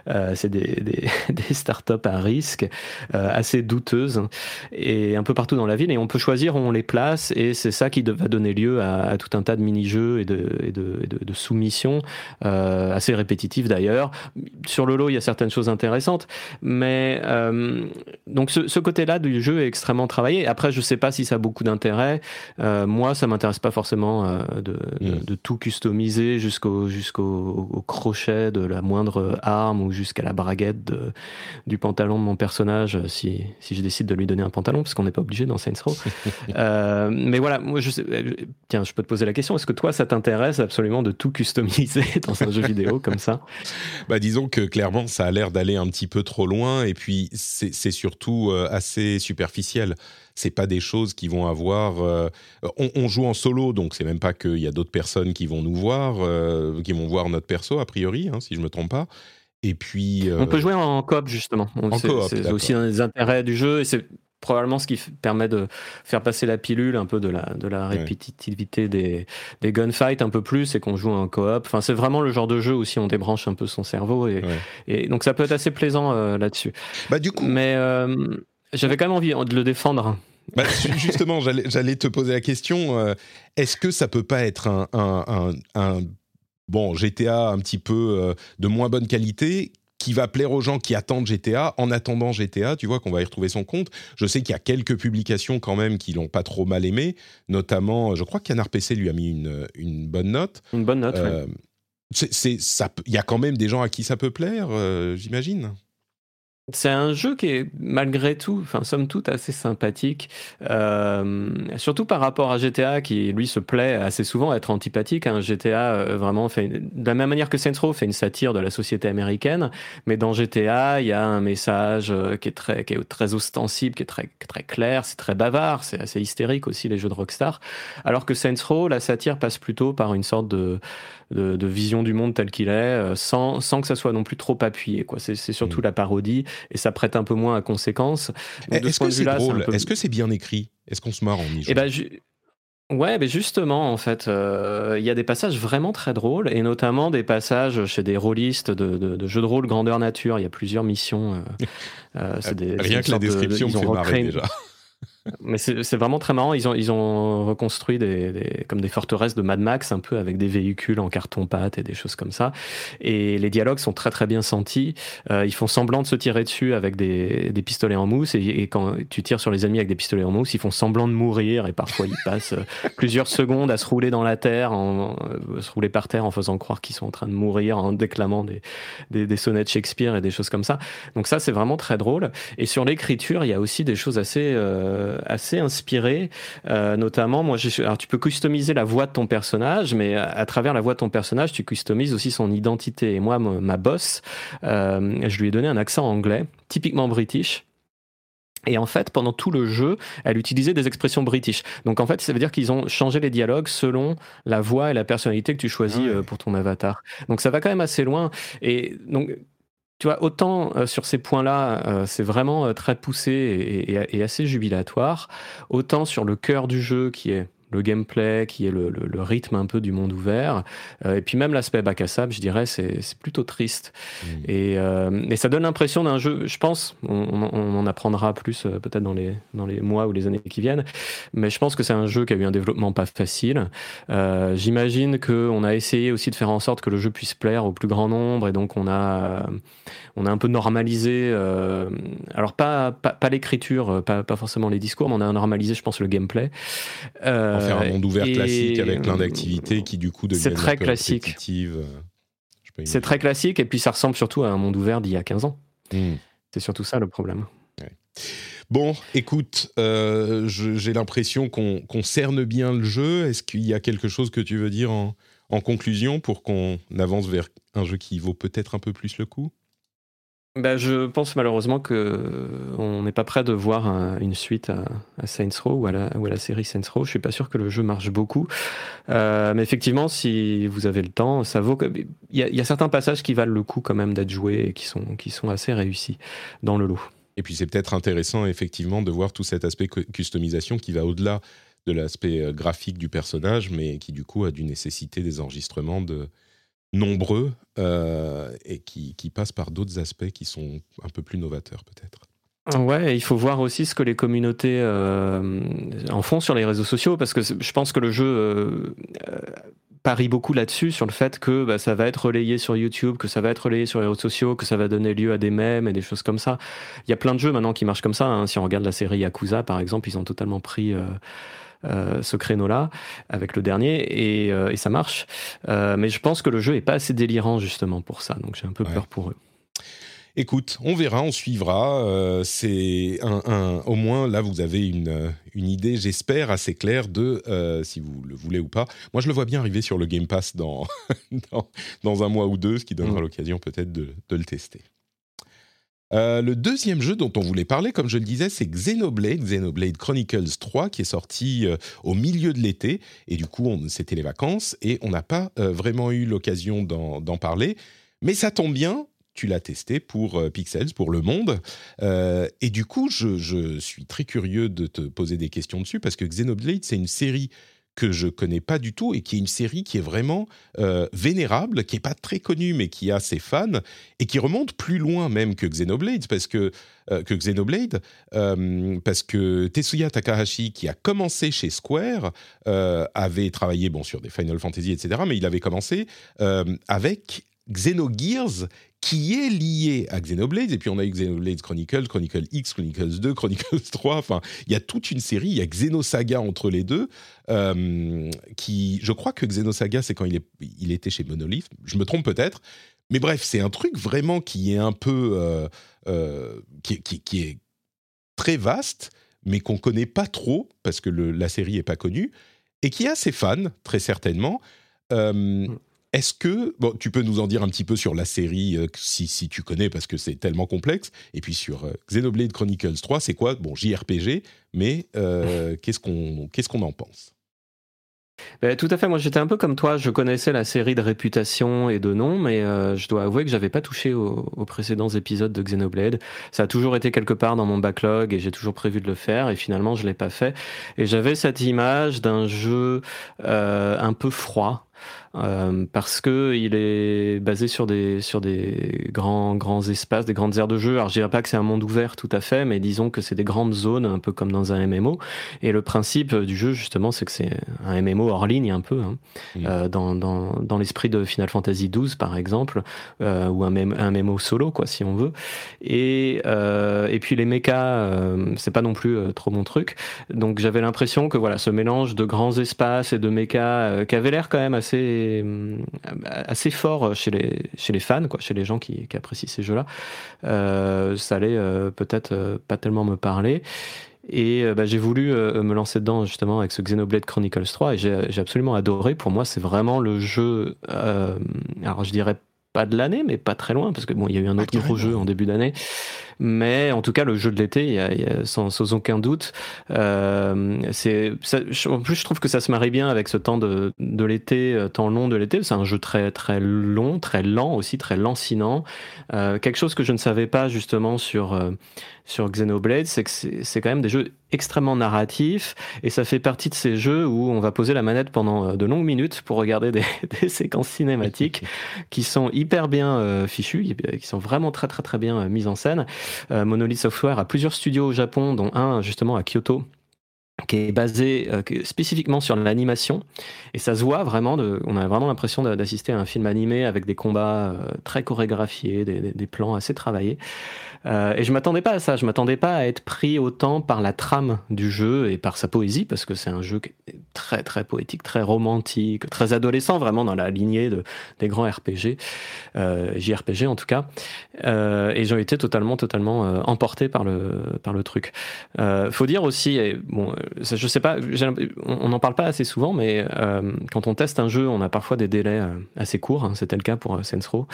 Euh, c'est des, [laughs] des, startups à risque, euh, assez douteuses, hein, et un peu partout dans la ville. Et on peut choisir où on les place, et c'est ça qui va donner lieu à, tout un tas de mini-jeux et de, et de, de, soumissions, euh, assez répétitifs d'ailleurs. Sur le lot, il y a certaines choses intéressantes, mais donc ce, ce côté là du jeu est extrêmement travaillé. Après, je sais pas si ça a beaucoup d'intérêt. Euh, moi, ça m'intéresse pas forcément euh, mm. de, tout customiser jusqu'au jusqu'au crochet de la moindre arme ou jusqu'à la braguette du pantalon de mon personnage si, si je décide de lui donner un pantalon, parce qu'on n'est pas obligé dans Saints Row. [laughs] Euh, mais voilà, moi, je sais, tiens, je peux te poser la question. Est-ce que toi, ça t'intéresse absolument de tout customiser [laughs] dans un jeu vidéo comme ça? Bah, disons que clairement, ça a l'air d'aller un petit peu trop loin, et puis c'est surtout assez c'est superficiel. C'est pas des choses qui vont avoir. Euh, on, joue en solo, donc c'est même pas qu'il y a d'autres personnes qui vont nous voir, euh, qui vont voir notre perso a priori, hein, si je me trompe pas. Et puis. On peut euh, jouer en coop justement. C'est aussi un des intérêts du jeu et c'est probablement ce qui permet de faire passer la pilule un peu de la, de la répétitivité des, des gunfights un peu plus et qu'on joue en coop. Enfin, c'est vraiment le genre de jeu où si on débranche un peu son cerveau et, et donc ça peut être assez plaisant là-dessus. Bah du coup. Mais j'avais quand même envie de le défendre. Bah, justement, j'allais te poser la question. Euh, est-ce que ça peut pas être un, bon GTA un petit peu euh, de moins bonne qualité qui va plaire aux gens qui attendent GTA en attendant GTA, tu vois qu'on va y retrouver son compte? Je sais qu'il y a quelques publications quand même qui l'ont pas trop mal aimé, notamment, je crois que Canard PC lui a mis une, une bonne note. Une bonne note. Euh, c'est, ça, il y a quand même des gens à qui ça peut plaire, j'imagine. C'est un jeu qui est malgré tout, enfin somme toute, assez sympathique, euh, surtout par rapport à GTA qui lui se plaît assez souvent à être antipathique. Hein. GTA euh, vraiment fait, de la même manière que Saints Row fait une satire de la société américaine, mais dans GTA il y a un message euh, qui est très, qui est très ostensible, qui est très, très clair, c'est très bavard, c'est assez hystérique aussi les jeux de Rockstar. Alors que Saints Row, la satire passe plutôt par une sorte de de, vision du monde tel qu'il est, sans, sans que ça soit non plus trop appuyé. Quoi. C'est, surtout mm. la parodie et ça prête un peu moins à conséquence. Est-ce que c'est drôle Est-ce que c'est bien écrit Est-ce qu'on se marre en y eh ben, Ouais, mais justement, en fait, il y a des passages vraiment très drôles, et notamment des passages chez des rôlistes de, jeux de rôle grandeur nature. Il y a plusieurs missions. [laughs] des, Rien que la description me fait marrer déjà. Mais c'est vraiment très marrant. Ils ont, ils ont reconstruit des, comme des forteresses de Mad Max, un peu avec des véhicules en carton-pâte et des choses comme ça. Et les dialogues sont très très bien sentis. Euh, ils font semblant de se tirer dessus avec des, des pistolets en mousse. Et, quand tu tires sur les ennemis avec des pistolets en mousse, ils font semblant de mourir. Et parfois, ils passent euh, [laughs] plusieurs secondes à se rouler dans la terre, en, euh, se rouler par terre en faisant croire qu'ils sont en train de mourir, en déclamant des, des, des sonnets Shakespeare et des choses comme ça. Donc ça, c'est vraiment très drôle. Et sur l'écriture, il y a aussi des choses assez assez inspiré. Euh, notamment, moi, alors tu peux customiser la voix de ton personnage, mais à, travers la voix de ton personnage, tu customises aussi son identité. Et moi, ma boss, euh, je lui ai donné un accent anglais, typiquement british. Et en fait, pendant tout le jeu, elle utilisait des expressions british. Donc en fait, ça veut dire qu'ils ont changé les dialogues selon la voix et la personnalité que tu choisis euh, pour ton avatar. Donc ça va quand même assez loin. Et donc tu vois, autant euh, sur ces points-là, euh, c'est vraiment euh, très poussé et, assez jubilatoire, autant sur le cœur du jeu qui est le gameplay, qui est le, rythme un peu du monde ouvert. Euh, et puis même l'aspect bac à sable, je dirais, c'est plutôt triste. Mm. Euh, et, ça donne l'impression d'un jeu, je pense, on, en apprendra plus euh, peut-être dans les, dans les mois ou les années qui viennent, mais je pense que c'est un jeu qui a eu un développement pas facile. J'imagine qu'on a essayé aussi de faire en sorte que le jeu puisse plaire au plus grand nombre, et donc on a, on a un peu normalisé, alors pas, pas, l'écriture, pas, pas, forcément les discours, mais on a normalisé, je pense, le gameplay faire un monde ouvert classique avec plein d'activités qui du coup deviennent très classique. Euh, c'est très classique et puis ça ressemble surtout à un monde ouvert d'il y a 15 ans. Hmm. C'est surtout ça le problème. Bon, écoute, euh, j'ai l'impression qu'on cerne bien le jeu. Est-ce qu'il y a quelque chose que tu veux dire en, en conclusion pour qu'on avance vers un jeu qui vaut peut-être un peu plus le coup? Bah, je pense malheureusement que on n'est pas prêt de voir une suite à, Saints Row ou à, la, ou à, la, série Saints Row. Je suis pas sûr que le jeu marche beaucoup, euh, mais effectivement, si vous avez le temps, ça vaut. Il y, a certains passages qui valent le coup quand même d'être joués et qui sont qui sont assez réussis dans le lot. Et puis c'est peut-être intéressant effectivement de voir tout cet aspect customisation qui va au-delà de l'aspect euh, graphique du personnage, mais qui du coup a dû nécessiter des enregistrements de nombreux euh, et qui, qui, passent par d'autres aspects qui sont un peu plus novateurs peut-être. Ouais, il faut voir aussi ce que les communautés euh, en font sur les réseaux sociaux, parce que je pense que le jeu euh, parie beaucoup là-dessus, sur le fait que bah, ça va être relayé sur YouTube, que ça va être relayé sur les réseaux sociaux, que ça va donner lieu à des mèmes et des choses comme ça. Il y a plein de jeux maintenant qui marchent comme ça. Hein. Si on regarde la série Yakuza, par exemple, ils ont totalement pris euh, ce créneau-là avec le dernier et, euh, ça marche. Euh, mais je pense que le jeu est pas assez délirant justement pour ça, donc j'ai un peu peur pour eux. Écoute, on verra, on suivra. c'est un, au moins là, vous avez une, une idée, j'espère, assez claire de si vous le voulez ou pas. Moi, je le vois bien arriver sur le Game Pass dans, [laughs] dans, un mois ou deux, ce qui donnera mm. l'occasion peut-être de, de, le tester. Euh, le deuxième jeu dont on voulait parler, comme je le disais, c'est Xenoblade, Xenoblade Chronicles 3, qui est sorti euh, au milieu de l'été. Et du coup, c'était les vacances et on n'a pas euh, vraiment eu l'occasion d'en parler. Mais ça tombe bien, tu l'as testé pour Pixels, pour Le Monde. et du coup, je, je, suis très curieux de te poser des questions dessus parce que Xenoblade, c'est une série que je connais pas du tout et qui est une série qui est vraiment euh, vénérable, qui est pas très connue mais qui a ses fans et qui remonte plus loin même que Xenoblade parce que euh, que Xenoblade euh, parce que Tetsuya Takahashi qui a commencé chez Square avait travaillé bon sur des Final Fantasy etc mais il avait commencé avec Xenogears qui est lié à Xenoblade. Et puis on a eu Xenoblade Chronicles, Chronicle X, Chronicles 2, Chronicles [laughs] 3. Enfin, il y a toute une série. Il y a Xenosaga entre les deux. Euh, qui, je crois que Xenosaga, c'est quand il, est, il était chez Monolith. Je me trompe peut-être. Mais bref, c'est un truc vraiment qui est un peu. Euh, euh, qui, qui, est très vaste, mais qu'on connaît pas trop, parce que la série est pas connue, et qui a ses fans, très certainement. Mm. Est-ce que, bon, tu peux nous en dire un petit peu sur la série, euh, si, si, tu connais, parce que c'est tellement complexe, et puis sur euh, Xenoblade Chronicles 3, c'est quoi? Bon, JRPG, mais euh, [laughs] qu'est-ce qu'on qu'est-ce qu'on en pense? Ben, tout à fait. Moi, j'étais un peu comme toi. Je connaissais la série de réputation et de noms, mais euh, je dois avouer que j'avais pas touché aux, précédents épisodes de Xenoblade. Ça a toujours été quelque part dans mon backlog et j'ai toujours prévu de le faire. Et finalement, je l'ai pas fait. Et j'avais cette image d'un jeu euh, un peu froid, euh, parce que il est basé sur des sur des grands grands espaces, des grandes aires de jeu. Alors je dirais pas que c'est un monde ouvert tout à fait, mais disons que c'est des grandes zones, un peu comme dans un MMO. Et le principe du jeu justement, c'est que c'est un MMO hors ligne un peu, hein. euh, dans dans, dans l'esprit de Final Fantasy XII par exemple, euh, ou un, un MMO solo quoi si on veut. Et euh, et puis les mechas, euh, c'est pas non plus euh, trop mon truc. Donc j'avais l'impression que voilà ce mélange de grands espaces et de mechas qui avait l'air quand même assez euh, assez, fort chez les, chez les fans, quoi, chez les gens qui, apprécient ces jeux-là. Euh, ça allait euh, peut-être pas tellement me parler. Et bah, j'ai voulu me lancer dedans justement avec ce Xenoblade Chronicles 3 et j'ai absolument adoré. Pour moi, c'est vraiment le jeu. alors, je dirais pas de l'année, mais pas très loin, parce que bon, il y a eu un autre gros jeu en début d'année. Mais en tout cas, le jeu de l'été, sans, sans, aucun doute. Euh, c'est, en plus, je trouve que ça se marie bien avec ce temps de, de l'été, euh, temps long de l'été. C'est un jeu très très long, très lent aussi, très lancinant. Euh, quelque chose que je ne savais pas justement sur sur Xenoblade, c'est que c'est quand même des jeux extrêmement narratifs et ça fait partie de ces jeux où on va poser la manette pendant de longues minutes pour regarder des, [laughs] des séquences cinématiques [laughs] qui sont hyper bien euh, fichues, qui sont vraiment très très très bien mises en scène. Monolith Software a plusieurs studios au Japon, dont un justement à Kyoto qui est basé spécifiquement sur l'animation. Et ça se voit vraiment on a vraiment l'impression d'assister à un film animé avec des combats très chorégraphiés des plans assez travaillés euh, et je m'attendais pas à ça. Je m'attendais pas à être pris autant par la trame du jeu et par sa poésie, parce que c'est un jeu très très poétique, très romantique, très adolescent, vraiment dans la lignée de, des grands RPG, euh, JRPG en tout cas. Euh, et j'ai été totalement totalement emporté par le par le truc. Faut dire aussi, et bon, ça, je sais pas, on n'en parle pas assez souvent, mais quand on teste un jeu, on a parfois des délais assez courts. Hein, C'était le cas pour Sensro,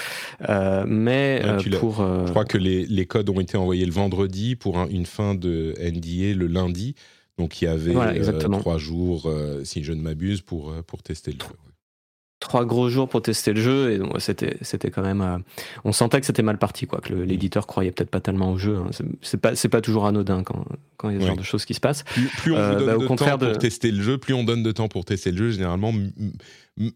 mais pour. je crois que les les codes ont été envoyés le vendredi pour une fin de NDA le lundi. Donc il y avait euh, trois jours, euh, si je ne m'abuse, pour, euh, pour tester le jeu trois gros jours pour tester le jeu et donc c'était c'était quand même on sentait que c'était mal parti quoi que l'éditeur croyait peut-être pas tellement au jeu hein. c'est pas c'est pas toujours anodin quand quand il y a ce genre de choses qui se passent. Plus, on donne bah, de temps pour tester le jeu plus on donne de temps pour tester le jeu. Généralement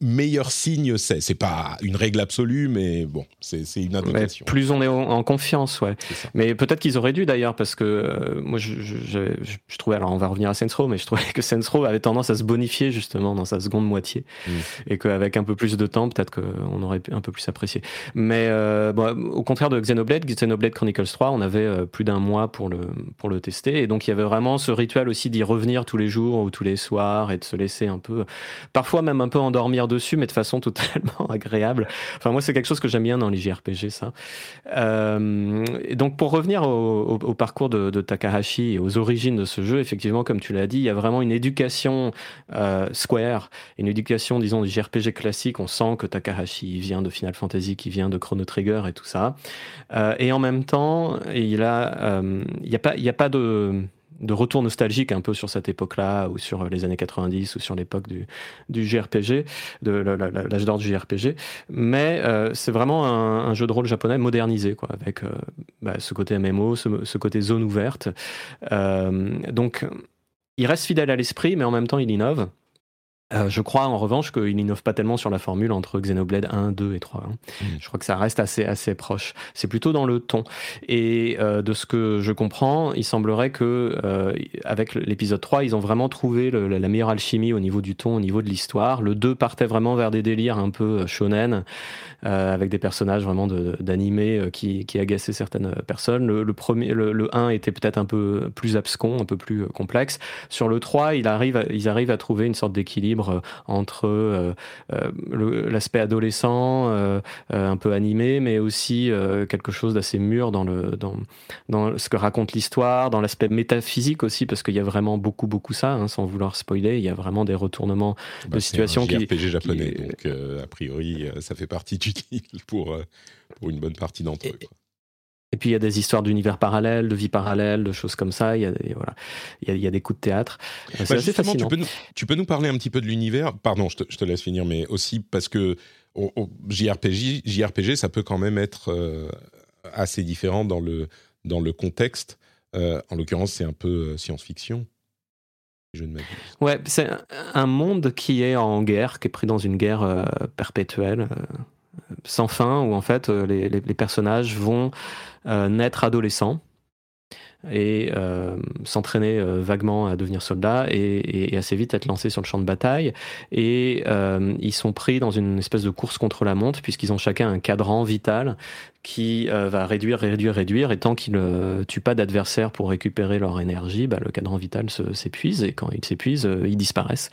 meilleur signe c'est. C'est pas une règle absolue, mais bon, c'est une indication. plus on est en, confiance, ouais. Mais peut-être qu'ils auraient dû d'ailleurs, parce que euh, moi, je, je, trouvais, alors on va revenir à Sensro, mais je trouvais [laughs] que Sensro avait tendance à se bonifier justement dans sa seconde moitié, mm. et qu'avec un peu plus de temps, peut-être qu'on aurait un peu plus apprécié. Mais euh, bon, au contraire de Xenoblade, Xenoblade Chronicles 3, on avait euh, plus d'un mois pour le, pour le tester, et donc il y avait vraiment ce rituel aussi d'y revenir tous les jours ou tous les soirs, et de se laisser un peu, parfois même un peu endormi dormir dessus, mais de façon [laughs] totalement agréable. Enfin, moi, c'est quelque chose que j'aime bien dans les JRPG, ça. Euh, donc, pour revenir au, parcours de, Takahashi et aux origines de ce jeu, effectivement, comme tu l'as dit, il y a vraiment une éducation euh, Square, une éducation, disons, du JRPG classique. On sent que Takahashi vient de Final Fantasy, qui vient de Chrono Trigger et tout ça. Euh, et en même temps, il a, il n'y a pas, y a pas de de retour nostalgique un peu sur cette époque-là, ou sur les années 90, ou sur l'époque du, du JRPG, de l'âge d'or du JRPG. Mais euh, c'est vraiment un, jeu de rôle japonais modernisé, quoi, avec euh, bah, ce côté MMO, ce, côté zone ouverte. Euh, donc, il reste fidèle à l'esprit, mais en même temps, il innove. Euh, je crois en revanche qu'il n'innove pas tellement sur la formule entre Xenoblade 1, 2 et 3. Hein. Mm. Je crois que ça reste assez, assez proche. C'est plutôt dans le ton. Et euh, de ce que je comprends, il semblerait que euh, avec l'épisode 3, ils ont vraiment trouvé la meilleure alchimie au niveau du ton, au niveau de l'histoire. Le 2 partait vraiment vers des délires un peu shonen, avec des personnages vraiment d'animés qui, qui agaçaient certaines personnes. Le, premier, le, 1 était peut-être un peu plus abscon, un peu plus complexe. Sur le 3, il arrive, ils arrivent à trouver une sorte d'équilibre euh, entre euh, euh, l'aspect adolescent, un peu animé, mais aussi quelque chose d'assez mûr dans, le, dans, dans ce que raconte l'histoire, dans l'aspect métaphysique aussi, parce qu'il y a vraiment beaucoup, beaucoup ça, hein, sans vouloir spoiler, il y a vraiment des retournements bah, de situation. Un qui, japonais, donc a priori, ça fait partie du deal pour, pour une bonne partie d'entre eux. Et puis il y a des histoires d'univers parallèles, de vie parallèle, de choses comme ça. Il y a, voilà, il y a, des coups de théâtre. C'est bah, assez fascinant. Tu peux, nous, tu peux, nous, parler un petit peu de l'univers Pardon, je te, laisse finir, mais aussi parce que JRPG, JRPG, ça peut quand même être euh, assez différent dans le, dans le contexte. Euh, en l'occurrence, c'est un peu euh, science-fiction. Ouais, c'est un monde qui est en guerre, qui est pris dans une guerre perpétuelle, sans fin, où en fait les, les personnages vont naître adolescents et euh, s'entraîner euh, vaguement à devenir soldat et, assez vite être lancé sur le champ de bataille. Et euh, ils sont pris dans une espèce de course contre la montre puisqu'ils ont chacun un cadran vital qui va réduire, réduire, réduire. Et tant qu'ils ne tuent pas d'adversaires pour récupérer leur énergie, bah, le cadran vital s'épuise et quand il s'épuise, ils disparaissent.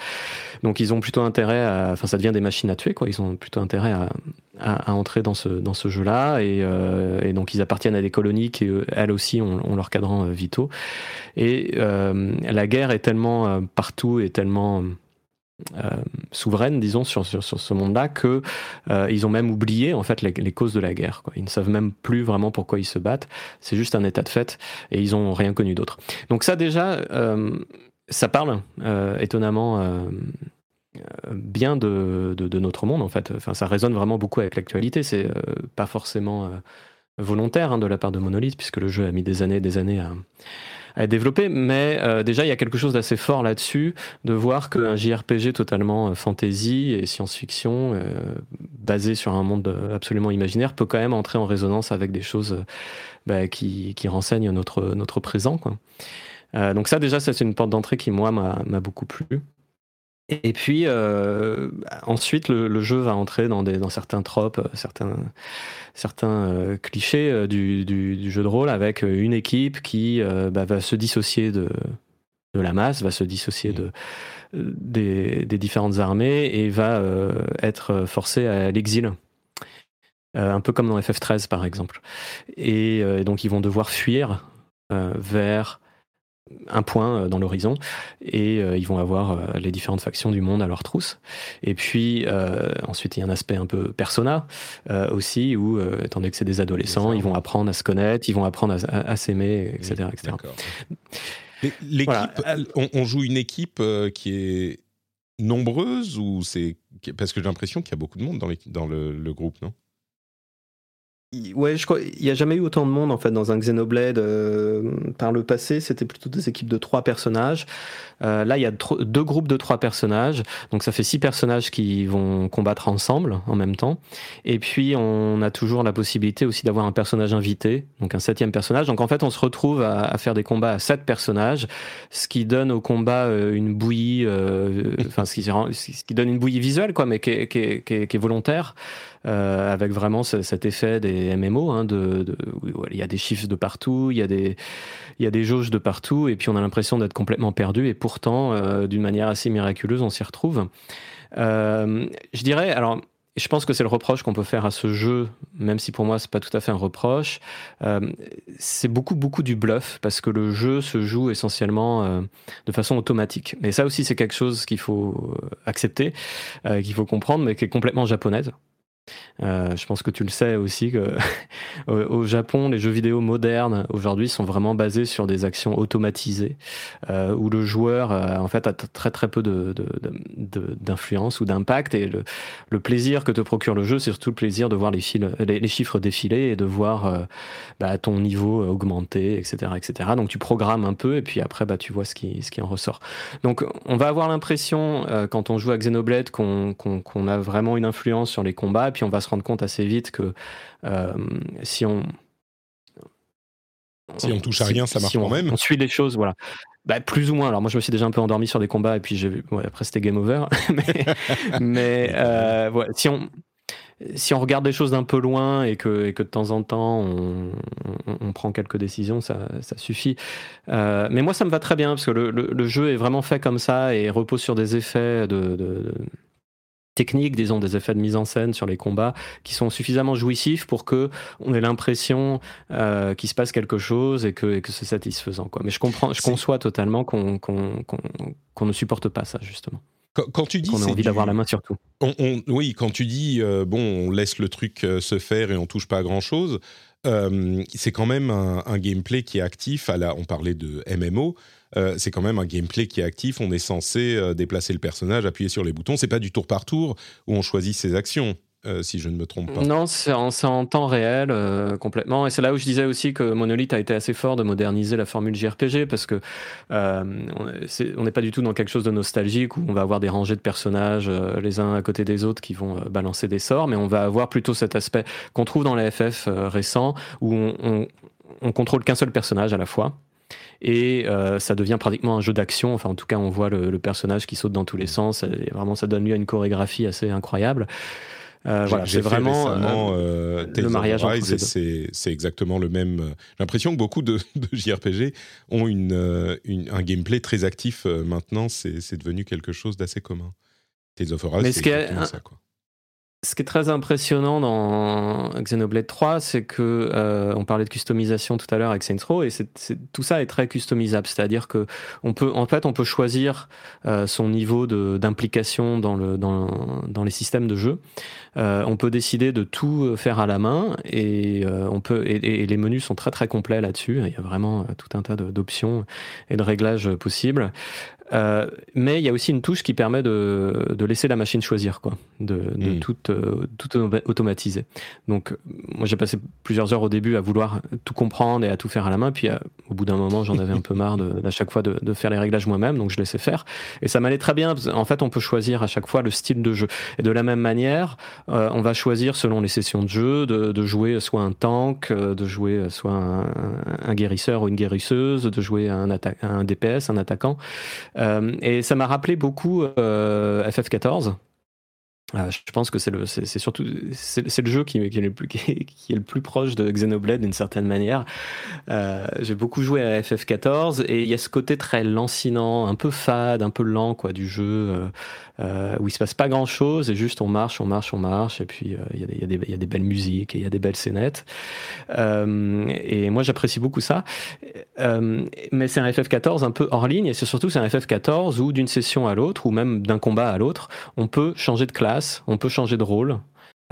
Donc ils ont plutôt intérêt à... Enfin ça devient des machines à tuer, quoi. Ils ont plutôt intérêt à, à, entrer dans ce, jeu-là. Et, et, donc ils appartiennent à des colonies qui, elles aussi, ont, ont leur cadran euh, vitaux. Et euh, la guerre est tellement euh, partout et tellement souveraine, disons, sur, ce monde-là, que ils ont même oublié en fait les, causes de la guerre. Ils ne savent même plus vraiment pourquoi ils se battent. C'est juste un état de fait et ils ont rien connu d'autre. Donc ça déjà, ça parle étonnamment. Bien de, notre monde en fait. Enfin, ça résonne vraiment beaucoup avec l'actualité. C'est pas forcément volontaire hein, de la part de Monolith, puisque le jeu a mis des années et des années à, à être développé. Mais euh, déjà, il y a quelque chose d'assez fort là-dessus, de voir qu'un JRPG totalement euh, fantasy et science-fiction, euh, basé sur un monde absolument imaginaire, peut quand même entrer en résonance avec des choses bah, qui, renseignent notre, notre présent. Donc ça, déjà, c'est une porte d'entrée qui, moi, m'a beaucoup plu. Et puis euh, ensuite, le, jeu va entrer dans, certains tropes, euh, certains, euh, clichés du, jeu de rôle avec une équipe qui bah, va se dissocier de, la masse, va se dissocier de, des, des différentes armées et va être forcée à l'exil. un peu comme dans FF13 par exemple. Et donc ils vont devoir fuir vers un point euh, dans l'horizon et euh, ils vont avoir euh, les différentes factions du monde à leur trousse. Et puis ensuite il y a un aspect un peu persona aussi où étant donné que c'est des adolescents, ils vont apprendre à se connaître, ils vont apprendre à, s'aimer, etc. L'équipe, on, joue une équipe qui est nombreuse ou c'est parce que j'ai l'impression qu'il y a beaucoup de monde dans, dans le groupe, non? Ouais, je crois il n'y a jamais eu autant de monde en fait dans un Xenoblade euh, par le passé. C'était plutôt des équipes de trois personnages. Euh, là, il y a deux groupes de trois personnages, donc ça fait six personnages qui vont combattre ensemble en même temps. Et puis on a toujours la possibilité aussi d'avoir un personnage invité, donc un septième personnage. Donc en fait, on se retrouve à, faire des combats à sept personnages, ce qui donne au combat euh, une bouillie, enfin ce, ce qui, donne une bouillie visuelle quoi, mais qui qui qui est volontaire. Euh, avec vraiment cet effet des MMO. Hein, il y a des chiffres de partout, il y a des, il jauges de partout, et puis on a l'impression d'être complètement perdu, et pourtant, euh, d'une manière assez miraculeuse, on s'y retrouve. Euh, je dirais, alors, je pense que c'est le reproche qu'on peut faire à ce jeu, même si pour moi c'est pas tout à fait un reproche. c'est beaucoup beaucoup du bluff parce que le jeu se joue essentiellement de façon automatique. Mais ça aussi c'est quelque chose qu'il faut accepter, qu'il faut comprendre, mais qui est complètement japonaise. Euh, je pense que tu le sais aussi que [laughs] au Japon, les jeux vidéo modernes aujourd'hui sont vraiment basés sur des actions automatisées euh, où le joueur euh, en fait a très très peu d'influence ou d'impact et le, plaisir que te procure le jeu, c'est surtout le plaisir de voir les, chiffres défiler et de voir bah, ton niveau augmenter, etc., etc. Donc tu programmes un peu et puis après bah, tu vois ce qui, en ressort. Donc on va avoir l'impression quand on joue à Xenoblade qu'on a vraiment une influence sur les combats puis on va se rendre compte assez vite que euh, si on si on touche à rien, ça marche quand même. On suit les choses, voilà. Bah, plus ou moins. Alors moi, je me suis déjà un peu endormi sur des combats et puis j'ai ouais, après c'était game over. [laughs] [laughs] mais, euh, si on si on regarde des choses d'un peu loin et que, et que de temps en temps on, on, prend quelques décisions, ça, ça suffit. Euh, mais moi, ça me va très bien parce que le, le, jeu est vraiment fait comme ça et repose sur des effets de, de techniques, disons des effets de mise en scène sur les combats qui sont suffisamment jouissifs pour que on ait l'impression euh, qu'il se passe quelque chose et que, et que c'est satisfaisant quoi. Mais je comprends, je conçois totalement qu'on ne supporte pas ça justement. Quand, tu dis qu'on a envie d'avoir la main sur tout. On, oui, quand tu dis euh, bon, on laisse le truc euh, se faire et on touche pas à grand chose. c'est quand même un, gameplay qui est actif. À la, on parlait de MMO. C'est quand même un gameplay qui est actif. On est censé déplacer le personnage, appuyer sur les boutons. C'est pas du tour par tour où on choisit ses actions. Euh, si je ne me trompe pas. Non, c'est en, temps réel euh, complètement. Et c'est là où je disais aussi que Monolith a été assez fort de moderniser la formule JRPG parce que euh, on n'est pas du tout dans quelque chose de nostalgique où on va avoir des rangées de personnages les uns à côté des autres qui vont balancer des sorts, mais on va avoir plutôt cet aspect qu'on trouve dans les FF récents où on, on, contrôle qu'un seul personnage à la fois et ça devient pratiquement un jeu d'action. Enfin, en tout cas, on voit le, le, personnage qui saute dans tous les sens. Et vraiment, ça donne lieu à une chorégraphie assez incroyable. Euh, voilà, c'est vraiment euh, le mariage c'est exactement le même. J'ai l'impression que beaucoup de, [laughs] JRPG ont une, un gameplay très actif maintenant. C'est devenu quelque chose d'assez commun. Tales of Arise, c'est ça, quoi. Ce qui est très impressionnant dans Xenoblade 3, c'est que euh, on parlait de customisation tout à l'heure avec Saints Row, et tout ça est très customisable. C'est-à-dire que on peut, en fait, on peut choisir euh, son niveau d'implication dans, le, dans, dans, les systèmes de jeu. Euh, on peut décider de tout faire à la main, et on peut, et, les menus sont très très complets là-dessus. Il y a vraiment tout un tas d'options et de réglages possibles. Euh, mais il y a aussi une touche qui permet de, de laisser la machine choisir, quoi, de, de hmm. tout, euh, tout, automatiser. Donc, moi, j'ai passé plusieurs heures au début à vouloir tout comprendre et à tout faire à la main. Puis, euh, au bout d'un moment, j'en avais un peu marre à chaque fois de, de, faire les réglages moi-même, donc je laissais faire. Et ça m'allait très bien. En fait, on peut choisir à chaque fois le style de jeu. Et de la même manière, on va choisir selon les sessions de jeu de, de jouer soit un tank, de jouer soit un, un, guérisseur ou une guérisseuse, de jouer un, un DPS, un attaquant. Euh, et ça m'a rappelé beaucoup euh, FF14. Euh, je pense que c'est le, c'est, surtout, c'est, le jeu qui, est le plus, [laughs] qui, le plus proche de Xenoblade d'une certaine manière. j'ai beaucoup joué à FF14 et il y a ce côté très lancinant, un peu fade, un peu lent quoi du jeu. Euh, où il se passe pas grand chose et juste on marche, on marche, on marche et puis il y, y, a des belles musiques et il y a des belles scénettes. Euh, et moi j'apprécie beaucoup ça. Euh, mais c'est un FF14 un peu hors ligne et surtout c'est un FF14 où d'une session à l'autre ou même d'un combat à l'autre, on peut changer de classe, on peut changer de rôle.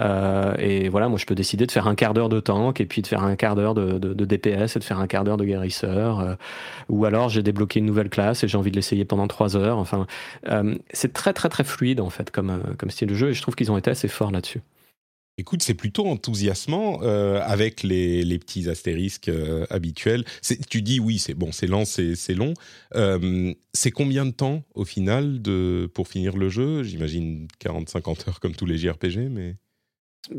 Euh, et voilà, moi je peux décider de faire un quart d'heure de tank et puis de faire un quart d'heure de, DPS et de faire un quart d'heure de guérisseur. Euh, ou alors j'ai débloqué une nouvelle classe et j'ai envie de l'essayer pendant trois heures. Enfin, euh, c'est très très très fluide en fait comme, style de jeu et je trouve qu'ils ont été assez forts là-dessus. Écoute, c'est plutôt enthousiasmant avec les, petits astérisques habituels. Tu dis oui, c'est bon, c'est lent, c'est long. c'est combien de temps au final pour finir le jeu? J'imagine 40-50 heures comme tous les JRPG, mais...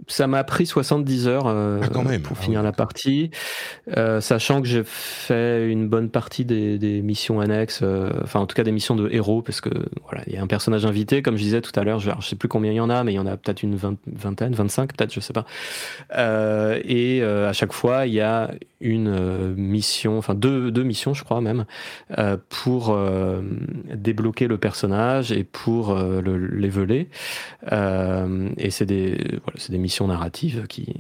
Ça m'a pris 70 heures euh, ah, quand même. pour ah finir la partie, euh, sachant que j'ai fait une bonne partie des, des missions annexes, euh, enfin en tout cas des missions de héros, parce que voilà, il y a un personnage invité, comme je disais tout à l'heure, je, je sais plus combien il y en a, mais il y en a peut-être une vingtaine, 25 peut-être, je sais pas. et à chaque fois, il y a une mission, enfin deux, deux missions, je crois même, pour débloquer le personnage et pour le leveler. et c'est des, voilà, des missions narratives qui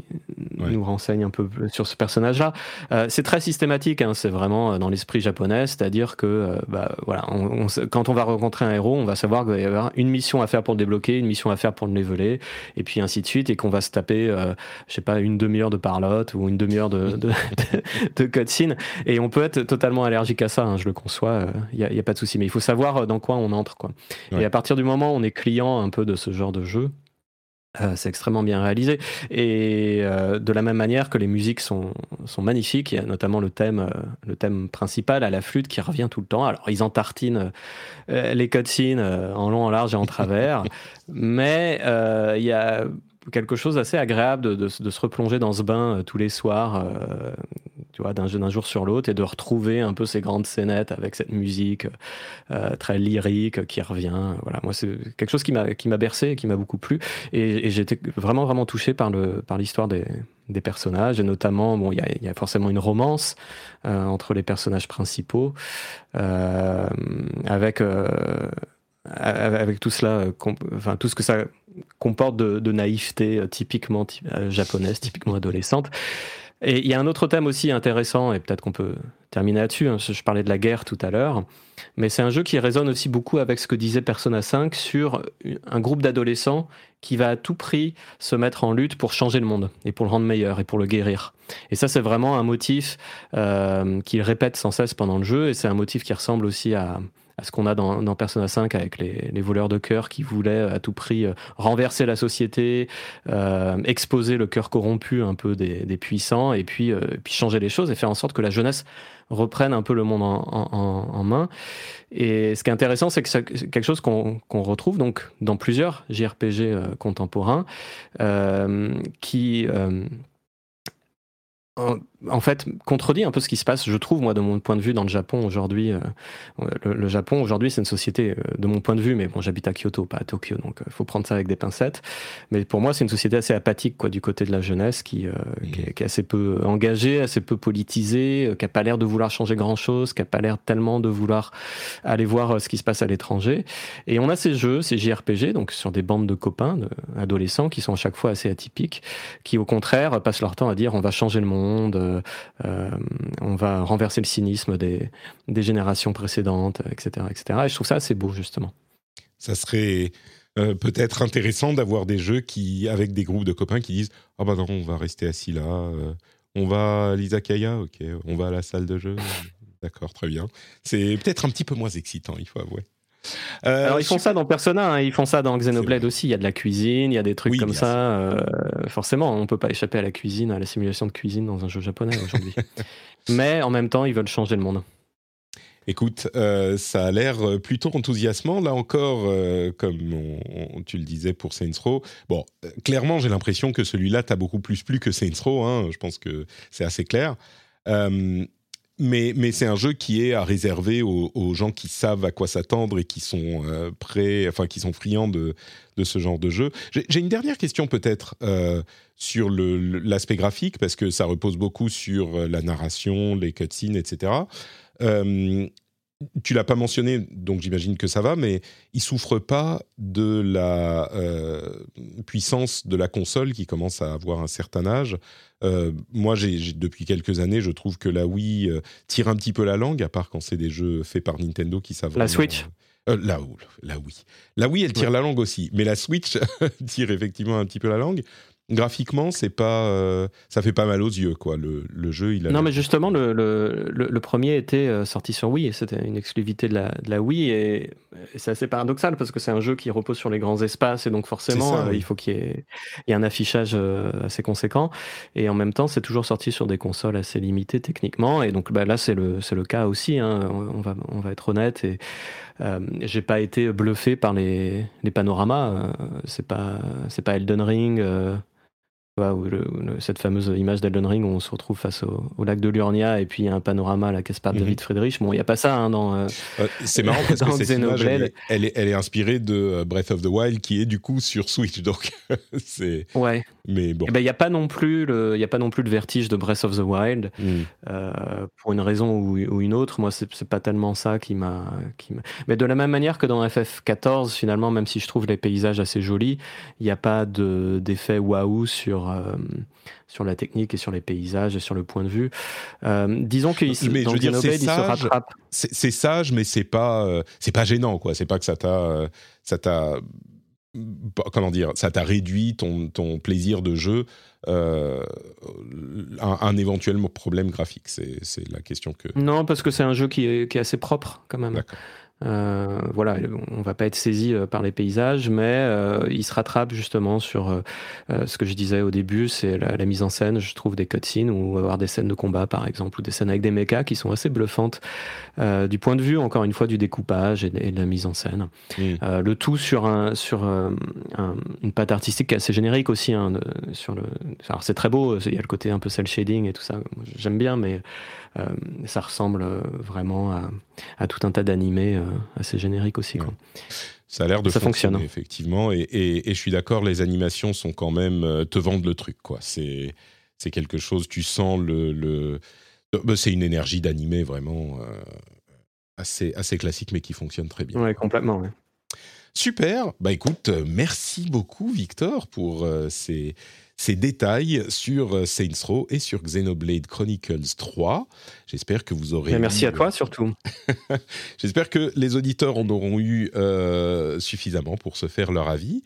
nous renseignent un peu sur ce personnage-là. Euh, c'est très systématique, hein, c'est vraiment euh, dans l'esprit japonais, c'est-à-dire que euh, bah, voilà, quand on va rencontrer un héros, on va savoir qu'il va y avoir une mission à faire pour le débloquer, une mission à faire pour le leveler, et puis ainsi de suite, et qu'on va se taper, je sais pas, une demi-heure de parlotte ou une demi-heure de, de, [laughs] [laughs] de, cutscene, et on peut être totalement allergique à ça, hein, je le conçois, il n'y a, a, pas de souci, mais il faut savoir dans quoi on entre. Quoi. Et à partir du moment où on est client un peu de ce genre de jeu, euh, c'est extrêmement bien réalisé. Et euh, de la même manière que les musiques sont, sont magnifiques, il y a notamment le thème, euh, le thème principal à la flûte qui revient tout le temps. Alors, ils entartinent les cutscenes en long, en large et en travers, [laughs] mais il y a quelque chose d'assez agréable de, de, se replonger dans ce bain tous les soirs tu vois, d'un jour sur l'autre et de retrouver un peu ces grandes scénettes avec cette musique euh, très lyrique qui revient. Voilà, moi c'est quelque chose qui m'a qui m'a bercé, qui m'a beaucoup plu et, j'étais vraiment vraiment touché par le par l'histoire des, des personnages et notamment bon il y a, y a, forcément une romance euh, entre les personnages principaux euh, avec avec tout cela, enfin tout ce que ça comporte de, naïveté typiquement japonaise, typiquement adolescente. Et il y a un autre thème aussi intéressant, et peut-être qu'on peut terminer là-dessus. Hein, je parlais de la guerre tout à l'heure, mais c'est un jeu qui résonne aussi beaucoup avec ce que disait Persona 5 sur un groupe d'adolescents qui va à tout prix se mettre en lutte pour changer le monde et pour le rendre meilleur et pour le guérir. Et ça, c'est vraiment un motif qu'il répète sans cesse pendant le jeu, et c'est un motif qui ressemble aussi à, ce qu'on a dans, Persona 5 avec les, voleurs de cœur qui voulaient à tout prix euh, renverser la société, euh, exposer le cœur corrompu un peu des, puissants et puis, euh, puis changer les choses et faire en sorte que la jeunesse reprenne un peu le monde en, main. Et ce qui est intéressant, c'est que c'est quelque chose qu'on retrouve donc dans plusieurs JRPG contemporains qui en fait, contredit un peu ce qui se passe, je trouve, moi, de mon point de vue, dans le Japon aujourd'hui. Euh, le, Japon, aujourd'hui, c'est une société, euh, de mon point de vue, mais bon, j'habite à Kyoto, pas à Tokyo, donc il euh, faut prendre ça avec des pincettes. Mais pour moi, c'est une société assez apathique, quoi, du côté de la jeunesse, qui, qui, est, assez peu engagée, assez peu politisée, qui n'a pas l'air de vouloir changer grand-chose, qui n'a pas l'air tellement de vouloir aller voir ce qui se passe à l'étranger. Et on a ces jeux, ces JRPG, donc sur des bandes de copains, d'adolescents, qui sont à chaque fois assez atypiques, qui, au contraire, passent leur temps à dire on va changer le monde euh, euh, on va renverser le cynisme des, générations précédentes, etc., etc. Et je trouve ça assez beau, justement. Ça serait euh, peut-être intéressant d'avoir des jeux qui, avec des groupes de copains qui disent Ah bah non, on va rester assis là, on va à l'Izakaya, ok, on va à la salle de jeu. D'accord, très bien. C'est peut-être un petit peu moins excitant, il faut avouer. Euh, Alors ils font ça dans Persona, hein. ils font ça dans Xenoblade aussi. Il y a de la cuisine, il y a des trucs comme ça. Euh, forcément, on peut pas échapper à la cuisine, à la simulation de cuisine dans un jeu japonais aujourd'hui. [laughs] Mais en même temps, ils veulent changer le monde. Écoute, euh, ça a l'air plutôt enthousiasmant. Là encore, comme tu le disais pour Saints Row, bon, clairement, j'ai l'impression que celui-là t'a beaucoup plus plu que Saints Row. Hein. Je pense que c'est assez clair mais, c'est un jeu qui est à réserver aux, gens qui savent à quoi s'attendre et qui sont euh, prêts, enfin qui sont friands de, ce genre de jeu. J'ai une dernière question peut-être euh, sur l'aspect graphique parce que ça repose beaucoup sur euh, la narration, les cutscenes, etc. tu l'as pas mentionné, donc j'imagine que ça va, mais il souffre pas de la puissance de la console qui commence à avoir un certain âge. Euh, moi, j'ai, depuis quelques années, je trouve que la Wii euh, tire un petit peu la langue, à part quand c'est des jeux faits par Nintendo qui savent. La Switch euh, la, la Wii. La Wii, elle tire la langue aussi, mais la Switch [laughs] tire effectivement un petit peu la langue graphiquement, c'est pas, euh, ça fait pas mal aux yeux, quoi. Le, le jeu, il a. Non, mais justement, le, le, le, premier était euh, sorti sur Wii, c'était une exclusivité de la, de la Wii, et, c'est assez paradoxal parce que c'est un jeu qui repose sur les grands espaces, et donc forcément, euh, il faut qu'il y, ait, y ait un affichage assez conséquent, et en même temps, c'est toujours sorti sur des consoles assez limitées techniquement, et donc bah, là, c'est le, le cas aussi. Hein, on va, on va être honnête et. j'ai pas été bluffé par les, les panoramas. c'est pas c'est pas Elden Ring ou cette fameuse image d'Elden Ring où on se retrouve face au, lac de Lurnia et puis il y a un panorama à la Caspar David mhm. Friedrich? Bon, il n'y a pas ça hein, dans. Euh, euh, c'est marrant parce [laughs] que cette image, elle, est, elle, est, inspirée de euh, Breath of the Wild qui est du coup sur Switch. [laughs] Donc, c'est. Ouais. Mais bon. Eh ben, il n'y a, pas non plus le, y a pas non plus le vertige de Breath of the Wild. Mm. pour une raison ou, une autre. Moi, c'est pas tellement ça qui m'a. Mais de la même manière que dans FF14, finalement, même si je trouve les paysages assez jolis, il n'y a pas d'effet waouh sur euh, sur, la technique et sur les paysages et sur le point de vue. Euh, disons dans je dire, c'est sage, C'est sage, mais c'est pas, euh, c'est pas gênant, quoi. C'est pas que ça t'a, ça t'a, comment dire, ça t'a réduit ton, ton plaisir de jeu. un, un, éventuel problème graphique C'est la question que. Non, parce que c'est un jeu qui est, qui est assez propre quand même. Euh, voilà, on va pas être saisi euh, par les paysages, mais euh, il se rattrape justement sur ce que je disais au début, c'est la, mise en scène. Je trouve des cutscenes ou avoir des scènes de combat, par exemple, ou des scènes avec des mechas qui sont assez bluffantes du point de vue, encore une fois, du découpage et de, la mise en scène. Le tout sur un sur une patte artistique assez générique aussi. Hein, sur le, alors c'est très beau, il y a le côté un peu cel shading et tout ça. J'aime bien, mais ça ressemble vraiment à, tout un tas d'animés assez génériques aussi. Ça a l'air de ça fonctionner, fonctionne. effectivement. Et, je suis d'accord, les animations sont quand même te vendent le truc, quoi. C'est c'est quelque chose. Tu sens le, le... Bah, c'est une énergie d'animé vraiment assez assez classique, mais qui fonctionne très bien. Oui, complètement. Super. Bah écoute, merci beaucoup Victor pour ces ces détails sur euh, Saints Row et sur Xenoblade Chronicles 3. J'espère que vous aurez. merci à toi surtout. [laughs] J'espère que les auditeurs en auront eu euh, suffisamment pour se faire leur avis.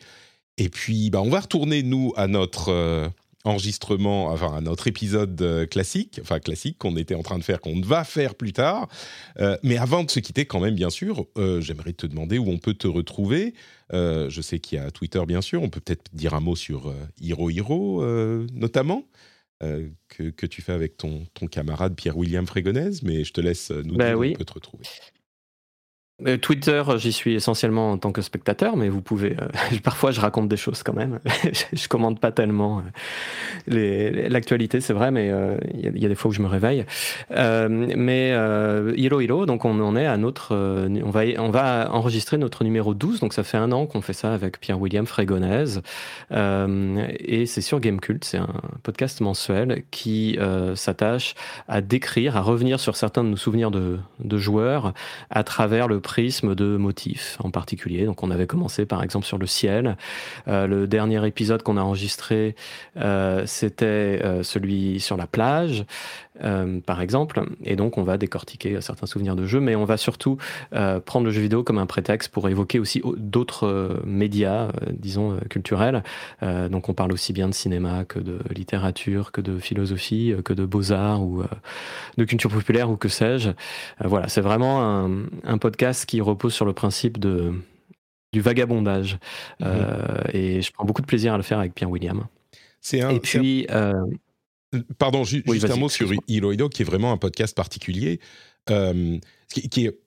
Et puis, bah, on va retourner, nous, à notre, euh, enregistrement, enfin à notre épisode classique, enfin classique qu'on était en train de faire, qu'on va faire plus tard. mais avant de se quitter, quand même, bien sûr, j'aimerais te demander où on peut te retrouver. je sais qu'il y a Twitter, bien sûr. On peut peut-être dire un mot sur Hiro Hiro, notamment. que, que, tu fais avec ton, ton camarade Pierre-William Frégonèse, mais je te laisse nous ben dire oui. où on peut te retrouver. Euh, Twitter, j'y suis essentiellement en tant que spectateur, mais vous pouvez. Euh, [laughs] parfois, je raconte des choses quand même. [laughs] je commande pas tellement euh, l'actualité, c'est vrai, mais euh, il y, a des fois où je me réveille. Euh, mais euh, Hilo Hilo, donc on en est à notre. on, va, on va enregistrer notre numéro 12, donc ça fait un an qu'on fait ça avec Pierre-William Frégonèse. et c'est sur Gamecult, c'est un podcast mensuel qui s'attache à décrire, à revenir sur certains de nos souvenirs de, de joueurs à travers le prisme de motifs en particulier. Donc on avait commencé par exemple sur le ciel. Euh, le dernier épisode qu'on a enregistré, euh, c'était euh, celui sur la plage, par exemple. Et donc on va décortiquer certains souvenirs de jeu, mais on va surtout prendre le jeu vidéo comme un prétexte pour évoquer aussi d'autres médias, disons, culturels. donc on parle aussi bien de cinéma que de littérature, que de philosophie, que de beaux-arts ou de culture populaire ou que sais-je. voilà, c'est vraiment un, un podcast qui repose sur le principe de, du vagabondage. Euh, et je prends beaucoup de plaisir à le faire avec Pierre William. C'est un. Et puis. Euh, Pardon, juste un mot sur Hiroido, qui est vraiment un podcast particulier, euh, qui, est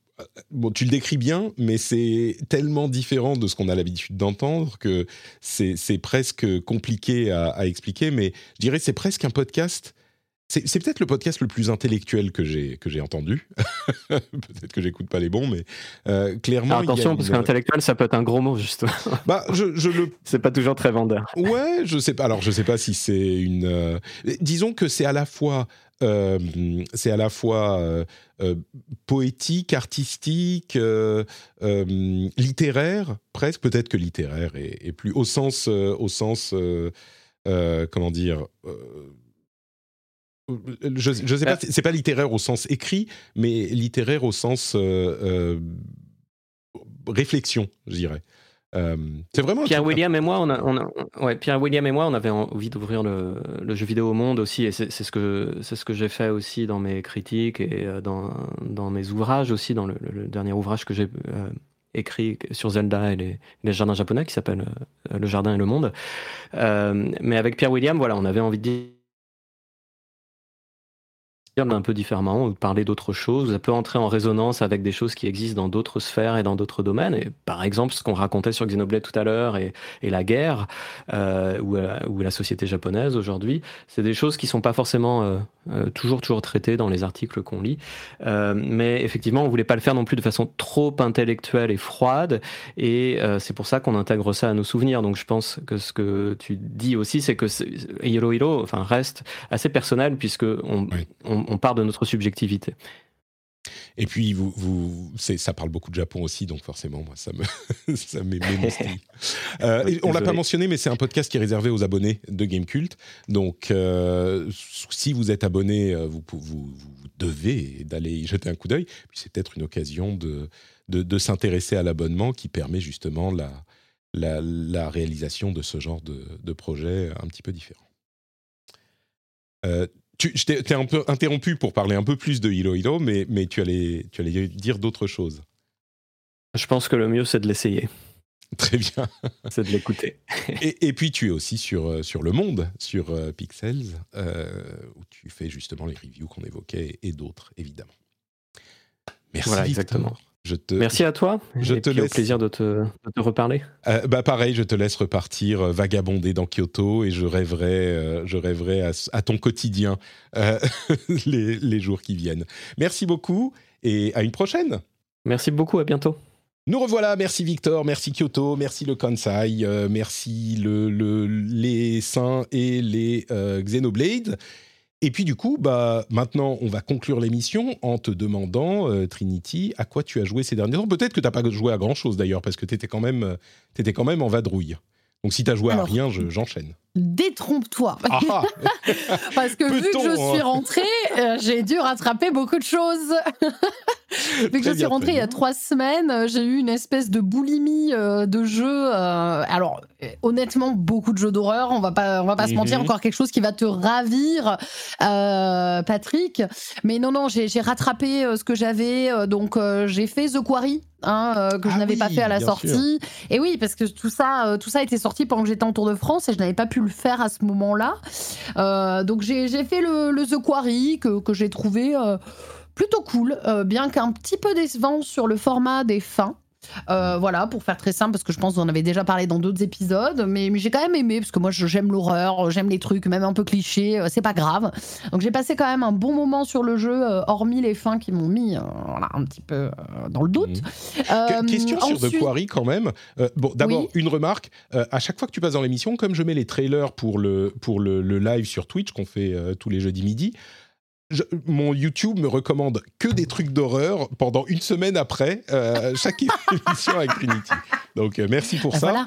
bon, tu le décris bien, mais c'est tellement différent de ce qu'on a l'habitude d'entendre que c'est presque compliqué à, à, expliquer. Mais je dirais c'est presque un podcast c'est peut-être le podcast le plus intellectuel que j'ai que j'ai entendu. [laughs] peut-être que j'écoute pas les bons, mais euh, clairement. Ah, attention, parce qu'intellectuel, ça peut être un gros mot, justement. Bah, je, je le. [laughs] c'est pas toujours très vendeur. Ouais, je sais pas. Alors, je sais pas si c'est une. Euh, disons que c'est à la fois. Euh, c'est à la fois poétique, artistique, littéraire, presque. Peut-être que littéraire est, plus au sens, au sens, comment dire je, je sais pas, euh. c'est pas littéraire au sens écrit, mais littéraire au sens euh, euh, réflexion, je dirais. c'est vraiment Pierre William et moi, on a, on a, ouais, Pierre William et moi, on avait envie d'ouvrir le, le, jeu vidéo au monde aussi, et c'est ce que c'est ce que j'ai fait aussi dans mes critiques et dans, dans mes ouvrages aussi, dans le, dernier ouvrage que j'ai écrit sur Zelda et les, les jardins japonais qui s'appelle Le Jardin et le Monde. mais avec Pierre William, voilà, on avait envie de dire un peu différemment, ou parler d'autres choses. Ça peut entrer en résonance avec des choses qui existent dans d'autres sphères et dans d'autres domaines. Et par exemple, ce qu'on racontait sur Xenoblade tout à l'heure et, et, la guerre euh, ou, euh, ou, la société japonaise aujourd'hui, c'est des choses qui sont pas forcément euh, euh, toujours toujours traitées dans les articles qu'on lit. Mais effectivement, on voulait pas le faire non plus de façon trop intellectuelle et froide. Et c'est pour ça qu'on intègre ça à nos souvenirs. Donc je pense que ce que tu dis aussi, c'est que Hiro Hiro, enfin, reste assez personnel puisque on, on on part de notre subjectivité. Et puis, vous, vous, ça parle beaucoup de Japon aussi, donc forcément, moi, ça me, [laughs] ça [laughs] euh, on l'a pas mentionné, mais c'est un podcast qui est réservé aux abonnés de Gamecult. Donc, euh, si vous êtes abonné, euh, vous, vous, devez d'aller y jeter un coup d'œil. Puis c'est peut-être une occasion de, de, s'intéresser à l'abonnement qui permet justement la, la, la, réalisation de ce genre de, de projet un petit peu différent. Euh, tu, je t'ai un peu interrompu pour parler un peu plus de Hilo Hilo, mais, mais tu, allais, tu allais dire d'autres choses. Je pense que le mieux, c'est de l'essayer. Très bien. [laughs] c'est de l'écouter. [laughs] et, et, puis, tu es aussi sur, euh, sur Le Monde, sur euh, Pixels, euh, où tu fais justement les reviews qu'on évoquait et, d'autres, évidemment. Merci. Voilà, exactement. Merci à toi. Je te laisse. Au plaisir de te, reparler. Euh, bah pareil, je te laisse repartir euh, vagabonder dans Kyoto et je rêverai, euh, je rêverai à, ton quotidien [laughs] les, les, jours qui viennent. Merci beaucoup et à une prochaine. Merci beaucoup, à bientôt. Nous revoilà, merci Victor, merci Kyoto, merci le Kansai, merci le, le, les Saints et les Xenoblade. Et puis du coup, bah, maintenant, on va conclure l'émission en te demandant, euh, Trinity, à quoi tu as joué ces derniers temps. Peut-être que tu n'as pas joué à grand-chose d'ailleurs, parce que tu étais, quand même, euh, étais quand même en vadrouille. Donc si tu as joué à rien, j'enchaîne. Détrompe-toi. Ah. [laughs] parce que vu que je suis rentrée, euh, j'ai dû rattraper beaucoup de choses. [laughs] Vu que je suis rentrée il y a trois semaines, euh, j'ai eu une espèce de boulimie euh, de jeux. Euh, alors, honnêtement, beaucoup de jeux d'horreur. On va pas, on va pas se mentir. Mhm. Encore quelque chose qui va te ravir, Patrick. Mais non, non, j'ai rattrapé ce que j'avais. donc, j'ai fait The Quarry. Hein, que je ah n'avais pas fait à la sortie. Et oui, parce que tout ça, tout ça était sorti pendant que j'étais en Tour de France et je n'avais pas pu le faire à ce moment-là. donc j'ai fait le, le, The Quarry que, que j'ai trouvé plutôt cool, euh, bien qu'un petit peu décevant sur le format des fins. Euh, voilà, pour faire très simple, parce que je pense qu'on en avait déjà parlé dans d'autres épisodes, mais, j'ai quand même aimé, parce que moi j'aime l'horreur, j'aime les trucs, même un peu clichés, euh, c'est pas grave. Donc j'ai passé quand même un bon moment sur le jeu, hormis les fins qui m'ont mis un petit peu dans le doute. Mmh. Question sur The Quarry quand même. bon, d'abord, une remarque. à chaque fois que tu passes dans l'émission, comme je mets les trailers pour le, pour le, le live sur Twitch qu'on fait tous les jeudis midi, mon YouTube me recommande que des trucs d'horreur pendant une semaine après euh, chaque [laughs] émission avec Trinity. Donc euh, merci pour ben ça.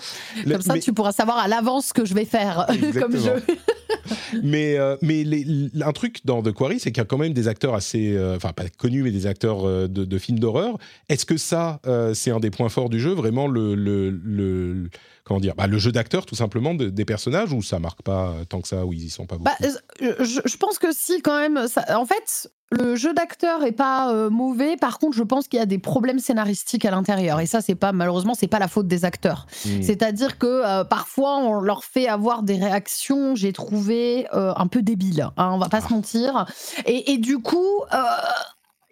Comme ça, tu pourras savoir à l'avance ce que je vais faire [laughs] comme jeu. [laughs] mais euh, mais un truc dans The Quarry, c'est qu'il y a quand même des acteurs assez, enfin pas connus, mais des acteurs de, de films d'horreur. Est-ce que ça, c'est un des points forts du jeu, vraiment le, le, le comment dire, bah, le jeu d'acteur tout simplement des personnages ou ça marque pas tant que ça, ou ils y sont pas bah, beaucoup? je, pense que si quand même. en fait, le jeu d'acteur est pas euh, mauvais. Par contre, je pense qu'il y a des problèmes scénaristiques à l'intérieur. Et ça, c'est pas malheureusement, c'est pas la faute des acteurs. Hmm. C'est-à-dire que euh, parfois, on leur fait avoir des réactions. J'ai trouvé euh, un peu débiles. Hein, on va pas se ah. mentir. Et, et du coup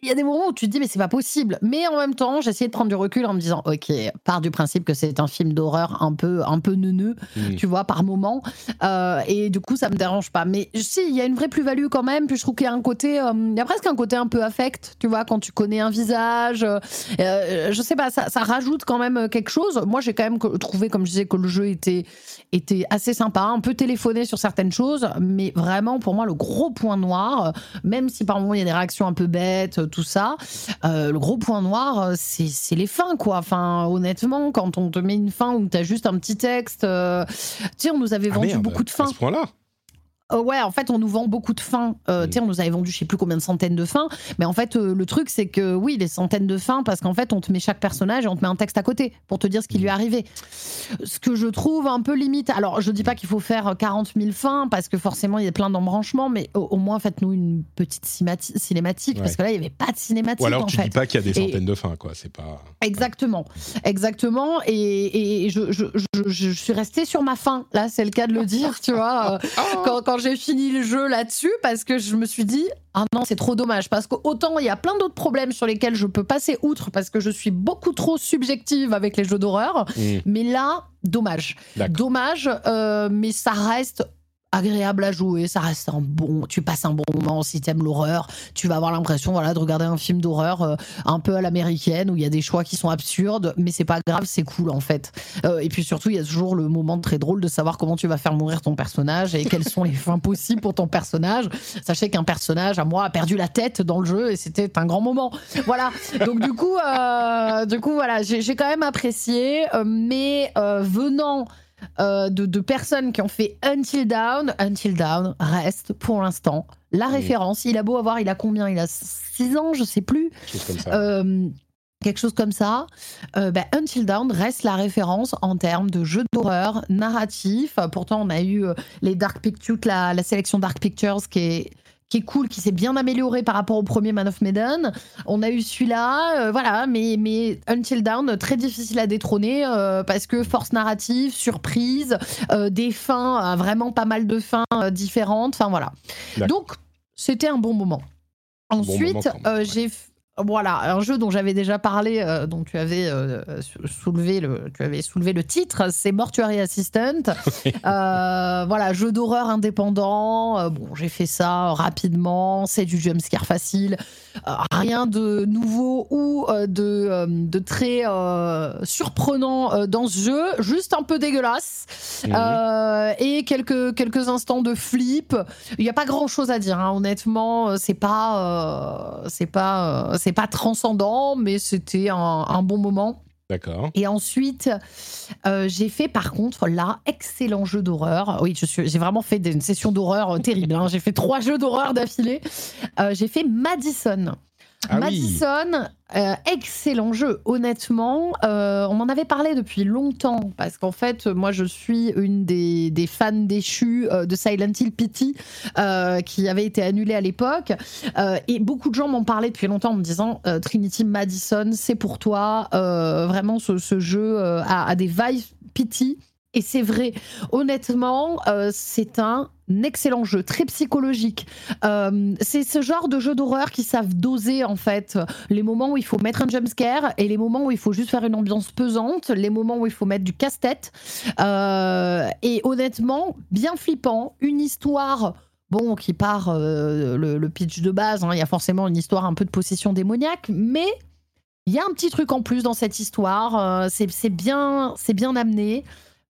il y a des moments où tu te dis mais c'est pas possible. Mais en même temps, essayé de prendre du recul en me disant ok, part du principe que c'est un film d'horreur un peu un peu neuneux, mmh. tu vois, par moment. Euh, et du coup, ça me dérange pas. Mais si, il y a une vraie plus-value quand même. Puis je trouve qu'il y a un côté, euh, il y a presque un côté un peu affect, tu vois, quand tu connais un visage. Euh, je sais pas, ça, ça, rajoute quand même quelque chose. Moi, j'ai quand même trouvé, comme je disais, que le jeu était était assez sympa, un peu téléphoné sur certaines choses, mais vraiment pour moi le gros point noir, même si par moments il y a des réactions un peu bêtes tout ça. Euh, le gros point noir, euh, c'est les fins, quoi. Enfin, honnêtement, quand on te met une fin où tu as juste un petit texte, euh, tu on nous avait ah, vendu beaucoup de fins. À ce point-là euh, ouais, en fait, on nous vend beaucoup de fins. Euh, mm. on nous avait vendu je sais plus combien de centaines de fins. Mais en fait, euh, le truc, c'est que oui, des centaines de fins, parce qu'en fait, on te met chaque personnage et on te met un texte à côté pour te dire ce qui lui est arrivé. Ce que je trouve un peu limite. Alors, je dis pas qu'il faut faire 40 000 fins, parce que forcément, il y a plein d'embranchements, mais au, moins, faites-nous une petite cinématique, parce que là, il n'y avait pas de cinématique. Ou alors, tu ne dis pas qu'il y a des centaines de fins, quoi. C'est pas. Exactement. Exactement. Et, je, je, suis restée sur ma fin. Là, c'est le cas de le dire, tu vois. quand, quand j'ai fini le jeu là-dessus parce que je me suis dit ah non c'est trop dommage. Parce qu'autant il y a plein d'autres problèmes sur lesquels je peux passer outre parce que je suis beaucoup trop subjective avec les jeux d'horreur. Mmh. mais là dommage. Dommage euh, mais ça reste agréable à jouer, ça reste un bon, tu passes un bon moment si t'aimes l'horreur, tu vas avoir l'impression voilà de regarder un film d'horreur euh, un peu à l'américaine où il y a des choix qui sont absurdes, mais c'est pas grave, c'est cool en fait. Euh, et puis surtout il y a toujours le moment très drôle de savoir comment tu vas faire mourir ton personnage et quelles sont les fins possibles pour ton personnage. Sachez qu'un personnage à moi a perdu la tête dans le jeu et c'était un grand moment. Voilà. Donc du coup, euh, du coup voilà, j'ai quand même apprécié, mais venant euh, de, personnes qui ont fait Until Down. Until Down reste pour l'instant la référence. Il a beau avoir, il a combien? Il a 6 ans, je sais plus. Euh, quelque chose comme ça. Euh, ben, Until Down reste la référence en termes de jeu d'horreur narratif. Pourtant, on a eu les Dark Pictures, la, la sélection Dark Pictures qui est qui est cool, qui s'est bien amélioré par rapport au premier Man of Medan. On a eu celui-là, euh, voilà, mais, mais Until Down, très difficile à détrôner euh, parce que force narrative, surprise, euh, des fins, vraiment pas mal de fins différentes, enfin voilà. Donc, c'était un bon moment. Ensuite, j'ai voilà, un jeu dont j'avais déjà parlé, euh, dont tu avais, euh, soulevé le, tu avais soulevé le titre, c'est Mortuary Assistant. [laughs] Euh, voilà, jeu d'horreur indépendant. bon, j'ai fait ça rapidement, c'est du jumpscare facile. rien de nouveau ou de, de très surprenant dans ce jeu, juste un peu dégueulasse. Et quelques, quelques instants de flip. Il n'y a pas grand chose à dire, hein, honnêtement, c'est pas. c'est pas c'est pas transcendant, mais c'était un, bon moment. D'accord. Et ensuite, euh, j'ai fait par contre là, excellent jeu d'horreur. Oui, j'ai vraiment fait une session d'horreur euh, terrible. Hein. J'ai fait trois jeux d'horreur d'affilée. Euh, j'ai fait Madison. Ah Madison, euh, excellent jeu. Honnêtement, euh, on m'en avait parlé depuis longtemps parce qu'en fait, moi, je suis une des, fans déchus euh, de Silent Hill Pity qui avait été annulé à l'époque. et beaucoup de gens m'ont parlé depuis longtemps en me disant Trinity Madison, c'est pour toi. vraiment, ce, ce jeu a, a, des vibes Pity. Et c'est vrai, honnêtement, c'est un excellent jeu, très psychologique. Euh, c'est ce genre de jeu d'horreur qui savent doser en fait les moments où il faut mettre un jumpscare et les moments où il faut juste faire une ambiance pesante, les moments où il faut mettre du casse-tête. Euh, et honnêtement, bien flippant, une histoire bon, qui part euh, le, pitch de base. Hein. il y a forcément une histoire un peu de possession démoniaque, mais il y a un petit truc en plus dans cette histoire. c'est bien, bien amené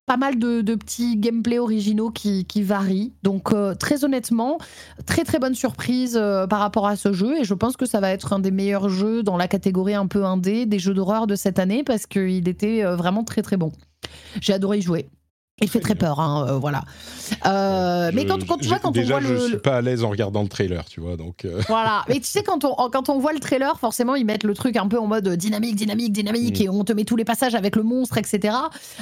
pas mal de, petits gameplays originaux qui, varient. Donc euh, très honnêtement, très très bonne surprise euh, par rapport à ce jeu et je pense que ça va être un des meilleurs jeux dans la catégorie un peu indé des jeux d'horreur de cette année parce qu'il était euh, vraiment très très bon. J'ai adoré y jouer. Il fait très peur, hein, euh, voilà. Euh, mais quand, quand tu vois, quand déjà, on voit le. je suis pas à l'aise en regardant le trailer, tu vois, donc. Euh. Voilà. [laughs] Mais tu sais, quand on, quand on voit le trailer, forcément, ils mettent le truc un peu en mode dynamique, dynamique, dynamique, mm. et on te met tous les passages avec le monstre, etc.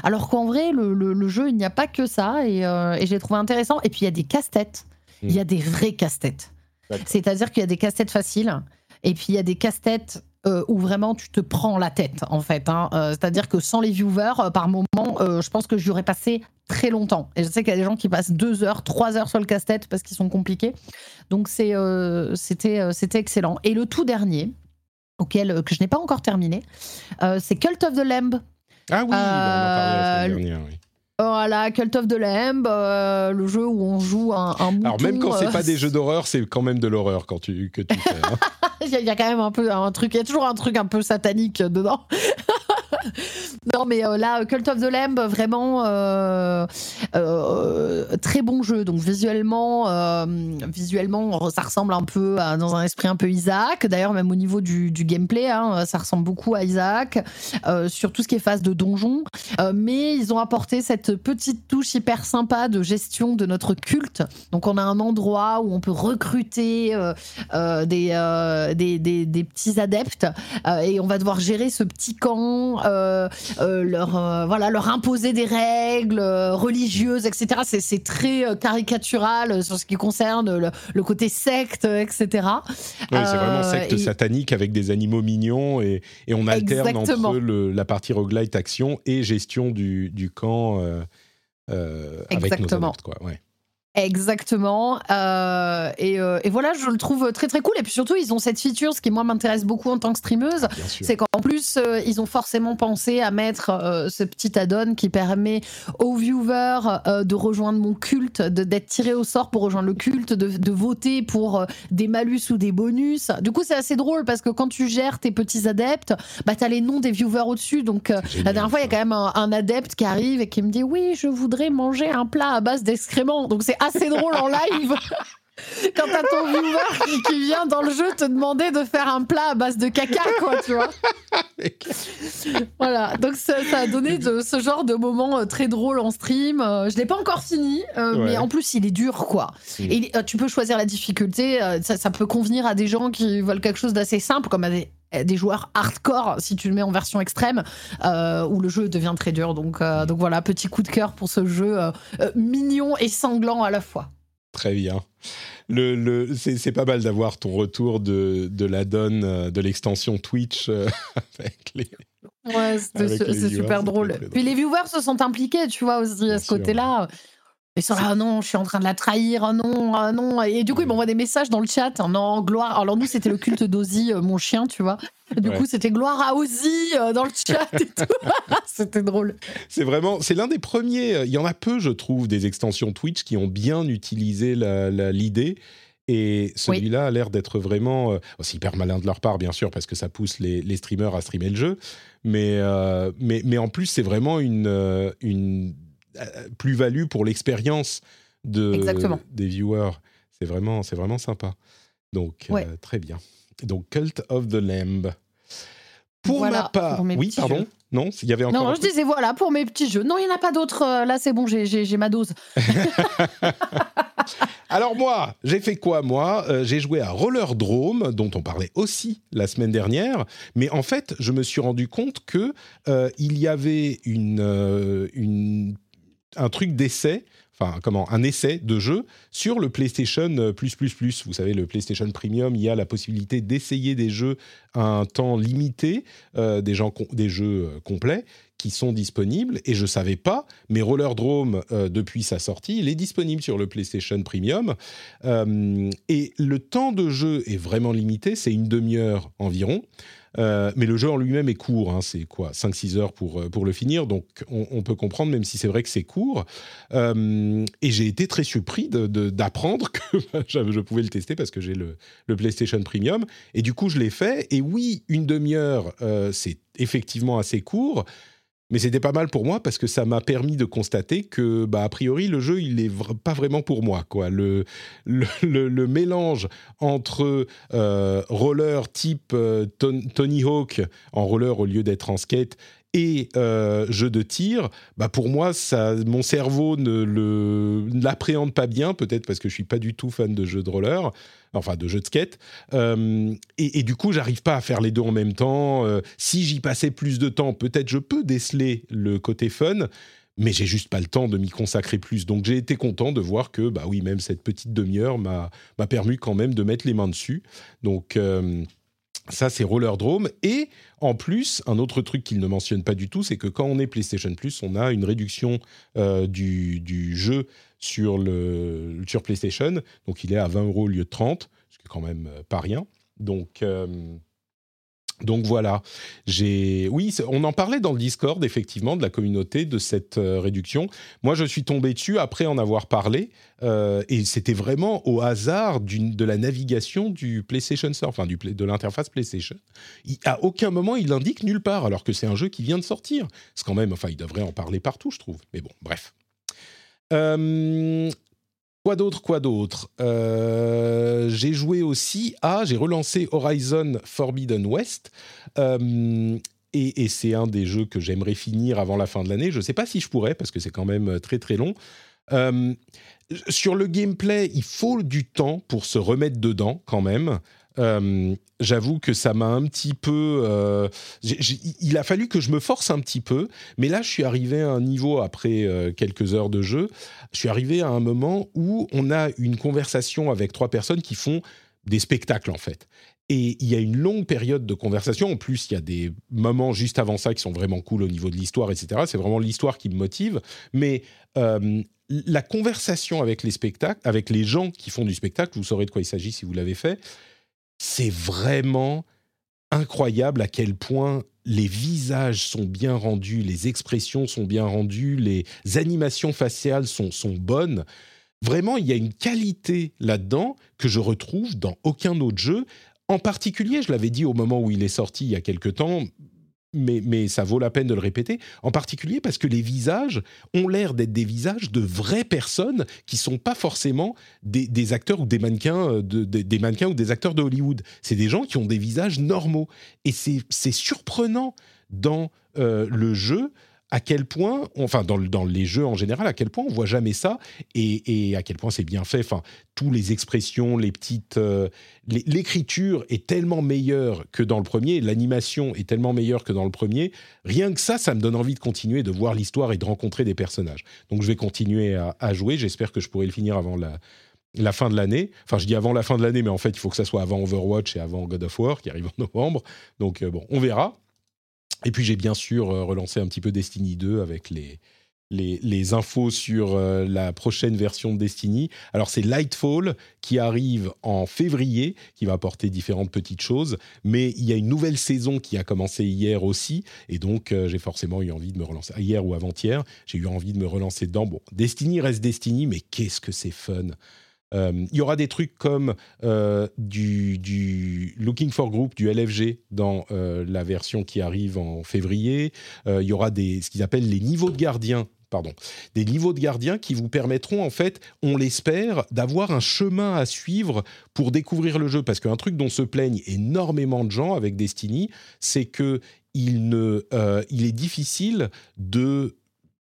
Alors qu'en vrai, le, le, jeu, il n'y a pas que ça, et, et j'ai trouvé intéressant. Et puis, il y a des casse-têtes. Il y a mm. des vrais casse-têtes. C'est-à-dire qu'il y a des casse-têtes faciles, et puis il y a des casse-têtes euh, où vraiment tu te prends la tête, en fait. Hein. Euh, c'est-à-dire que sans les viewers, euh, par moment, je pense que j'aurais passé très longtemps. Et je sais qu'il y a des gens qui passent deux heures, trois heures sur le casse-tête parce qu'ils sont compliqués. Donc c'était, excellent. Et le tout dernier, auquel que je n'ai pas encore terminé, c'est Cult of the Lamb. Ah oui, on en parlait la dernière, oui. Voilà, Cult of the Lamb, euh, le jeu où on joue un, un mouton. Alors même quand c'est euh, pas des [laughs] jeux d'horreur, c'est quand même de l'horreur quand tu que tu fais. Hein. [laughs] il, y a, quand même un peu un truc, il y a toujours un truc un peu satanique dedans. [laughs] [laughs] non, mais euh, là, Cult of the Lamb, vraiment euh, euh, très bon jeu. Donc visuellement, visuellement, ça ressemble un peu dans un esprit un peu Isaac. D'ailleurs, même au niveau du, gameplay, hein, ça ressemble beaucoup à Isaac sur tout ce qui est phase de donjon. mais ils ont apporté cette petite touche hyper sympa de gestion de notre culte. Donc on a un endroit où on peut recruter des, des, des, petits adeptes et on va devoir gérer ce petit camp euh, euh, leur, euh, voilà, leur imposer des règles religieuses, etc. C'est très caricatural sur ce qui concerne le, côté secte, etc. c'est vraiment secte satanique avec des animaux mignons et, et on alterne entre le, la partie roguelite action et gestion du, du camp. avec nos quoi. Ouais. Exactement. Euh, euh, et, voilà, je le trouve très très cool. Et puis surtout, ils ont cette feature, ce qui moi m'intéresse beaucoup en tant que streameuse, c'est qu'en plus, euh, ils ont forcément pensé à mettre ce petit add-on qui permet aux viewers de rejoindre mon culte, d'être tiré au sort pour rejoindre le culte, de, voter pour des malus ou des bonus. Du coup, c'est assez drôle parce que quand tu gères tes petits adeptes, bah, tu as les noms des viewers au-dessus. Donc la dernière fois, il y a quand même un, un, adepte qui arrive et qui me dit Oui, je voudrais manger un plat à base d'excréments. Donc c'est assez drôle en live. Quand t'as ton viewer qui, vient dans le jeu te demander de faire un plat à base de caca, quoi, tu vois. voilà, donc ça, a donné de, ce genre de moment euh, très drôle en stream. Euh, je l'ai pas encore fini, euh, mais en plus il est dur, quoi. Mm. Et tu peux choisir la difficulté, ça, ça, peut convenir à des gens qui veulent quelque chose d'assez simple, comme à des, des joueurs hardcore si tu le mets en version extrême où le jeu devient très dur donc, donc voilà petit coup de cœur pour ce jeu mignon et sanglant à la fois Très bien. Le, le, c'est pas mal d'avoir ton retour de, de la donne euh, de l'extension Twitch euh, [laughs] avec les. Ouais, c'est super drôle. Puis les viewers se sont impliqués, tu vois, aussi à ce côté-là. Ils sont là, oh non, je suis en train de la trahir, oh non, oh non. Et du coup, ils m'envoient des messages dans le chat, oh non, gloire. Alors nous, c'était le culte d'Ozzy, euh, mon chien, tu vois. Du coup, c'était gloire à Ozzy euh, dans le chat et tout. [laughs] [laughs] c'était drôle. C'est vraiment, c'est l'un des premiers. Euh, il y en a peu, je trouve, des extensions Twitch qui ont bien utilisé l'idée. Et celui-là a l'air d'être vraiment. Euh, c'est hyper malin de leur part, bien sûr, parce que ça pousse les, les streamers à streamer le jeu. Mais, mais, mais en plus, c'est vraiment une, une plus-value pour l'expérience de, des viewers. C'est vraiment, c'est vraiment sympa. Donc, très bien. Donc, Cult of the Lamb. Pour Voilà, ma part, pour oui, pardon. jeux. Non, il y avait encore. Non, je disais voilà pour mes petits jeux. Non, il n'y en a pas d'autres. euh, Là, c'est bon, j'ai- ma dose. [laughs] Alors moi, j'ai fait quoi moi? Euh, J'ai joué à Roller Drome, dont on parlait aussi la semaine dernière, mais en fait, je me suis rendu compte que euh, il y avait une, euh, une un truc d'essai. Enfin, comment Un essai de jeu sur le PlayStation euh, Plus Plus Plus. Vous savez, le PlayStation Premium, il y a la possibilité d'essayer des jeux à un temps limité, euh, des, jeux euh, complets qui sont disponibles. Et je savais pas, mais Roller Drome, depuis sa sortie, il est disponible sur le PlayStation Premium. Et le temps de jeu est vraiment limité, c'est une demi-heure environ. Euh, mais le jeu en lui-même est court, hein, c'est quoi 5-6 heures pour, euh, pour le finir, donc on, peut comprendre, même si c'est vrai que c'est court. Euh, et j'ai été très surpris d'apprendre que [laughs] je je pouvais le tester parce que j'ai le, PlayStation Premium. Et du coup, je l'ai fait. Et oui, une demi-heure, c'est effectivement assez court. Mais c'était pas mal pour moi parce que ça m'a permis de constater que, bah, a priori, le jeu, il est vra- pas vraiment pour moi. Quoi. Le, mélange entre euh, roller type euh, Ton- Tony Hawk en roller au lieu d'être en skate et euh, de tir, bah pour moi, ça, mon cerveau ne l'appréhende pas bien, peut-être parce que je suis pas du tout fan de jeux de roller, enfin de jeux de skate. Euh, et, du coup, j'arrive pas à faire les deux en même temps. Euh, si j'y passais plus de temps, peut-être je peux déceler le côté fun. Mais j'ai juste pas le temps de m'y consacrer plus. Donc j'ai été content de voir que, bah oui, même cette petite demi-heure m'a permis quand même de mettre les mains dessus. Donc ça, c'est Roller Drome. Et en plus, un autre truc qu'il ne mentionne pas du tout, c'est que quand on est PlayStation Plus, on a une réduction euh, du, du jeu sur, le, sur PlayStation. Donc il est à 20 euros au lieu de 30, ce qui est quand même euh, pas rien. Donc. euh, donc voilà, j'ai oui, on en parlait dans le Discord effectivement de la communauté de cette euh, réduction. Moi, je suis tombé dessus après en avoir parlé euh, et c'était vraiment au hasard de la navigation du PlayStation Store, enfin de l'interface PlayStation. À aucun moment il l'indique nulle part, alors que c'est un jeu qui vient de sortir. C'est quand même, enfin, il devrait en parler partout, je trouve. Mais bon, bref. Euh, Quoi d'autre, quoi d'autre Euh, J'ai joué aussi à, j'ai relancé Horizon Forbidden West. Euh, et, c'est un des jeux que j'aimerais finir avant la fin de l'année. Je ne sais pas si je pourrais, parce que c'est quand même très très long. Euh, sur le gameplay, il faut du temps pour se remettre dedans quand même. Euh, J'avoue que ça m'a un petit peu. euh, il a fallu que je me force un petit peu, mais là, je suis arrivé à un niveau après euh, quelques heures de jeu. Je suis arrivé à un moment où on a une conversation avec trois personnes qui font des spectacles en fait. Et il y a une longue période de conversation. En plus, il y a des moments juste avant ça qui sont vraiment cool au niveau de l'histoire, etc. C'est vraiment l'histoire qui me motive. Mais la conversation avec les spectacles, avec les gens qui font du spectacle, vous saurez de quoi il s'agit si vous l'avez fait, c'est vraiment incroyable à quel point les visages sont bien rendus, les expressions sont bien rendues, les animations faciales sont, bonnes. Vraiment, il y a une qualité là-dedans que je retrouve dans aucun autre jeu. En particulier, je l'avais dit au moment où il est sorti il y a quelque temps, mais, ça vaut la peine de le répéter, en particulier parce que les visages ont l'air d'être des visages de vraies personnes qui sont pas forcément des, acteurs ou des mannequins, euh, de- de- des mannequins ou des acteurs de Hollywood. C'est des gens qui ont des visages normaux. Et c'est c'est surprenant dans euh, le jeu à quel point, enfin dans, le- dans les jeux en général, à quel point on voit jamais ça et, à quel point c'est bien fait. Enfin, tous les expressions, les petites, euh, l'écriture est tellement meilleure que dans le premier, l'animation est tellement meilleure que dans le premier. Rien que ça, ça me donne envie de continuer, de voir l'histoire et de rencontrer des personnages. Donc je vais continuer à, jouer. J'espère que je pourrai le finir avant la, la fin de l'année. Enfin, je dis avant la fin de l'année, mais en fait, il faut que ça soit avant Overwatch et avant God of War qui arrive en novembre. Donc euh, bon, on verra. Et puis j'ai bien sûr euh, relancé un petit peu Destiny 2 avec les, les, les infos sur euh, la prochaine version de Destiny. Alors c'est Lightfall qui arrive en février, qui va apporter différentes petites choses, mais il y a une nouvelle saison qui a commencé hier aussi, et donc euh, j'ai forcément eu envie de me relancer. Ah, Hier ou avant-hier, j'ai eu envie de me relancer dedans. Bon, Destiny reste Destiny, mais qu'est-ce que c'est fun il y aura des trucs comme euh, du, Looking for Group, du LFG dans euh, la version qui arrive en février. Euh, il y aura des, ce qu'ils appellent les niveaux de gardiens pardon, des niveaux de gardiens qui vous permettront en fait, on l'espère, d'avoir un chemin à suivre pour découvrir le jeu. Parce qu'un truc dont se plaignent énormément de gens avec Destiny, c'est que il, ne, euh, il est difficile de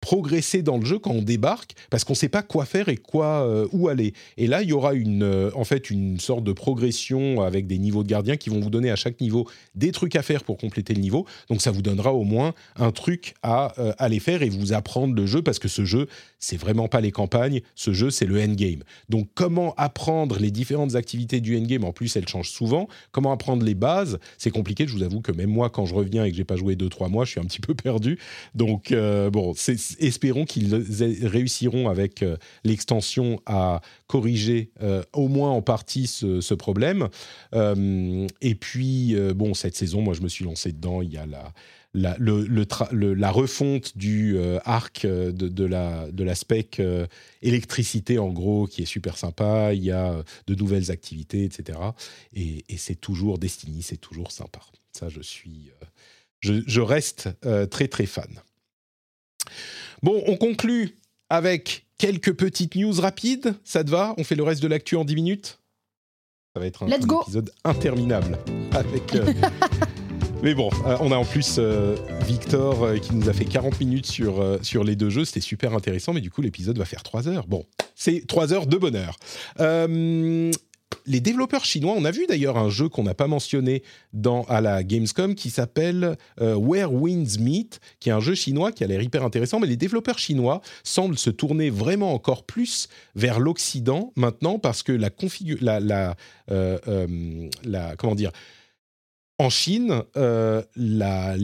progresser dans le jeu quand on débarque parce qu'on ne sait pas quoi faire et quoi euh, où aller. Et là, il y aura une euh, en fait une sorte de progression avec des niveaux de gardiens qui vont vous donner à chaque niveau des trucs à faire pour compléter le niveau. Donc ça vous donnera au moins un truc à euh, aller faire et vous apprendre le jeu parce que ce jeu, c'est vraiment pas les campagnes, ce jeu c'est le endgame. Donc comment apprendre les différentes activités du endgame? En plus elles changent souvent, comment apprendre les bases, c'est compliqué, je vous avoue que même moi quand je reviens et que j'ai pas joué 2 3 mois, je suis un petit peu perdu. Donc bon, c'est espérons qu'ils réussiront avec euh, l'extension à corriger euh, au moins en partie ce, problème. Euh, et puis, bon, cette saison, moi, je me suis lancé dedans. Il y a la, refonte du arc de, de, électricité, en gros, qui est super sympa. Il y a de nouvelles activités, etc. Et, c'est toujours Destiny, c'est toujours sympa. Ça, je suis. Je, reste très, très fan. Bon, on conclut avec quelques petites news rapides. Ça te va On fait le reste de l'actu en 10 minutes Ça va être un, épisode interminable. Avec, euh, [laughs] Mais bon, euh, on a en plus euh, Victor qui nous a fait 40 minutes sur, sur les deux jeux. C'était super intéressant, mais du coup, l'épisode va faire 3 heures. Bon, c'est 3 heures de bonheur les développeurs chinois, on a vu d'ailleurs un jeu qu'on n'a pas mentionné dans, à la Gamescom qui s'appelle euh, Where Winds Meet, qui est un jeu chinois qui a l'air hyper intéressant, mais les développeurs chinois semblent se tourner vraiment encore plus vers l'Occident maintenant parce que la la, euh, euh, la, comment dire, en Chine, la,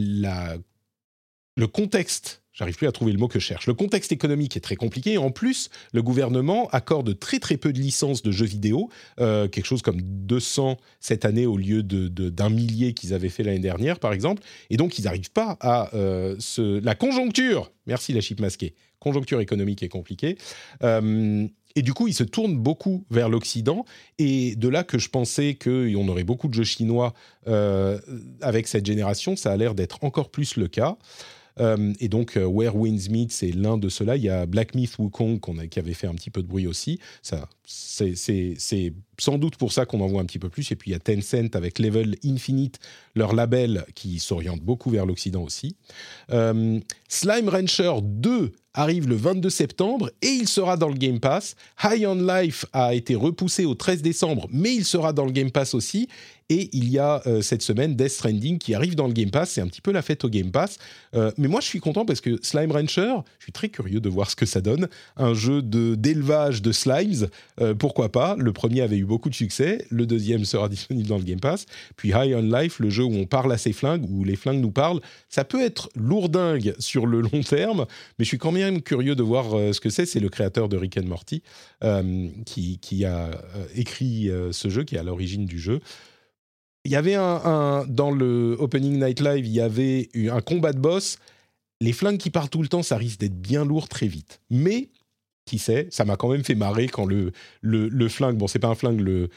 le contexte J'arrive plus à trouver le mot que je cherche. Le contexte économique est très compliqué en plus, le gouvernement accorde très très peu de licences de jeux vidéo, euh, quelque chose comme 200 cette année au lieu de, d'un millier qu'ils avaient fait l'année dernière par exemple. Et donc ils n'arrivent pas à euh, la conjoncture. Merci la chip masquée. Conjoncture économique est compliquée. Euh, et du coup, ils se tournent beaucoup vers l'Occident. Et de là que je pensais qu'on aurait beaucoup de jeux chinois avec cette génération, ça a l'air d'être encore plus le cas. Euh, et donc, euh, Where Winds Meet, c'est l'un de ceux-là. Il y a Black Myth Wukong qui avait fait un petit peu de bruit aussi. Ça, c'est sans doute pour ça qu'on en voit un petit peu plus. Et puis il y a Tencent avec Level Infinite, leur label qui s'oriente beaucoup vers l'Occident aussi. Euh, Slime Rancher 2 arrive le 22 septembre et il sera dans le Game Pass. High on Life a été repoussé au 13 décembre, mais il sera dans le Game Pass aussi. Et il y a euh, cette semaine Death Stranding qui arrive dans le Game Pass. C'est un petit peu la fête au Game Pass. Euh, mais moi, je suis content parce que Slime Rancher, je suis très curieux de voir ce que ça donne. Un jeu d'élevage de, slimes, euh, pourquoi pas? Le premier avait eu beaucoup de succès. Le deuxième sera [laughs] disponible dans le Game Pass. Puis High on Life, le jeu où on parle à ses flingues, où les flingues nous parlent. Ça peut être lourdingue [laughs] sur le long terme, mais je suis quand même curieux de voir ce que c'est. C'est le créateur de Rick and Morty qui, qui, a écrit ce jeu, qui est à l'origine du jeu il y avait un, dans le Opening Night Live, il y avait un combat de boss. Les flingues qui partent tout le temps, ça risque d'être bien lourd très vite. Mais qui sait, ça m'a quand même fait marrer quand le, le, flingue, bon, c'est pas un flingue, le,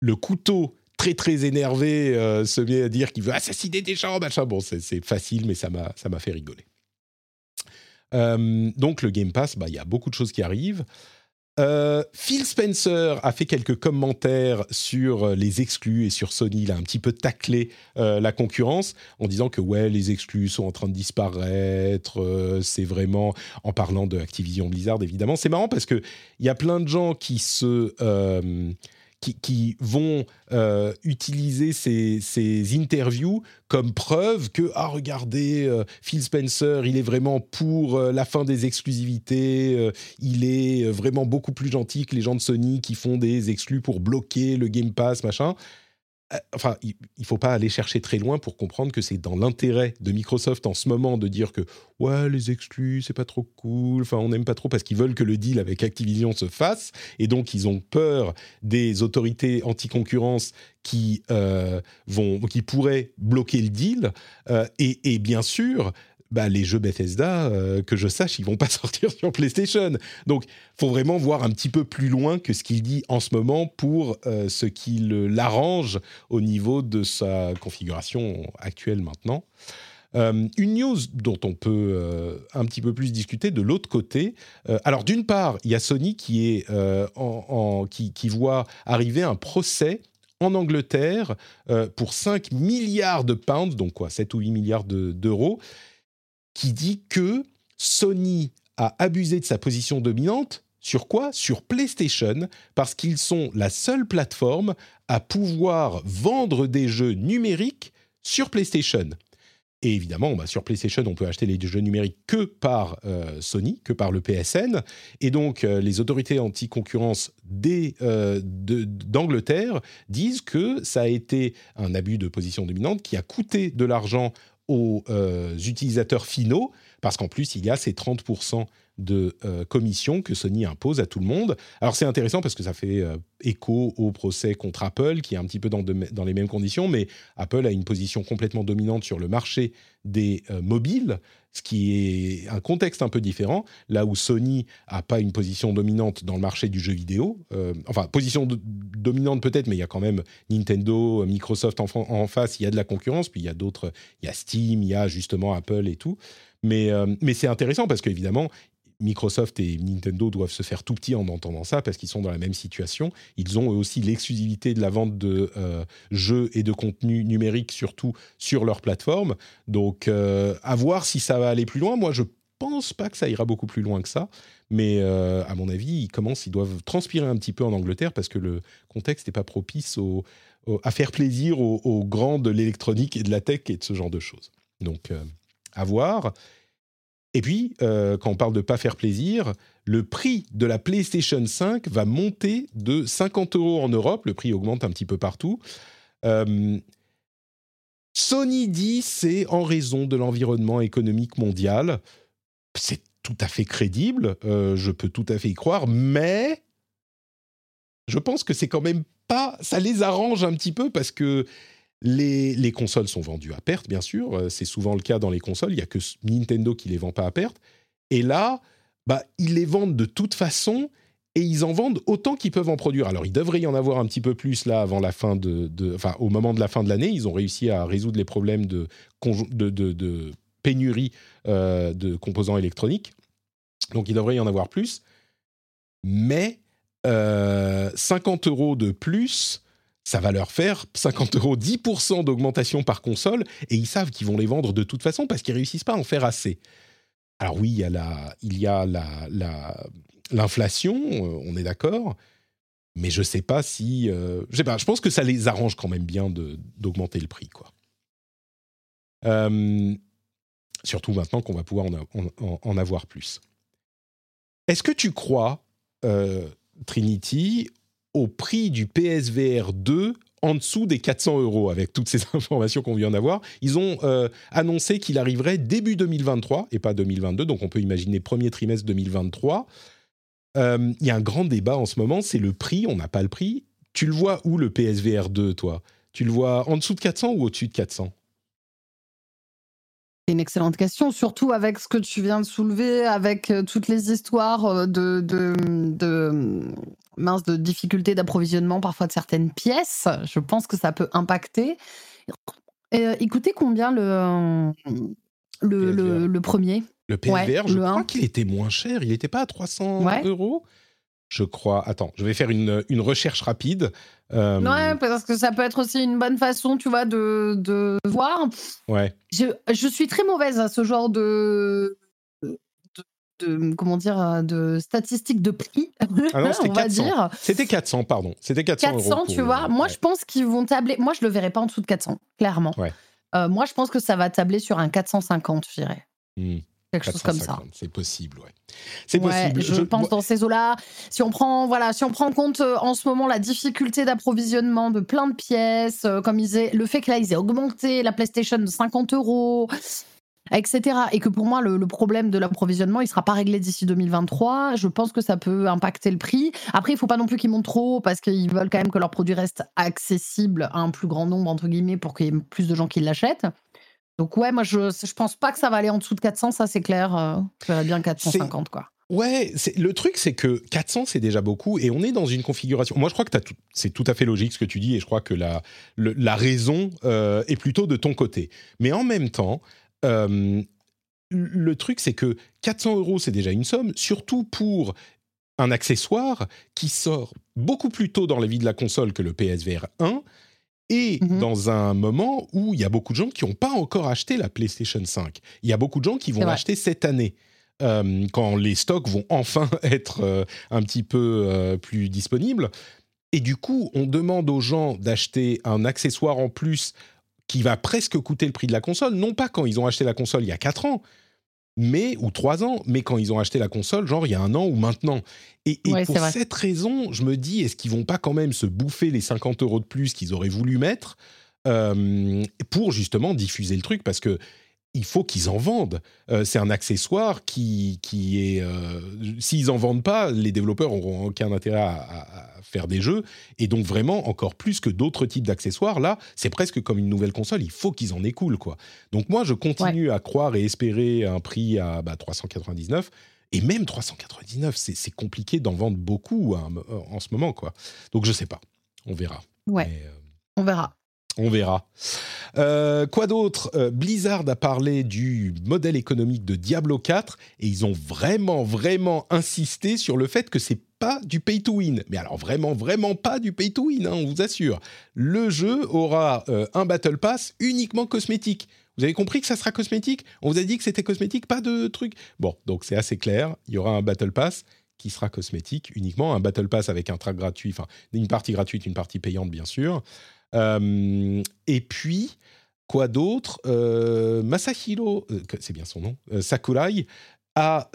le couteau très très énervé euh, se met à dire qu'il veut assassiner des gens, machin. Bon, c'est facile, mais ça m'a fait rigoler. Euh, donc le Game Pass, bah, il y a beaucoup de choses qui arrivent. Euh, Phil Spencer a fait quelques commentaires sur euh, les exclus et sur Sony. Il a un petit peu taclé euh, la concurrence en disant que ouais, les exclus sont en train de disparaître. c'est vraiment en parlant de Activision Blizzard évidemment. C'est marrant parce que il y a plein de gens qui se qui, vont euh, utiliser ces, interviews comme preuve que, ah, regardez, euh, Phil Spencer, il est vraiment pour euh, la fin des exclusivités, il est vraiment beaucoup plus gentil que les gens de Sony qui font des exclus pour bloquer le Game Pass, machin. Euh, enfin, il ne faut pas aller chercher très loin pour comprendre que c'est dans l'intérêt de Microsoft en ce moment de dire que ouais les exclus c'est pas trop cool, enfin on n'aime pas trop parce qu'ils veulent que le deal avec Activision se fasse. Et donc ils ont peur des autorités anti-concurrence qui euh, vont qui pourraient bloquer le deal. Euh, et, et, bien sûr bah, les jeux Bethesda, euh, que je sache, ils vont pas [laughs] sortir sur PlayStation. Donc, faut vraiment voir un petit peu plus loin que ce qu'il dit en ce moment pour euh, ce qui l'arrange au niveau de sa configuration actuelle maintenant. Euh, une news dont on peut un petit peu plus discuter de l'autre côté. Alors d'une part, il y a Sony qui, voit arriver un procès en Angleterre pour 5 milliards de pounds, donc quoi, 7 ou 8 milliards d'euros, qui dit que Sony a abusé de sa position dominante. Sur quoi? Sur PlayStation, parce qu'ils sont la seule plateforme à pouvoir vendre des jeux numériques sur PlayStation. Et évidemment, bah, sur PlayStation, on peut acheter les jeux numériques que par euh, Sony, que par le PSN. Et donc, euh, les autorités anti-concurrence euh, d'Angleterre disent que ça a été un abus de position dominante qui a coûté de l'argent aux utilisateurs finaux, parce qu'en plus, il y a ces 30% de euh, commission que Sony impose à tout le monde. Alors c'est intéressant parce que ça fait euh, écho au procès contre Apple, qui est un petit peu dans, les mêmes conditions, mais Apple a une position complètement dominante sur le marché des euh, mobiles, ce qui est un contexte un peu différent, là où Sony n'a pas une position dominante dans le marché du jeu vidéo. enfin, position dominante peut-être, mais il y a quand même Nintendo, Microsoft en, en, face, il y a de la concurrence, puis il y a d'autres, il y a Steam, il y a justement Apple et tout. Mais, mais c'est intéressant parce qu'évidemment, Microsoft et Nintendo doivent se faire tout petits en entendant ça parce qu'ils sont dans la même situation. Ils ont eux aussi l'exclusivité de la vente de euh, jeux et de contenus numériques surtout sur leur plateforme. Donc euh, à voir si ça va aller plus loin. Moi je pense pas que ça ira beaucoup plus loin que ça, mais euh, à mon avis ils commencent, ils doivent transpirer un petit peu en Angleterre parce que le contexte n'est pas propice à faire plaisir aux, grands de l'électronique et de la tech et de ce genre de choses. Donc à voir. Et puis, euh, quand on parle de pas faire plaisir, le prix de la PlayStation 5 va monter de 50 euros en Europe. Le prix augmente un petit peu partout. Euh, Sony dit c'est en raison de l'environnement économique mondial. C'est tout à fait crédible. Euh, je peux tout à fait y croire, mais je pense que c'est quand même pas. Ça les arrange un petit peu parce que les, consoles sont vendues à perte, bien sûr. Euh, c'est souvent le cas dans les consoles. Il n'y a que Nintendo qui les vend pas à perte. Et là, bah, ils les vendent de toute façon et ils en vendent autant qu'ils peuvent en produire. Alors, il devrait y en avoir un petit peu plus là avant la fin de, enfin, au moment de la fin de l'année. Ils ont réussi à résoudre les problèmes de, pénurie euh, de composants électroniques. Donc, il devrait y en avoir plus. Mais 50 euh, euros de plus, ça va leur faire 50 euros, 10% d'augmentation par console, et ils savent qu'ils vont les vendre de toute façon parce qu'ils réussissent pas à en faire assez. Alors oui, il y a l'inflation, euh, on est d'accord, mais je sais pas si, euh, je sais pas, je pense que ça les arrange quand même bien d'augmenter le prix, quoi. Euh, surtout maintenant qu'on va pouvoir en, avoir plus. Est-ce que tu crois, Trinity, au prix du PSVR 2 en dessous des 400 euros avec toutes ces [laughs] informations qu'on vient d'avoir. Ils ont euh, annoncé qu'il arriverait début 2023 et pas 2022, donc on peut imaginer premier trimestre 2023. Euh, il y a un grand débat en ce moment, c'est le prix, on n'a pas le prix. Tu le vois où le PSVR 2, toi? Tu le vois en dessous de 400 ou au-dessus de 400 c'est une excellente question, surtout avec ce que tu viens de soulever, avec euh, toutes les histoires euh, de, de, de, mince, de difficultés d'approvisionnement parfois de certaines pièces. Je pense que ça peut impacter. Euh, écoutez combien le, le, le, premier? Le PSVR, je crois qu'il était moins cher. Il n'était pas à 300 euros? Je crois. Attends, je vais faire une, une recherche rapide. Euh... Ouais, parce que ça peut être aussi une bonne façon, tu vois, de, de voir. Ouais. Je, je, suis très mauvaise à ce genre de, de, comment dire, de statistiques de prix. Ah non, c'était [laughs] 400. C'était 400, pardon. C'était 400, 400 tu vois. Moi, je pense qu'ils vont tabler. Moi, je le verrai pas en dessous de 400, clairement. Ouais. Euh, moi, je pense que ça va tabler sur un 450, je dirais. Hmm quelque chose comme ça. C'est possible, ouais. C'est possible. Je, pense dans ces eaux-là. Si on prend, voilà, si on prend en compte euh, en ce moment la difficulté d'approvisionnement de plein de pièces, euh, comme ils aient, le fait que là ils aient augmenté la PlayStation de 50 euros, etc. Et que pour moi le, problème de l'approvisionnement il sera pas réglé d'ici 2023. Je pense que ça peut impacter le prix. Après il faut pas non plus qu'ils montent trop parce qu'ils veulent quand même que leurs produits restent accessibles à un plus grand nombre entre guillemets pour qu'il y ait plus de gens qui l'achètent. Donc ouais, moi je je pense pas que ça va aller en dessous de 400, ça c'est clair. Euh, je verrais bien 450 quoi. Ouais, le truc c'est que 400 c'est déjà beaucoup et on est dans une configuration. Moi je crois que c'est tout à fait logique ce que tu dis et je crois que la, la raison euh, est plutôt de ton côté. Mais en même temps, le truc, c'est que 400 euros, c'est déjà une somme, surtout pour un accessoire qui sort beaucoup plus tôt dans la vie de la console que le PSVR 1 et mmh dans un moment où il y a beaucoup de gens qui n'ont pas encore acheté la PlayStation 5. Il y a beaucoup de gens qui vont l'acheter cette année. Euh, quand les stocks vont enfin [laughs] être euh, un petit peu euh, plus disponibles. Et du coup, on demande aux gens d'acheter un accessoire en plus qui va presque coûter le prix de la console, non pas quand ils ont acheté la console il y a 4 ans, mais ou 3 ans, mais quand ils ont acheté la console, genre il y a un an ou maintenant. Et, pour cette raison, je me dis, est-ce qu'ils vont pas quand même se bouffer les 50 euros de plus qu'ils auraient voulu mettre pour justement diffuser le truc? Parce que il faut qu'ils en vendent. Euh, c'est un accessoire qui, qui est... Euh, s'ils en vendent pas, les développeurs auront aucun intérêt à, faire des jeux. Et donc vraiment, encore plus que d'autres types d'accessoires, là, c'est presque comme une nouvelle console. Il faut qu'ils en écoulent, quoi. Donc moi, je continue à croire et espérer un prix à 399. Bah, et même 399, c'est compliqué d'en vendre beaucoup hein, en ce moment, quoi. Donc je sais pas. On verra. Ouais. Euh, on verra. On verra. Euh, quoi d'autre? Euh, Blizzard a parlé du modèle économique de Diablo 4 et ils ont vraiment, vraiment insisté sur le fait que c'est pas du pay to win. Mais alors vraiment, vraiment pas du pay to win, hein, on vous assure. Le jeu aura euh, un Battle Pass uniquement cosmétique. Vous avez compris que ça sera cosmétique? On vous a dit que c'était cosmétique, pas de truc. Bon, donc c'est assez clair. Il y aura un Battle Pass qui sera cosmétique uniquement, un Battle Pass avec un track gratuit, enfin une partie gratuite, une partie payante bien sûr. Euh, et puis, quoi d'autre euh, Masahiro, euh, c'est bien son nom, Sakurai, a,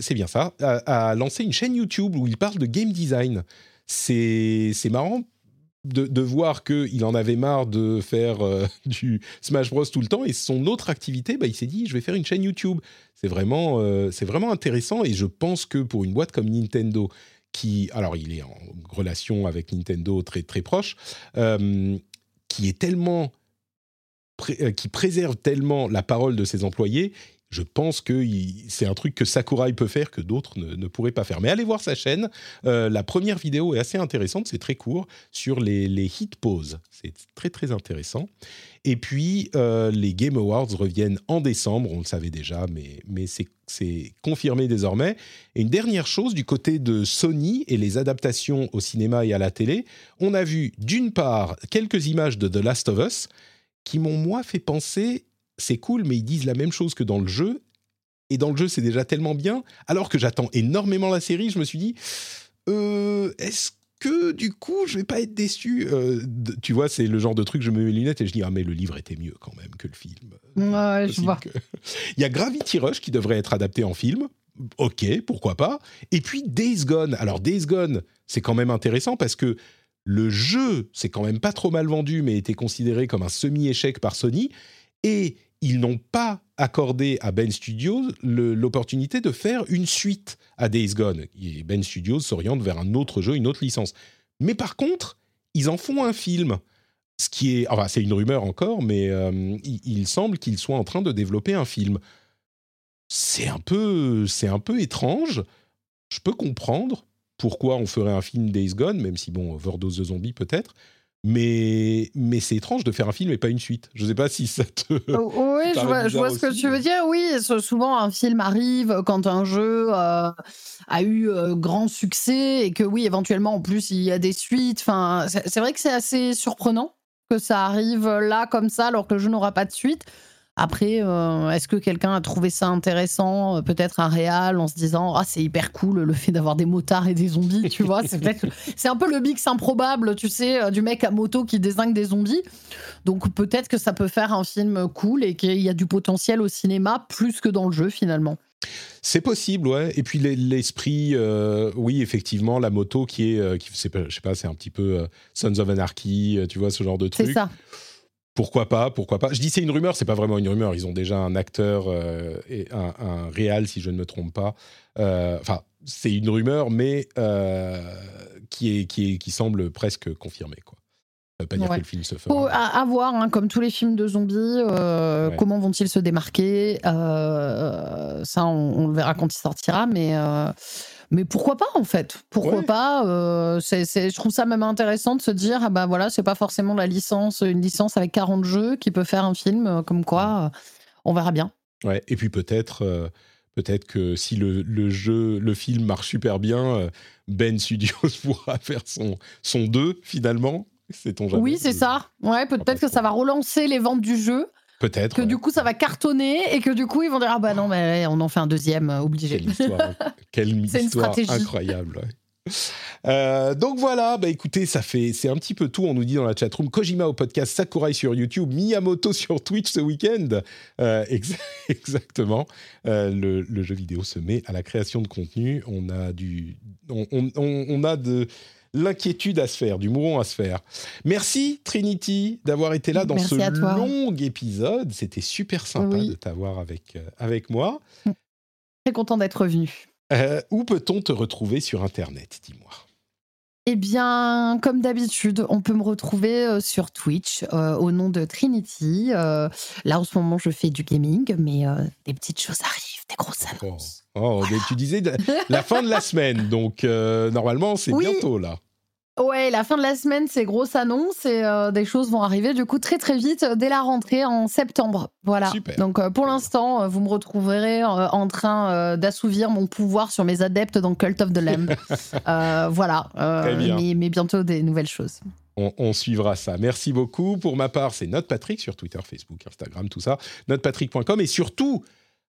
c'est bien ça, a, lancé une chaîne YouTube où il parle de game design. C'est marrant de, de, voir qu'il en avait marre de faire [laughs] du Smash Bros tout le temps et son autre activité, bah, il s'est dit je vais faire une chaîne YouTube. C'est vraiment, c'est vraiment intéressant et je pense que pour une boîte comme Nintendo qui, alors il est en relation avec Nintendo très très proche, euh, qui est tellement, euh, qui préserve tellement la parole de ses employés je pense que c'est un truc que Sakurai peut faire que d'autres ne, pourraient pas faire. Mais allez voir sa chaîne. Euh, la première vidéo est assez intéressante, c'est très court, sur les, les hit poses. C'est très très intéressant. Et puis, euh, les Game Awards reviennent en décembre, on le savait déjà, mais, c'est confirmé désormais. Et une dernière chose, du côté de Sony et les adaptations au cinéma et à la télé, on a vu d'une part quelques images de The Last of Us qui m'ont, moi, fait penser c'est cool, mais ils disent la même chose que dans le jeu. Et dans le jeu, c'est déjà tellement bien. Alors que j'attends énormément la série, je me suis dit, euh, est-ce que du coup, je vais pas être déçu euh, Tu vois, c'est le genre de truc, je me mets les lunettes et je dis, ah, mais le livre était mieux quand même que le film. Ouais, je vois. [laughs] Il y a Gravity Rush qui devrait être adapté en film. Ok, pourquoi pas. Et puis Days Gone. Alors, Days Gone, c'est quand même intéressant parce que le jeu, c'est quand même pas trop mal vendu, mais était considéré comme un semi-échec par Sony. Et ils n'ont pas accordé à Ben Studios l'opportunité de faire une suite à Days Gone. Et ben Studios s'oriente vers un autre jeu, une autre licence. Mais par contre, ils en font un film. Ce qui est, enfin, c'est une rumeur encore, mais euh, il, semble qu'ils soient en train de développer un film. C'est un peu, c'est un peu étrange. Je peux comprendre pourquoi on ferait un film Days Gone, même si bon, overdose de zombies peut-être. Mais, mais c'est étrange de faire un film et pas une suite. Je ne sais pas si ça te. [laughs] Oh, oui, je vois, ce que tu veux dire. Oui, souvent un film arrive quand un jeu euh, a eu euh, grand succès et que, oui, éventuellement, en plus, il y a des suites. Enfin, c'est vrai que c'est assez surprenant que ça arrive là, comme ça, alors que le jeu n'aura pas de suite. Après, euh, est-ce que quelqu'un a trouvé ça intéressant euh, Peut-être un réal en se disant ah c'est hyper cool le fait d'avoir des motards et des zombies, tu vois C'est [laughs] c'est un peu le mix improbable, tu sais, euh, du mec à moto qui désingue des zombies. Donc peut-être que ça peut faire un film cool et qu'il y a du potentiel au cinéma plus que dans le jeu finalement. C'est possible, ouais. Et puis l'esprit, oui, effectivement, la moto qui est, qui, je sais pas, c'est un petit peu Sons of Anarchy, tu vois, ce genre de truc. C'est ça pourquoi pas, pourquoi pas. Je dis c'est une rumeur, c'est pas vraiment une rumeur. Ils ont déjà un acteur euh, et un, un, réal, si je ne me trompe pas. Euh, enfin, c'est une rumeur, mais euh, qui, est, qui, est, qui semble presque confirmée. Quoi. Ça veut pas dire que le film se fera. à, voir, hein, comme tous les films de zombies, comment vont-ils se démarquer Ça, on, on, le verra quand il sortira, mais mais pourquoi pas en fait? Pourquoi pas euh, c'est, Je trouve ça même intéressant de se dire ah bah voilà c'est pas forcément la licence une licence avec 40 jeux qui peut faire un film euh, comme quoi on verra bien. Ouais, et puis peut-être. Peut-être que si le, le, jeu, le film marche super bien, Ben Studios [laughs] pourra faire son, son 2 finalement. C'est ton Oui, c'est ça. Ouais, peut-être que ça va relancer les ventes du jeu. Peut-être. Que du coup, ça va cartonner et que du coup, ils vont dire Ah bah non, mais on en fait un deuxième, obligé. Quelle histoire, [laughs] Quelle histoire incroyable. Euh, donc voilà, bah écoutez, ça fait, c'est un petit peu tout. On nous dit dans la chatroom Kojima au podcast, Sakurai sur YouTube, Miyamoto [laughs] sur Twitch ce week-end. Euh, [laughs] exactement. Euh, le, jeu vidéo se met à la création de contenu. On a du, on, on a de l'inquiétude à se faire, du mouron à se faire. Merci Trinity d'avoir été là dans ce long épisode. C'était super sympa de t'avoir avec, euh, avec moi. Très content d'être venu. Euh, où peut-on te retrouver sur Internet, dis-moi? Eh bien, comme d'habitude, on peut me retrouver euh, sur Twitch au nom de Trinity. là, en ce moment, je fais du gaming, mais des petites choses arrivent, des grosses oh. annonces. Oh, tu disais la fin de la [laughs] semaine, donc euh, normalement c'est bientôt là. Ouais, la fin de la semaine, c'est grosse annonce et euh, des choses vont arriver du coup très très vite dès la rentrée en septembre. Voilà. Donc euh, pour l'instant, vous me retrouverez en train d'assouvir mon pouvoir sur mes adeptes dans Cult of the Lamb. [laughs] voilà. Mais, mais, bientôt des nouvelles choses. On, on, suivra ça. Merci beaucoup. Pour ma part, c'est Note Patrick sur Twitter, Facebook, Instagram, tout ça. Notepatrick.com et surtout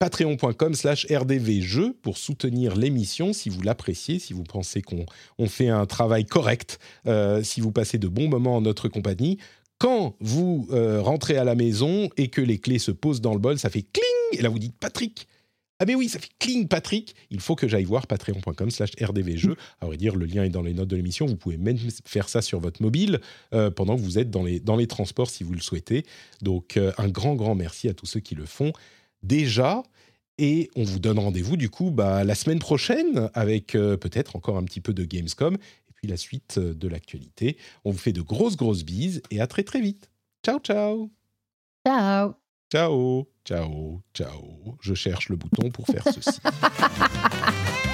patreon.com slash rdvjeux pour soutenir l'émission si vous l'appréciez, si vous pensez qu'on fait un travail correct, euh, si vous passez de bons moments en notre compagnie. Quand vous euh, rentrez à la maison et que les clés se posent dans le bol, ça fait cling Et là, vous dites Patrick ah mais oui, ça fait cling Patrick. Il faut que j'aille voir patreon.com slash rdvjeux. À vrai dire, le lien est dans les notes de l'émission. Vous pouvez même faire ça sur votre mobile euh, pendant que vous êtes dans les, dans les transports si vous le souhaitez. Donc un grand, grand merci à tous ceux qui le font déjà. Et on vous donne rendez-vous du coup bah, la semaine prochaine avec euh, peut-être encore un petit peu de Gamescom et puis la suite euh, de l'actualité. On vous fait de grosses grosses bises et à très très vite. Ciao ciao. Ciao. Ciao ciao ciao. Je cherche le bouton pour faire ceci. [laughs]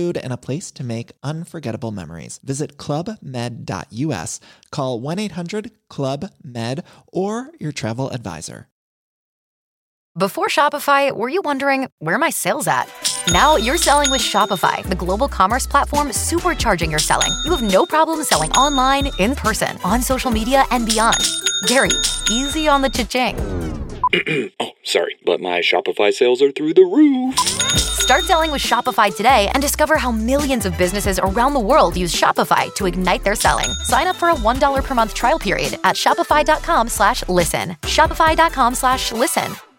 food, and a place to make unforgettable memories. Visit clubmed.us, call 1 800 Club Med, or your travel advisor. Before Shopify, were you wondering where my sales at? Now you're selling with Shopify, the global commerce platform supercharging your selling. You have no problem selling online, in person, on social media, and beyond. Gary, easy on the cha-ching. [clears throat] oh, sorry, but my Shopify sales are through the roof. Start selling with Shopify today and discover how millions of businesses around the world use Shopify to ignite their selling. Sign up for a $1 per month trial period at shopify.com slash listen. Shopify.com slash listen.